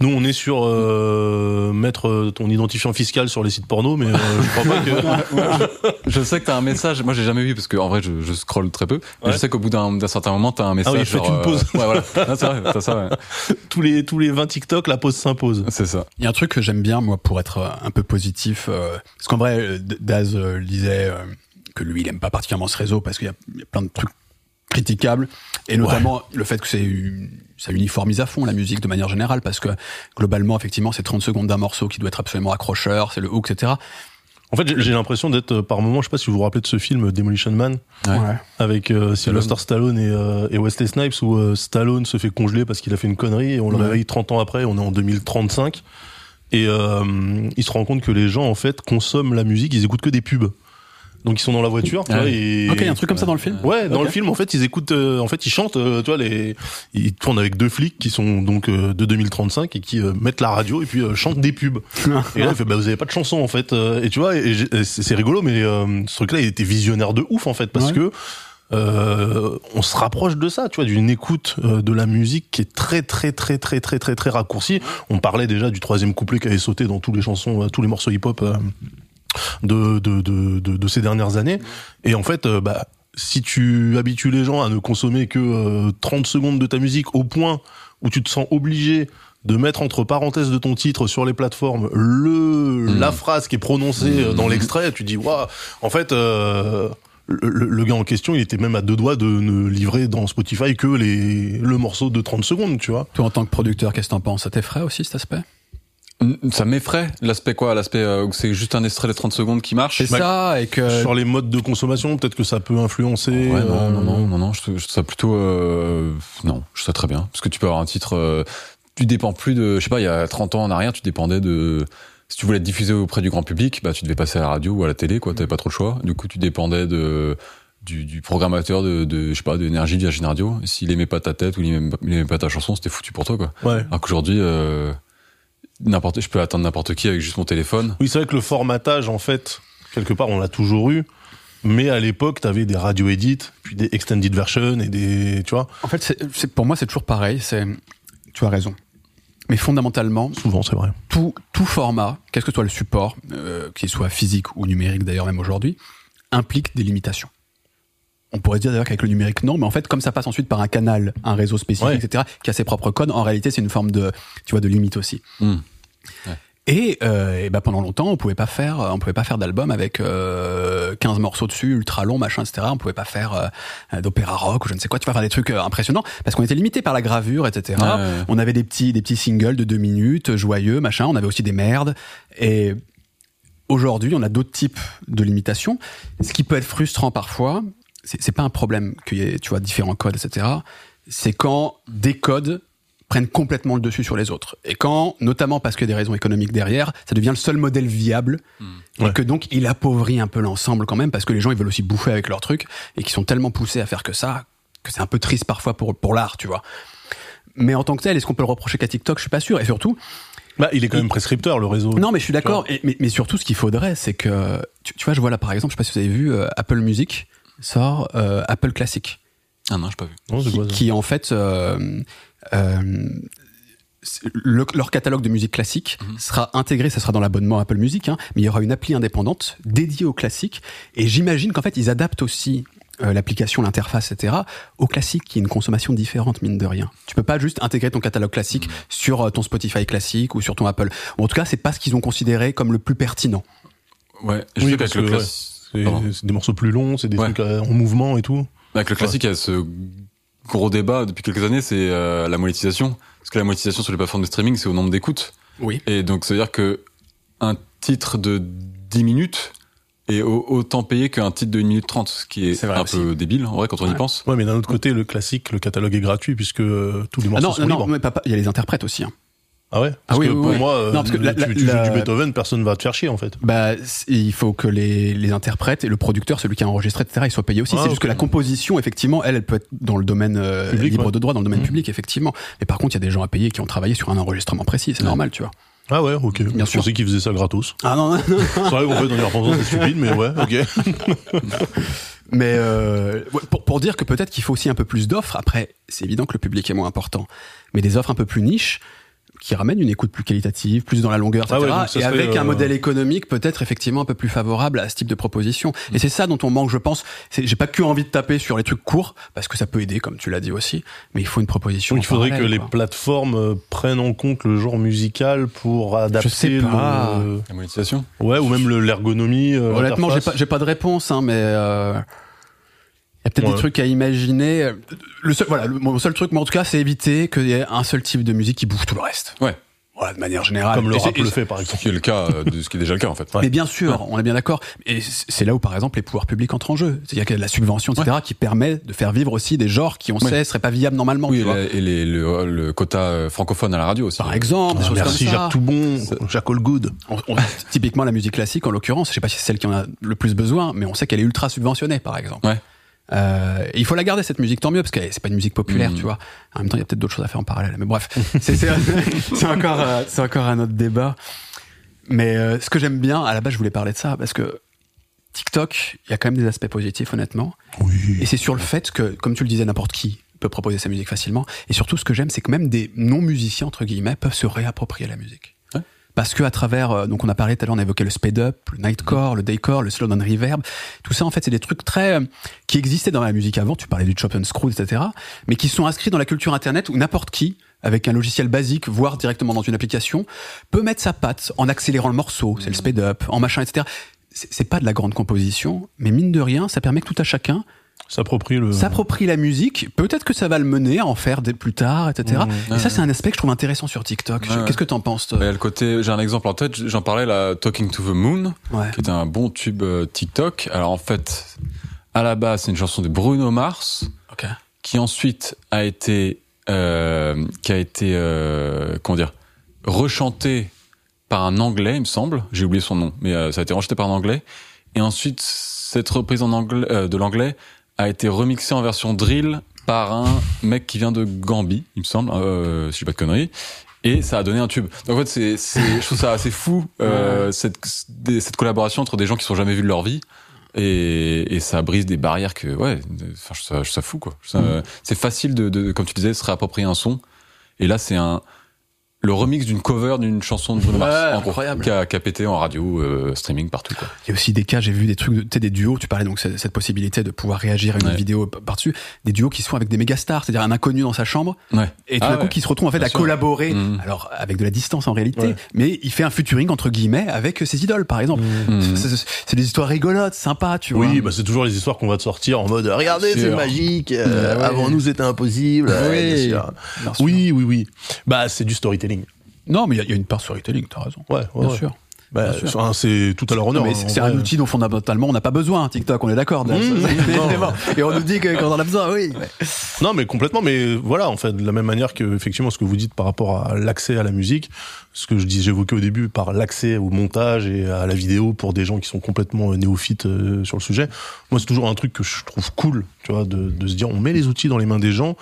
Nous, on est sur euh, mettre euh, ton identifiant fiscal sur les sites porno, mais euh, je crois pas que. Je sais que t'as un message. Moi, j'ai jamais vu parce que en vrai, je, je scrolle très peu. Mais Ouais. je sais qu'au bout d'un d'un certain moment, t'as un message. oui, faites une pause. euh, ouais, voilà. Ah, c'est vrai, t'as ça. Ouais. tous les tous les 20 TikTok, la pause s'impose. C'est ça. Il y a un truc que j'aime bien, moi, pour être euh, un peu positif. euh, parce qu'en vrai, Daz euh, disait euh, que lui, il aime pas particulièrement ce réseau parce qu'il y, a- il y a plein de trucs critiquables. Et notamment le fait que c'est une- ça uniformise à fond la musique de manière générale parce que globalement, effectivement, c'est 30 secondes d'un morceau qui doit être absolument accrocheur, c'est le hook, etc. En fait, j'ai- l'impression d'être euh, par moment, je sais pas si vous vous rappelez de ce film Demolition Man Ouais. avec euh, Sylvester Stallone et, euh, et Wesley Snipes où euh, Stallone se fait congeler parce qu'il a fait une connerie et on le Ouais. réveille 30 ans après, on est en 2035 et euh, il se rend compte que les gens en fait consomment la musique, ils écoutent que des pubs. Donc ils sont dans la voiture, tu vois, et Ok, il y a un truc comme ça dans le film. Ouais, dans le film, en fait, ils écoutent, euh, en fait, ils chantent, euh, tu vois, les, ils tournent avec deux flics qui sont donc euh, de 2035 et qui euh, mettent la radio et puis euh, chantent des pubs. et là, il fait, bah, vous avez pas de chanson, en fait. euh, et tu vois, et j'ai- et c'est rigolo, mais euh, ce truc-là, il était visionnaire de ouf, en fait, parce Ouais. que euh, on se rapproche de ça, tu vois, d'une écoute euh, de la musique qui est très, très, très, très, très, très, très raccourcie. On parlait déjà du troisième couplet qui avait sauté dans tous les chansons, euh, tous les morceaux hip-hop. Euh, de, de, de, de, de ces dernières années. Et en fait, euh, bah, si tu habitues les gens à ne consommer que euh, 30 secondes de ta musique au point où tu te sens obligé de mettre entre parenthèses de ton titre sur les plateformes le Mm. la phrase qui est prononcée euh, dans Mm. l'extrait, tu dis waouh. En fait, euh, le, le- le gars en question, il était même à deux doigts de ne livrer dans Spotify que les le morceau de 30 secondes, tu vois. Toi, en tant que producteur, qu'est-ce que t'en penses? Ça t'effraie aussi cet aspect? Ça m'effraie. L'aspect quoi L'aspect euh, où c'est juste un extrait de 30 secondes qui marche C'est ça, et que Sur les modes de consommation, peut-être que ça peut influencer. Ouais, non, euh, non, non, non, non, je trouve je trouve ça plutôt, euh, non, je trouve ça très bien. Parce que tu peux avoir un titre, euh, tu dépends plus de, je sais pas, il y a 30 ans en arrière, tu dépendais de, si tu voulais être diffusé auprès du grand public, bah, tu devais passer à la radio ou à la télé, quoi, t'avais pas trop le choix. Du coup, tu dépendais de, du, du programmateur de, de, je sais pas, d'énergie de Virgin Radio. S'il aimait pas ta tête ou il aimait, il aimait pas ta chanson, c'était foutu pour toi, quoi. Ouais. Alors qu'aujourd'hui, euh, n'importe, je peux attendre n'importe qui avec juste mon téléphone. Oui, c'est vrai que le formatage, en fait, quelque part, on l'a toujours eu. Mais à l'époque, t'avais des radio edits, puis des extended versions et des, tu vois, En fait, c'est- pour moi, c'est toujours pareil. C'est, tu as raison. Mais fondamentalement, souvent, c'est vrai. tout, tout format, quel que soit le support, euh, qu'il soit physique ou numérique d'ailleurs même aujourd'hui, implique des limitations. On pourrait se dire d'ailleurs qu'avec le numérique, non, mais en fait, comme ça passe ensuite par un canal, un réseau spécifique, Ouais. etc., qui a ses propres codes, en réalité, c'est une forme de, tu vois, de limite aussi. Hmm. Et, euh, et ben pendant longtemps, on pouvait pas faire, on pouvait pas faire d'album avec euh, 15 morceaux dessus, ultra long, machin, etc. On pouvait pas faire euh, d'opéra rock ou je ne sais quoi. Tu vas faire des trucs euh, impressionnants parce qu'on était limité par la gravure, etc. Ouais. On avait des petits, des petits singles de deux minutes, joyeux, machin. On avait aussi des merdes. Et aujourd'hui, on a d'autres types de limitations. Ce qui peut être frustrant parfois, c'est pas un problème qu'il y ait, tu vois, différents codes, etc. C'est quand des codes prennent complètement le dessus sur les autres. Et quand, notamment parce qu'il y a des raisons économiques derrière, ça devient le seul modèle viable, et Ouais. que donc il appauvrit un peu l'ensemble quand même, parce que les gens ils veulent aussi bouffer avec leur truc, et qui sont tellement poussés à faire que ça, que c'est un peu triste parfois pour, pour l'art, tu vois. Mais en tant que tel, est-ce qu'on peut le reprocher qu'à TikTok? Je suis pas sûr. Et surtout, Bah, il est quand même prescripteur, le réseau. non, mais je suis d'accord. Et- Mais, mais surtout, ce qu'il faudrait, c'est que tu, tu vois, je vois là par exemple, je sais pas si vous avez vu, euh, Apple Music sort euh, Apple Classic, Ah non, j'ai pas vu. Non, qui, quoi, qui, en fait euh, euh, le- leur catalogue de musique classique Mhm. sera intégré, ça sera dans l'abonnement Apple Music, hein, mais il y aura une appli indépendante dédiée au classique. Et j'imagine qu'en fait, ils adaptent aussi euh, l'application, l'interface, etc. au classique, qui est une consommation différente, mine de rien. Tu peux pas juste intégrer ton catalogue classique Mhm. sur euh, ton Spotify classique ou sur ton Apple. Ou en tout cas, c'est pas ce qu'ils ont considéré comme le plus pertinent. Ouais, je Oui, sais parce que, classique. C'est des morceaux plus longs, c'est des Ouais. trucs euh, en mouvement et tout. Avec le classique, il y a ce gros débat depuis quelques années, c'est euh, la monétisation. Parce que la monétisation sur les plateformes de streaming, c'est au nombre d'écoutes. Oui. Et donc, ça veut dire que un titre de 10 minutes est au- autant payé qu'un titre de 1 minute 30, ce qui est, un aussi. peu débile, en vrai, quand on y pense. Ouais, mais d'un autre côté, le classique, le catalogue est gratuit puisque euh, tous les Ah morceaux non, sont non, non, mais pas- il y a les interprètes aussi. Hein. Ah ouais Parce Ah oui, que oui, pour oui. moi, euh, Non, parce que la- tu, la- tu joues la- du Beethoven, personne va te faire chier en fait. Bah, il faut que les, les interprètes et le producteur, celui qui a enregistré, etc., ils soient payés aussi. Ah, c'est juste que la composition, effectivement, elle, elle peut être dans le domaine euh, Public, libre ouais. de droit, dans le domaine Mhm. public, effectivement. Mais par contre, il y a des gens à payer qui ont travaillé sur un enregistrement précis. C'est Ouais. normal, tu vois. Ah ouais, ok. Bien Je sûr. pensais qu'ils faisaient ça gratos. Ah non, non, non. C'est vrai qu'en fait, repensant, c'est stupide, mais ouais, ok. Mais euh, pour, pour dire que peut-être qu'il faut aussi un peu plus d'offres. Après, c'est évident que le public est moins important, mais des offres un peu plus niches qui ramènent une écoute plus qualitative, plus dans la longueur, etc. Ah ouais, ça et avec un euh, modèle économique peut-être effectivement un peu plus favorable à ce type de proposition. Mm. Et c'est ça dont on manque, je pense. J'ai pas que envie de taper sur les trucs courts parce que ça peut aider, comme tu l'as dit aussi. Mais il faut une proposition. Donc il faudrait que les plateformes euh, prennent en compte le genre musical pour adapter sais pas. le... La monétisation. Ouais, ou même le- l'ergonomie. euh, Honnêtement, j'ai pas, pas de réponse, hein, mais euh, y a peut-être Ouais. des trucs à imaginer. Le seul, voilà, le- mon seul truc, moi en tout cas, c'est éviter qu'il y ait un seul type de musique qui bouffe tout le reste. Ouais. Voilà, de manière générale. Comme le rap le fait, par Ce exemple. qui est le cas, euh, de ce qui est déjà le cas, en fait. Ouais. Mais bien sûr, on est bien d'accord. Et c'est là où, par exemple, les pouvoirs publics entrent en jeu. C'est-à-dire qu'il y a de la subvention, etc., qui permet de faire vivre aussi des genres qui, on Ouais. sait, seraient pas viables normalement. Oui, tu et, vois. la- et les- le, le quota euh, francophone à la radio aussi. Par exemple, Ah, merci comme ça. Jacques Toubon, Jacques Allgood. On- on- typiquement, la musique classique, en l'occurrence, je sais pas si c'est celle qui en a le plus besoin, mais on sait qu'elle est ultra subventionnée, par exemple. Ouais. Euh, il faut la garder cette musique, tant mieux, parce que c'est pas une musique populaire, Mhm. tu vois. En même temps, il y a peut-être d'autres choses à faire en parallèle. Mais bref, c'est encore, euh, c'est encore un autre débat. Mais euh, ce que j'aime bien, à la base, je voulais parler de ça, parce que TikTok, il y a quand même des aspects positifs, honnêtement. Oui. Et c'est sur le fait que, comme tu le disais, n'importe qui peut proposer sa musique facilement. Et surtout, ce que j'aime, c'est que même des non-musiciens, entre guillemets, peuvent se réapproprier la musique. Parce que à travers, euh, donc on a parlé tout à l'heure, on a évoqué le speed up, le nightcore, le daycore, le slow down reverb. Tout ça, en fait, c'est des trucs très euh, qui existaient dans la musique avant. Tu parlais du chop and screw, etc. Mais qui sont inscrits dans la culture internet où n'importe qui, avec un logiciel basique, voire directement dans une application, peut mettre sa patte en accélérant le morceau. C'est le speed up, en machin, etc. C'est pas de la grande composition, mais mine de rien, ça permet que tout à chacun S'approprier le. s'approprie la musique. Peut-être que ça va le mener à en faire des plus tard, etc. Mmh. Et ça, c'est un aspect que je trouve intéressant sur TikTok. Ouais. Qu'est-ce que t'en penses a le côté, j'ai un exemple en tête, j'en parlais là, Talking to the Moon, Ouais. qui est un bon tube euh, TikTok. Alors en fait, à la base, c'est une chanson de Bruno Mars, qui ensuite a été, euh, qui a été, euh, comment dire, rechanté par un anglais, il me semble. J'ai oublié son nom, mais euh, ça a été rechanté par un anglais. Et ensuite, cette reprise en anglais, euh, de l'anglais a été remixée en version drill par un mec qui vient de Gambie, il me semble, euh, si j'ai pas de conneries. Et ça a donné un tube. Donc en fait, c'est, c'est, je trouve ça assez fou euh, cette, cette collaboration entre des gens qui sont jamais vus de leur vie. Et, et ça brise des barrières que ouais enfin je trouve ça, je ça fou quoi Je trouve ça- c'est facile de, de comme tu disais se réapproprier un son et là c'est un le remix d'une cover d'une chanson de Bruno Mars Ouais, gros, incroyable. qui a, qui a pété en radio euh, streaming partout quoi Il y a aussi des cas, j'ai vu des trucs, de- tu sais, des duos, tu parlais donc cette possibilité de pouvoir réagir à une Ouais. vidéo p- par-dessus, des duos qui se font avec des méga stars, c'est-à-dire un inconnu dans sa chambre, ouais et tout Ah d'un coup qui se retrouve en fait Bien à sûr. collaborer, Mhm. alors avec de la distance en réalité, Ouais. mais il fait un featuring entre guillemets avec ses idoles par exemple. Mhm. C'est- des histoires rigolotes, sympas, tu vois. Oui, bah c'est toujours les histoires qu'on va te sortir en mode regardez, c'est magique. euh, Bah ouais. Avant nous, c'était impossible. Oui. Ouais, bien sûr. Bien sûr. Oui, oui, oui. Bah, c'est du storytelling. Non, mais il y a- il y, a une part storytelling, t'as raison. Ouais, ouais, Bien ouais. sûr. Bah, Bien sûr. c'est tout à leur honneur. Hein, c'est un outil dont fondamentalement on n'a pas besoin, TikTok, on est d'accord. Mmh, bon. Et on nous dit que quand on en a besoin, oui. Non, mais complètement. Mais voilà, en fait, de la même manière que effectivement ce que vous dites par rapport à l'accès à la musique, ce que je dis, j'évoquais au début par l'accès au montage et à la vidéo pour des gens qui sont complètement euh, néophytes euh, sur le sujet. Moi, c'est toujours un truc que je trouve cool, tu vois, de, de se dire, on met les outils dans les mains des gens,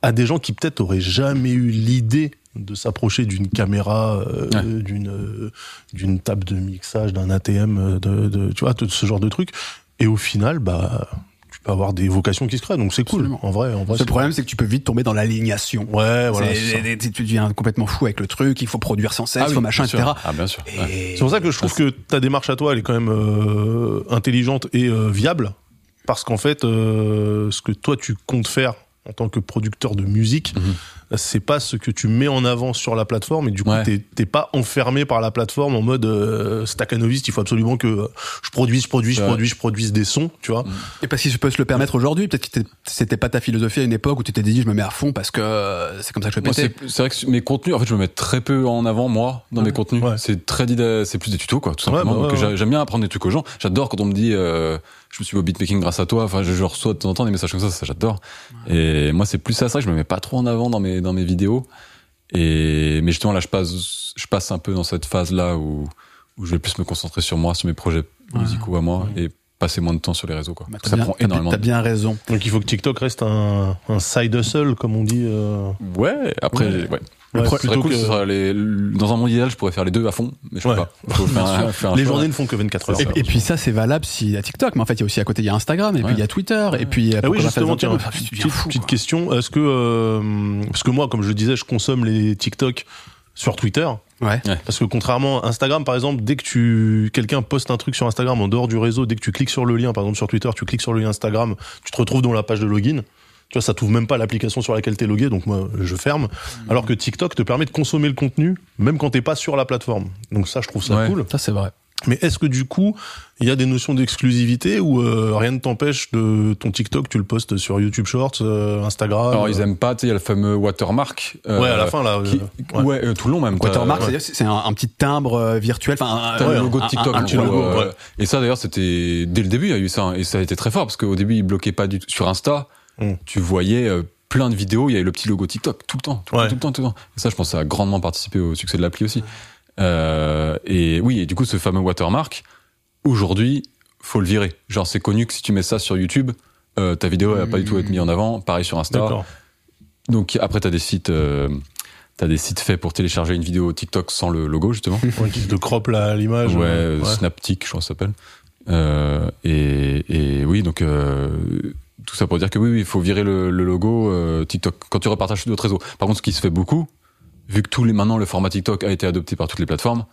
à des gens qui peut-être auraient jamais eu l'idée de s'approcher d'une caméra, euh, Ouais. d'une euh, d'une table de mixage, d'un ATM, euh, de, de- tu vois, de ce genre de truc. Et au final, bah, tu peux avoir des vocations qui se créent, donc c'est cool. Absolument. En vrai, en vrai. Le problème, c'est que tu peux vite tomber dans l'alignation. Ouais, voilà. C'est- c'est ça. tu deviens complètement fou avec le truc, il faut produire sans cesse, il faut machin, etc. ah bien sûr ouais. C'est pour ça que je trouve que ta démarche à toi, elle est quand même euh, intelligente et euh, viable, parce qu'en fait, euh, ce que toi tu comptes faire en tant que producteur de musique, Mhm. c'est pas ce que tu mets en avant sur la plateforme et du coup Ouais. t'es t'es pas enfermé par la plateforme en mode euh, staccanoviste, il faut absolument que euh, je produise, je produise, je produise, je produise des sons, tu vois. Et parce qu'il peut se le permettre aujourd'hui, peut-être que c'était pas ta philosophie à une époque où tu t'étais dit je me mets à fond parce que euh, c'est comme ça que je vais Moi, péter. c'est vrai que mes contenus, en fait, je me mets très peu en avant, moi, dans mes contenus. Ouais. C'est très c'est plus des tutos, quoi, tout Ouais, simplement. bah ouais, Donc, j'aime bien apprendre des trucs aux gens. J'adore quand on me dit, euh, je me suis mis au beatmaking grâce à toi. Enfin, je, je reçois de temps en temps des messages comme ça, ça j'adore. Et moi, c'est plus ça, ça, je me mets pas trop en avant dans mes, dans mes vidéos. Et, mais justement, là, je passe, je passe un peu dans cette phase-là où, où je vais plus me concentrer sur moi, sur mes projets musicaux à moi et passer moins de temps sur les réseaux, quoi. Bah, que ça bien- prend énormément T'as bien raison. Donc il faut que TikTok reste un, un side hustle, comme on dit. euh, Ouais, après, Ouais. Ouais. pro- plutôt que- ce serait les- dans un monde idéal, je pourrais faire les deux à fond, mais je peux Ouais. pas. Faut faire un- faire un Les choix. journées ne font que 24 heures. Et, et puis ça, c'est valable si à TikTok, mais en fait, il y a aussi à côté, il y a Instagram, et puis Ouais. il y a Twitter, et puis Ah pourquoi oui, justement, tiens, Ah, petite, fou, petite question. Est-ce que, euh, parce que moi, comme je le disais, je consomme les TikTok sur Twitter. Ouais. Parce que contrairement à Instagram, par exemple, dès que tu quelqu'un poste un truc sur Instagram en dehors du réseau, dès que tu cliques sur le lien, par exemple sur Twitter, tu cliques sur le lien Instagram, tu te retrouves dans la page de login. Tu vois, ça t'ouvre même pas l'application sur laquelle t'es logué, donc moi je ferme. Alors que TikTok te permet de consommer le contenu même quand t'es pas sur la plateforme. Donc ça, je trouve ça Ouais. cool. Ça, c'est vrai. Mais est-ce que du coup, il y a des notions d'exclusivité ou euh, rien ne t'empêche de ton TikTok, tu le postes sur YouTube Shorts, euh, Instagram Alors, ils euh, aiment pas, tu sais, il y a le fameux watermark. euh, Ouais, à la fin là. qui- euh, ouais, euh, tout le long même. Watermark, ouais. c'est un, un petit timbre euh, virtuel, enfin, un- ouais, logo de TikTok. un- un gros, logo, ouais. Et ça, d'ailleurs, c'était dès le début, il y a eu ça, hein, et ça a été très fort parce qu'au début, ils bloquaient pas du tout sur Insta. Mm. Tu voyais euh, plein de vidéos, il y avait le petit logo TikTok tout le temps, tout, le Ouais. temps, tout le temps, tout le temps. Et ça, je pense, ça a grandement participé au succès de l'appli aussi. Euh, et oui, et du coup, ce fameux watermark, aujourd'hui, faut le virer. Genre, c'est connu que si tu mets ça sur YouTube, euh, ta vidéo, elle va pas du tout être mise en avant. Pareil sur Insta. Donc après, t'as des sites, euh, t'as des sites faits pour télécharger une vidéo TikTok sans le logo justement. Ouais, qui te crop l'image. ouais, euh, Snaptic, je crois que ça s'appelle. Euh, et, et oui, donc euh, tout ça pour dire que oui, oui, il faut virer le, le logo euh, TikTok quand tu repartages sur d'autres réseaux. Par contre, ce qui se fait beaucoup, vu que tous les maintenant le format TikTok a été adopté par toutes les plateformes,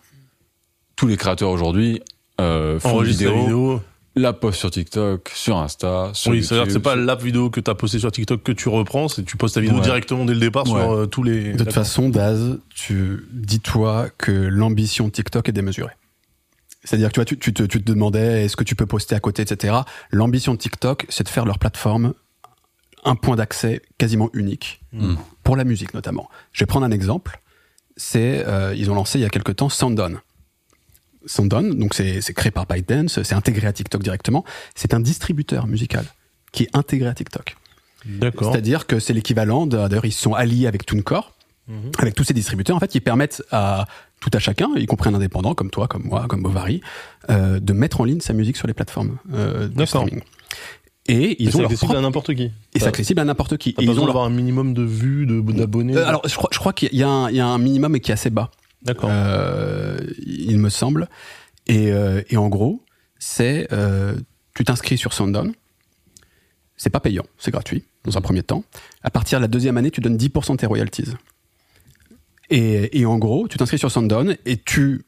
tous les créateurs aujourd'hui euh, font Enregistre la vidéo, vidéo. la postent sur TikTok, sur Insta, sur Oui, c'est-à-dire que c'est pas la vidéo que t'as postée sur TikTok que tu reprends, c'est tu postes ta vidéo Ouais. directement dès le départ Ouais. sur euh, tous les. De toute façon, Daz, tu dis-toi que l'ambition TikTok est démesurée. C'est-à-dire que tu vois, tu, tu te, tu te demandais est-ce que tu peux poster à côté, etc. L'ambition de TikTok, c'est de faire leur plateforme un point d'accès quasiment unique Mm. pour la musique notamment. Je vais prendre un exemple. C'est euh, ils ont lancé il y a quelque temps Soundon. Soundon, donc c'est créé par ByteDance, c'est intégré à TikTok directement. C'est un distributeur musical qui est intégré à TikTok. D'accord. C'est-à-dire que c'est l'équivalent, d'ailleurs ils sont alliés avec TuneCore, Mhm. avec tous ces distributeurs en fait qui permettent à tout à chacun, y compris un indépendant comme toi, comme moi, comme Bovary, euh, de mettre en ligne sa musique sur les plateformes euh, de D'accord. streaming. Et ils ont leur accessible à n'importe qui. Et c'est accessible à n'importe qui. Et ils ont leur- un minimum de vues, de- d'abonnés. Euh, alors je crois, je crois qu'il y, a un- il y a un minimum mais qui est assez bas, D'accord. euh, il me semble. Et, euh, et en gros, c'est tu t'inscris sur Soundon. C'est pas payant, c'est gratuit dans un premier temps. À partir de la deuxième année, tu donnes 10% de tes royalties. Et, et en gros, tu t'inscris sur Soundon et tu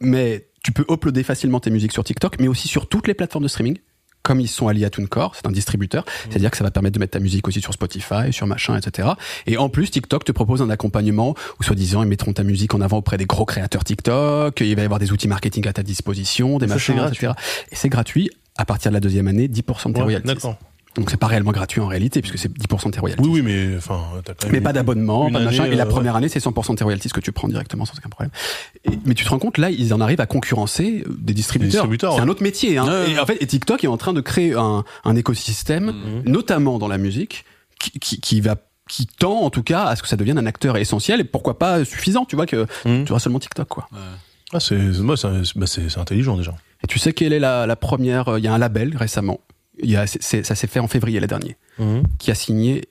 mets, tu peux uploader facilement tes musiques sur TikTok, mais aussi sur toutes les plateformes de streaming. Comme ils sont alliés à TuneCore, c'est un distributeur, c'est-à-dire que ça va permettre de mettre ta musique aussi sur Spotify, sur machin, etc. Et en plus, TikTok te propose un accompagnement où, soi-disant, ils mettront ta musique en avant auprès des gros créateurs TikTok, il va y avoir des outils marketing à ta disposition, des machins, etc. Et c'est gratuit à partir de la deuxième année, 10% de tes Ouais, royalties. D'accord. Donc c'est pas réellement gratuit en réalité, puisque c'est 10% de tes royalties. Oui, oui, mais enfin. Mais pas d'abonnement, pas de machin. année, Et la euh, première année, c'est 100% de tes royalties que tu prends directement sans aucun problème. Et- mais tu te rends compte, là, ils en arrivent à concurrencer euh, des distributeurs. distributeurs, c'est un autre métier. Hein. Ouais, et en fait, et TikTok est en train de créer un, un écosystème, Mhm. notamment dans la musique, qui, qui, qui va qui tend en tout cas à ce que ça devienne un acteur essentiel et pourquoi pas suffisant, tu vois que Mhm. tu auras seulement TikTok quoi. Ah, c'est, moi, c'est, bah, c'est, c'est intelligent déjà. Et tu sais quelle est la, la première euh, Il y a un label récemment. Il y a, ça s'est fait en février l'année dernier, qui a signé.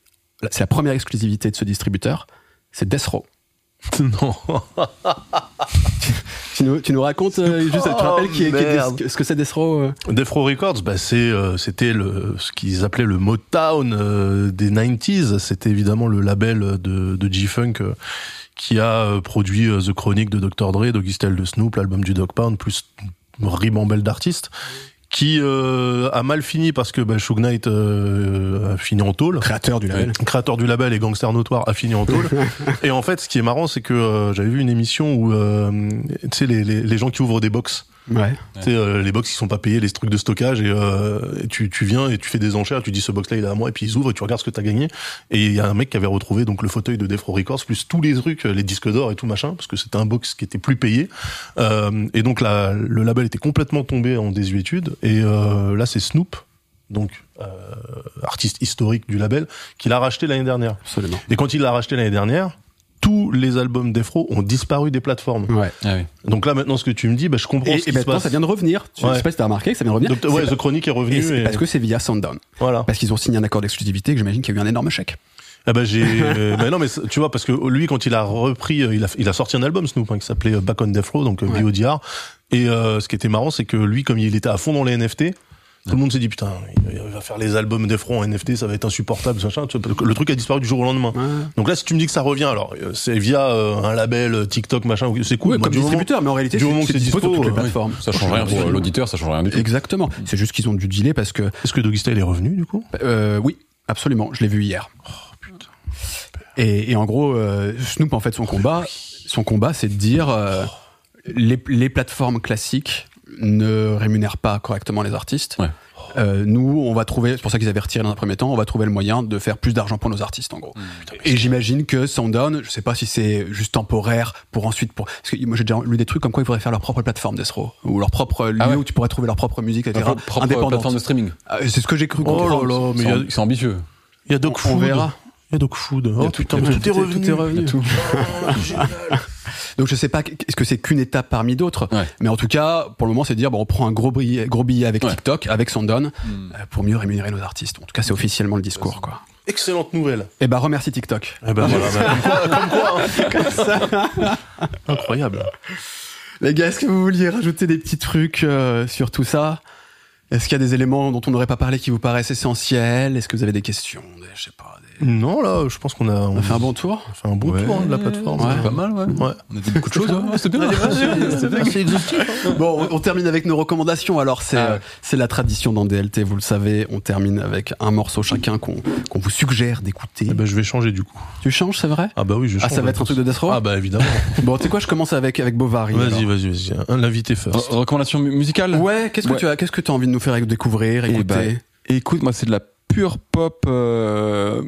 C'est la première exclusivité de ce distributeur. C'est Death Row. non. Tu nous, tu nous racontes euh, juste, tu te Oh, rappelles qui est, qui est- merde. ce que- ce que c'est Death Row euh Death Row Records, bah, c'est, euh, c'était le, ce qu'ils appelaient le Motown des 90s. C'était évidemment le label de, de G-Funk qui a produit The Chronic de Dr. Dre, Doggy Style de Snoop, l'album du Dog Pound, plus une ribambelle d'artistes qui euh, a mal fini parce que bah, Shug Knight euh, a fini en tôle. Créateur du label. Créateur du label et gangster notoire a fini en tôle. et en fait, ce qui est marrant, c'est que euh, j'avais vu une émission où euh, tu sais les, les, les gens qui ouvrent des box. Ouais. Tu sais, euh, les box qui sont pas payés, les trucs de stockage, et, euh, et tu, tu viens et tu fais des enchères, tu dis ce box-là il est à moi, et puis ils ouvrent et tu regardes ce que t'as gagné. Et il y a un mec qui avait retrouvé donc le fauteuil de Defro Records, plus tous les trucs, les disques d'or et tout machin, parce que c'était un box qui était plus payé. Euh, et donc là, le label était complètement tombé en désuétude, et euh, là c'est Snoop, donc euh, artiste historique du label, qui l'a racheté l'année dernière. Absolument. Et quand il l'a racheté l'année dernière, tous les albums Defro ont disparu des plateformes. Ouais. Ah oui. Donc là maintenant ce que tu me dis, bah, je comprends Et, ce qui et se maintenant, passe. ça vient de revenir. Tu Ouais. sais pas si t'as remarqué que ça vient de revenir. Donc, ouais, The Chronic est revenu. Et parce que c'est via Sundown. Voilà. Parce qu'ils ont signé un accord d'exclusivité que j'imagine qu'il y a eu un énorme chèque. Ah bah j'ai, euh, bah non mais tu vois parce que lui quand il a repris, euh, il a, il a sorti un album Snoop hein, qui s'appelait euh, Back on Death Row donc Ouais. BODR. Et euh, ce qui était marrant c'est que lui comme il était à fond dans les NFT, tout le monde s'est dit putain il va faire les albums Death Row en NFT, ça va être insupportable machin. Le truc a disparu du jour au lendemain. Donc là si tu me dis que ça revient alors euh, c'est via euh, un label euh, TikTok machin, c'est cool. Moi, comme du moment- distributeur, mais en réalité, du moment que c'est dispo sur dispo, toutes les plateformes. Ça change rien pour l'auditeur, ça change rien du tout. Exactement. C'est juste qu'ils ont dû dealer parce que, Est-ce que Doggy Style est revenu du coup? Euh, oui, absolument. Je l'ai vu hier. Et, et en gros, euh, Snoop, en fait, son combat, son combat, c'est de dire euh, les, les plateformes classiques ne rémunèrent pas correctement les artistes. Ouais. Euh, nous, on va trouver, c'est pour ça qu'ils avaient retiré dans un premier temps, on va trouver le moyen de faire plus d'argent pour nos artistes, en gros. Et j'imagine que Sundown, je sais pas si c'est juste temporaire pour ensuite pour, parce que moi j'ai déjà lu des trucs comme quoi ils pourraient faire leur propre plateforme d'Esro ou leur propre lieu Ah ouais. où tu pourrais trouver leur propre musique, etc. Propre propre indépendante. plateforme de streaming. Ah, C'est ce que j'ai cru Oh comprendre. là là, mais C'est ambitieux. il y a Dog On- on verra. Il y a Dog Food. Oh tout- putain, tout- tout est revenu. tout est revenu. Tout. Donc je sais pas, est-ce que c'est qu'une étape parmi d'autres Ouais. Mais en tout cas, pour le moment, c'est de dire bon, on prend un gros billet, gros billet avec Ouais. TikTok, avec Sundown, Hmm. euh, pour mieux rémunérer nos artistes. En tout cas, c'est officiellement le discours, quoi. Excellente nouvelle. Et bah remercie TikTok. Eh ben voilà, bah, comme quoi, comme quoi, hein. Incroyable. Les gars, est-ce que vous vouliez rajouter des petits trucs euh, sur tout ça? Est-ce qu'il y a des éléments dont on n'aurait pas parlé qui vous paraissent essentiels? Est-ce que vous avez des questions? Des, Je sais pas. des- Non, là, je pense qu'on a, On a fait un bon tour on a fait un bon Ouais. tour hein, de la plateforme. Ouais. Pas mal, ouais. Ouais. On a dit beaucoup de choses. hein. C'était bien. C'est exhaustif. hein. Bon, on, on termine avec nos recommandations. Alors, c'est Ah euh, c'est la tradition dans DLT, vous le savez. On termine avec un morceau chacun qu'on qu'on vous suggère d'écouter. Eh ben, je vais changer du coup. Tu changes, c'est vrai? Ah bah oui, je Ah, change. ça va être un truc de Death Row? Ah bah évidemment. Bon, tu sais quoi, je commence avec, avec Bovary. vas-y, vas-y, vas-y. Un- L'invité first. Re- Recommandation mu- musicale? Ouais, qu'est-ce que Ouais. tu as, qu'est-ce que tu as envie de nous faire découvrir, Eh écouter? ben, écoute, moi, c'est de la pure pop. euh,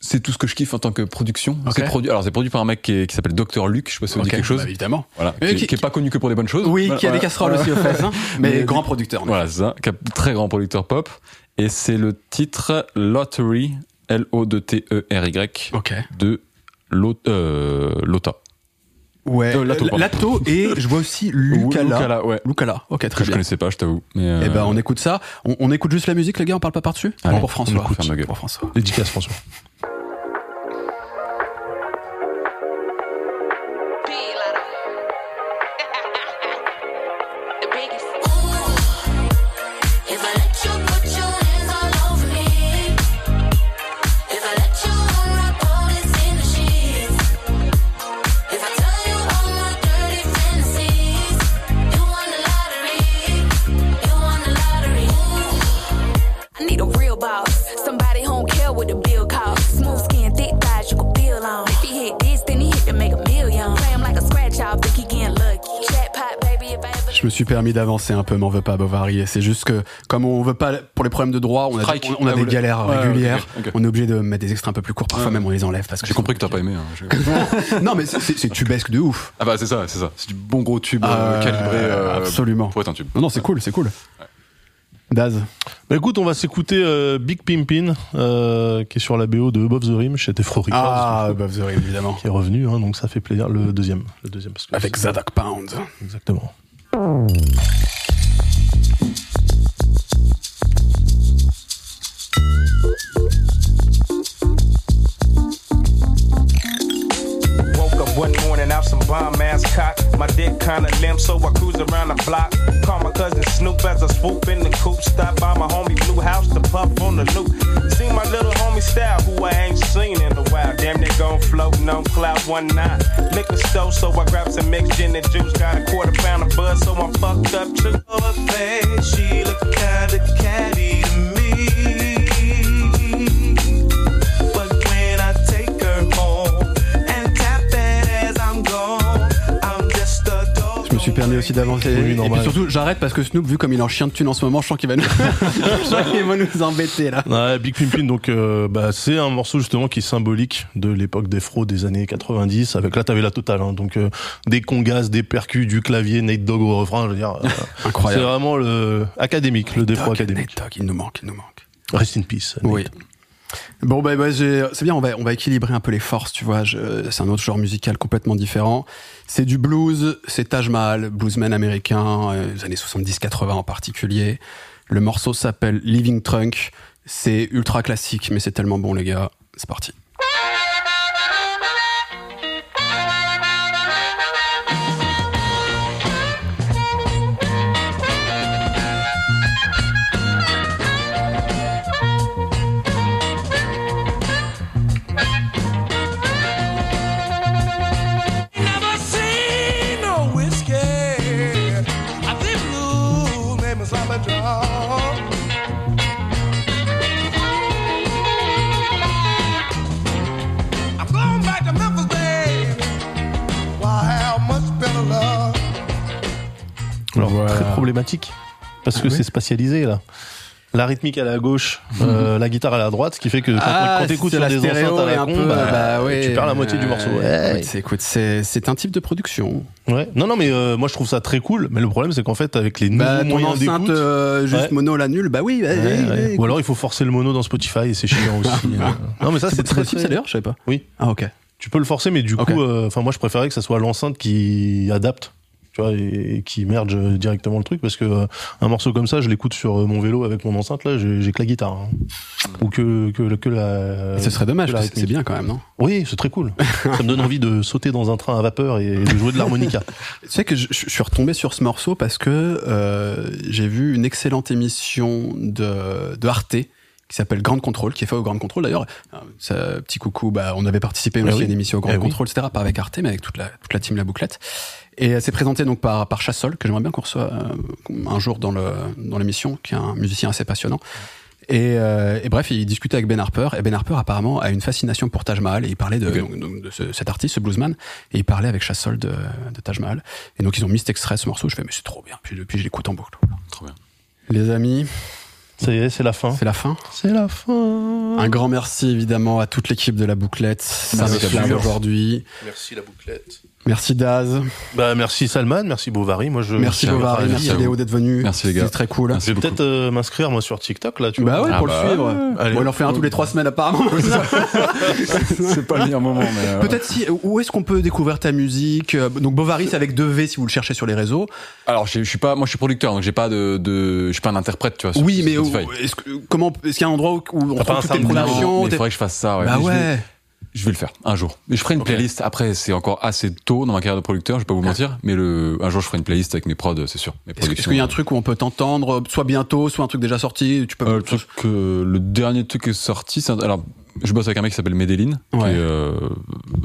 c'est tout ce que je kiffe en tant que production. C'est produit. Alors, c'est produit par un mec qui, s'appelle Dr Luc. Je sais pas si vous dit Ok, quelque chose. bah, évidemment. Voilà. Mais Qui, qui- qui est pas connu que pour des bonnes choses. Oui, Voilà, qui a des casseroles aussi aux fesses, hein, mais Mais- grand producteur. Voilà, c'est ça. Très grand producteur pop. Et c'est le titre Lottery, L-O-T-E-R-Y, de Lot- euh, Lota. Ouais. Euh, Lato, euh. Lato et je vois aussi Lucala. Lucala, ouais. Lucala. Ok, Que très je bien. connaissais pas, je t'avoue. Euh, Eh ben, on écoute ça. On, on écoute juste la musique, les gars. On parle pas par-dessus? Pour François. on écoute. Pour François. Dédicace François. Je me suis permis d'avancer un peu, m'en veux pas, Bovary. C'est juste que, comme on veut pas, pour les problèmes de droit, on a, Strike. on, on a des galères Ouais, régulières. On est obligé de mettre des extraits un peu plus courts. Parfois Ouais. même, on les enlève parce que J'ai compris que t'as pas aimé. hein. Non, mais c'est- tubesque de ouf. Ah bah c'est ça, c'est ça. C'est du bon gros tube euh, Euh, calibré. euh, absolument. Pour être un tube. Non, non, c'est cool, c'est cool. Daz. Bah écoute, on va s'écouter euh, Big Pimpin, euh, qui est sur la BO de Above the Rim chez Tefro Records, Ah, bah, vous aurez évidemment. qui est revenu, hein, donc ça fait plaisir. Le deuxième, le deuxième parce que Avec Zadak Pound. exactement. Woke up one morning have some bomb ass cock. My dick kinda limp, so I cruise around the block. Call my cousin Snoop as I swoop in the coop. Stop by my homie Blue House to puff on the loop. See my little homie style, who I ain't seen in a while. Damn, they gon' float, no cloud, one night so, so I grab some mixed gin and juice. Got a quarter pound of buzz, so I'm fucked up too. Aussi d'avancer. Oui, et puis surtout, j'arrête parce que Snoop, vu comme il est en chien de thune en ce moment, je sens qu'il va nous, va embêter là. Ouais, Big Pimpin, donc euh, bah, c'est un morceau justement qui est symbolique de l'époque des fraudes des années 90. Avec là, t'avais la totale, hein, donc euh, des congas, des percus, du clavier, Nate Dogg au refrain. Je veux dire, euh, c'est Incroyable. vraiment le académique, le défaut académique. Nate Dogg, il nous manque, il nous manque. Rest in peace. Nate. Oui. Bon, bah, bah, c'est bien, on va, on va équilibrer un peu les forces, tu vois. C'est un autre genre musical complètement différent. C'est du blues, c'est Taj Mahal, bluesman américain, euh, des années 70-80 en particulier. Le morceau s'appelle Living Trunk. C'est ultra classique, mais c'est tellement bon, les gars. C'est parti. Alors Voilà. très problématique parce que Ah oui c'est spatialisé là. La rythmique à la gauche, euh, la guitare à la droite, ce qui fait que quand, Ah, quand t'écoutes sur la des enceintes à la con, bah, bah ouais. tu perds la moitié du morceau. Ouais. écoute, c'est- un type de production. Ouais. Non, non, mais euh, moi je trouve ça très cool. Mais le problème, c'est qu'en fait, avec les nouveaux Bah, ton moyens d'écoute, euh, juste Ouais. mono la nulle, bah oui. bah, Ouais, ou alors il faut forcer le mono dans Spotify et c'est chiant aussi. Non, mais ça c'est très, possible, ça d'ailleurs, je savais pas. Oui. Ah ok. Tu peux le forcer, mais du coup, enfin moi je préférais que ça soit l'enceinte qui adapte, tu vois, et, et qui merge directement le truc, parce que euh, un morceau comme ça, je l'écoute sur euh, mon vélo avec mon enceinte là, j'ai que la guitare, hein. ou que que que la. Et ce serait dommage, c'est bien quand même, non? Oui, c'est très cool. ça me donne envie de sauter dans un train à vapeur et de jouer de l'harmonica. Tu sais que je, je suis retombé sur ce morceau parce que euh, j'ai vu une excellente émission de, de Arte qui s'appelle Grande Contrôle, qui est fait au Grande Contrôle d'ailleurs. Euh, petit coucou, bah, on avait participé Eh aussi oui. à une émission au Grande Eh oui. Contrôle, etc. Pas avec Arte, mais avec toute la, toute la team La Bouclette. Et elle s'est présentée donc par, par Chassol, que j'aimerais bien qu'on reçoive euh, un jour dans le dans l'émission, qui est un musicien assez passionnant. Et, euh, et bref, il discutait avec Ben Harper, et Ben Harper apparemment a une fascination pour Taj Mahal, et il parlait de, Ok. donc, donc, de ce- cet artiste, ce bluesman, et il parlait avec Chassol de, de Taj Mahal. Et donc ils ont mis cet extrait, ce morceau, je fais mais c'est trop bien, puis depuis je l'écoute en boucle. Trop bien. Les amis, Ça y est, c'est la fin. c'est la fin. C'est la fin. Un grand merci évidemment à toute l'équipe de la bouclette, ça Merci, aujourd'hui. Merci la bouclette. Merci Daz, Bah merci Salman, merci Bovary. Moi je merci. Bovary, Merci. Léo d'être venu. Merci, les gars. C'est très cool. Merci Je vais peut-être euh, m'inscrire moi sur TikTok là, tu vois. Bah ouais, Ah pour bah le suivre. Allez. Bon, il en fait un tous les trois semaines apparemment. C'est pas le meilleur moment, mais. euh, Peut-être si, où est-ce qu'on peut découvrir ta musique Euh, Donc Bovary, c'est avec deux V si vous le cherchez sur les réseaux. Alors, je je suis pas, moi, je suis producteur, donc j'ai pas de, de, je suis pas un interprète, tu vois. sur- Oui, sur mais où- est-ce que, comment, est-ce qu'il y a un endroit où, où on T'as pas trouve un toutes tes productions il faudrait que je fasse ça, ouais. Bah ouais. Je vais le faire un jour. Mais je ferai une playlist. Après, c'est encore assez tôt dans ma carrière de producteur, je vais pas vous mentir. Mais le, un jour, je ferai une playlist avec mes prods, c'est sûr. Est-ce qu'il y a un truc où on peut t'entendre, soit bientôt, soit un truc déjà sorti Tu peux. Euh, le truc que- le dernier truc qui est sorti, c'est un- alors je bosse avec un mec qui s'appelle Medellin, Ouais. qui est euh,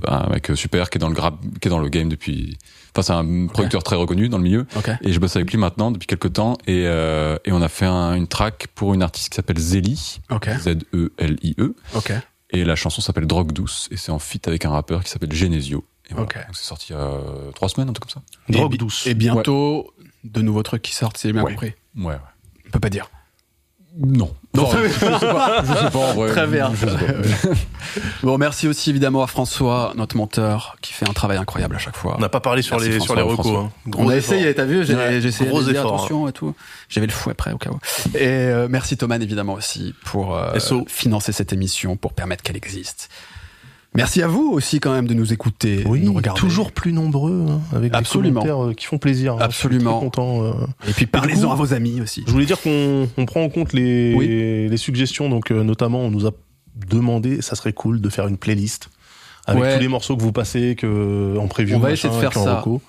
un mec super qui est dans le grab, qui est dans le game depuis. Enfin, c'est un producteur très reconnu dans le milieu. Et je bosse avec lui maintenant depuis quelques temps et euh, et on a fait un- une track pour une artiste qui s'appelle Zeli, Ok. Z E L I E. et la chanson s'appelle Drogue douce et c'est en feat avec un rappeur qui s'appelle Genesio. Et voilà. Donc c'est sorti il y a trois semaines, un truc comme ça. Drogue Et douce. Et bientôt, de nouveaux trucs qui sortent, si j'ai bien Ouais. compris. Ouais. ouais. On peut pas dire. Non. Non, je sais pas. Je sais pas en vrai. Très bien. Je sais pas. Bon, merci aussi évidemment à François, notre monteur, qui fait un travail incroyable à chaque fois. On n'a pas parlé sur Merci, les François, sur les recos. Hein. On a effort. essayé, t'as vu, j'ai Ouais, essayé gros de dire effort, attention et tout. J'avais le fouet prêt au cas où. Et euh, merci Thomas évidemment aussi pour euh, SO. financer cette émission, pour permettre qu'elle existe. Merci à vous aussi quand même de nous écouter, Oui, nous regarder. toujours plus nombreux, hein, avec Absolument. des commentaires euh, qui font plaisir. hein. Absolument. Je suis très content. euh. Et puis parlez-en à vos amis aussi. Je voulais dire qu'on on prend en compte les, Oui. les suggestions, donc euh, notamment on nous a demandé, ça serait cool de faire une playlist avec Ouais. tous les morceaux que vous passez, que en preview, On va machin, essayer de faire ça. reco.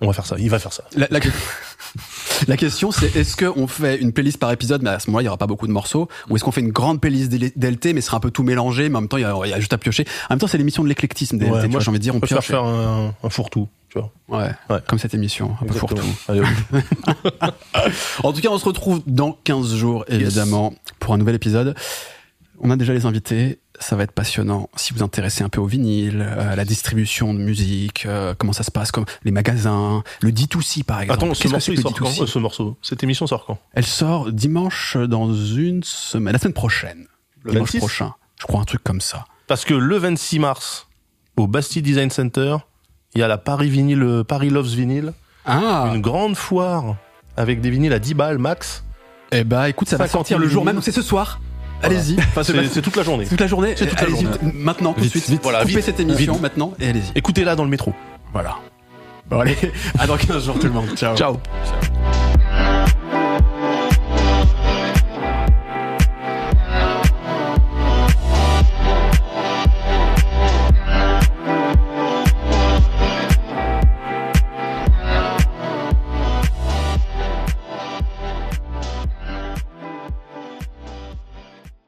On va faire ça. Il va faire ça. La, la- la question, c'est est-ce qu'on fait une playlist par épisode, mais à ce moment-là, il y aura pas beaucoup de morceaux, ou est-ce qu'on fait une grande playlist DL- DLT, mais ce sera un peu tout mélangé, mais en même temps, il y a, il y a juste à piocher. En même temps, c'est l'émission de l'éclectisme DLT, Ouais, tu moi, vois, j'ai envie de dire, on On peut faire pioche. faire un, un fourre-tout, tu vois. Ouais, Ouais. comme cette émission, un peu fourre-tout. En tout cas, on se retrouve dans 15 jours, évidemment, pour un nouvel épisode. On a déjà les invités, ça va être passionnant. Si vous vous intéressez un peu au vinyle, euh, à la distribution de musique, euh, comment ça se passe, comme les magasins, le D2C par exemple. Attends, ce morceau, que sort quand D2C Euh, Ce morceau, cette émission sort quand? Elle sort dimanche dans une semaine, la semaine prochaine. Le dimanche 26? prochain. Je crois un truc comme ça. Parce que le 26 mars, au Bastille Design Center, il y a la Paris Vinyl, euh, Paris Loves Vinyl, Ah, une grande foire avec des vinyles à 10 balles max. eh bah écoute, ça va 50 sortir le jour 000. même, c'est ce soir. Allez-y. Enfin, c'est toute la journée. toute la journée. C'est toute la journée. maintenant, tout de suite. vite. Voilà, Coupez cette émission maintenant et allez-y. Écoutez-la dans le métro. Voilà. Bon allez, à dans 15 jours tout le monde. Ciao. Ciao.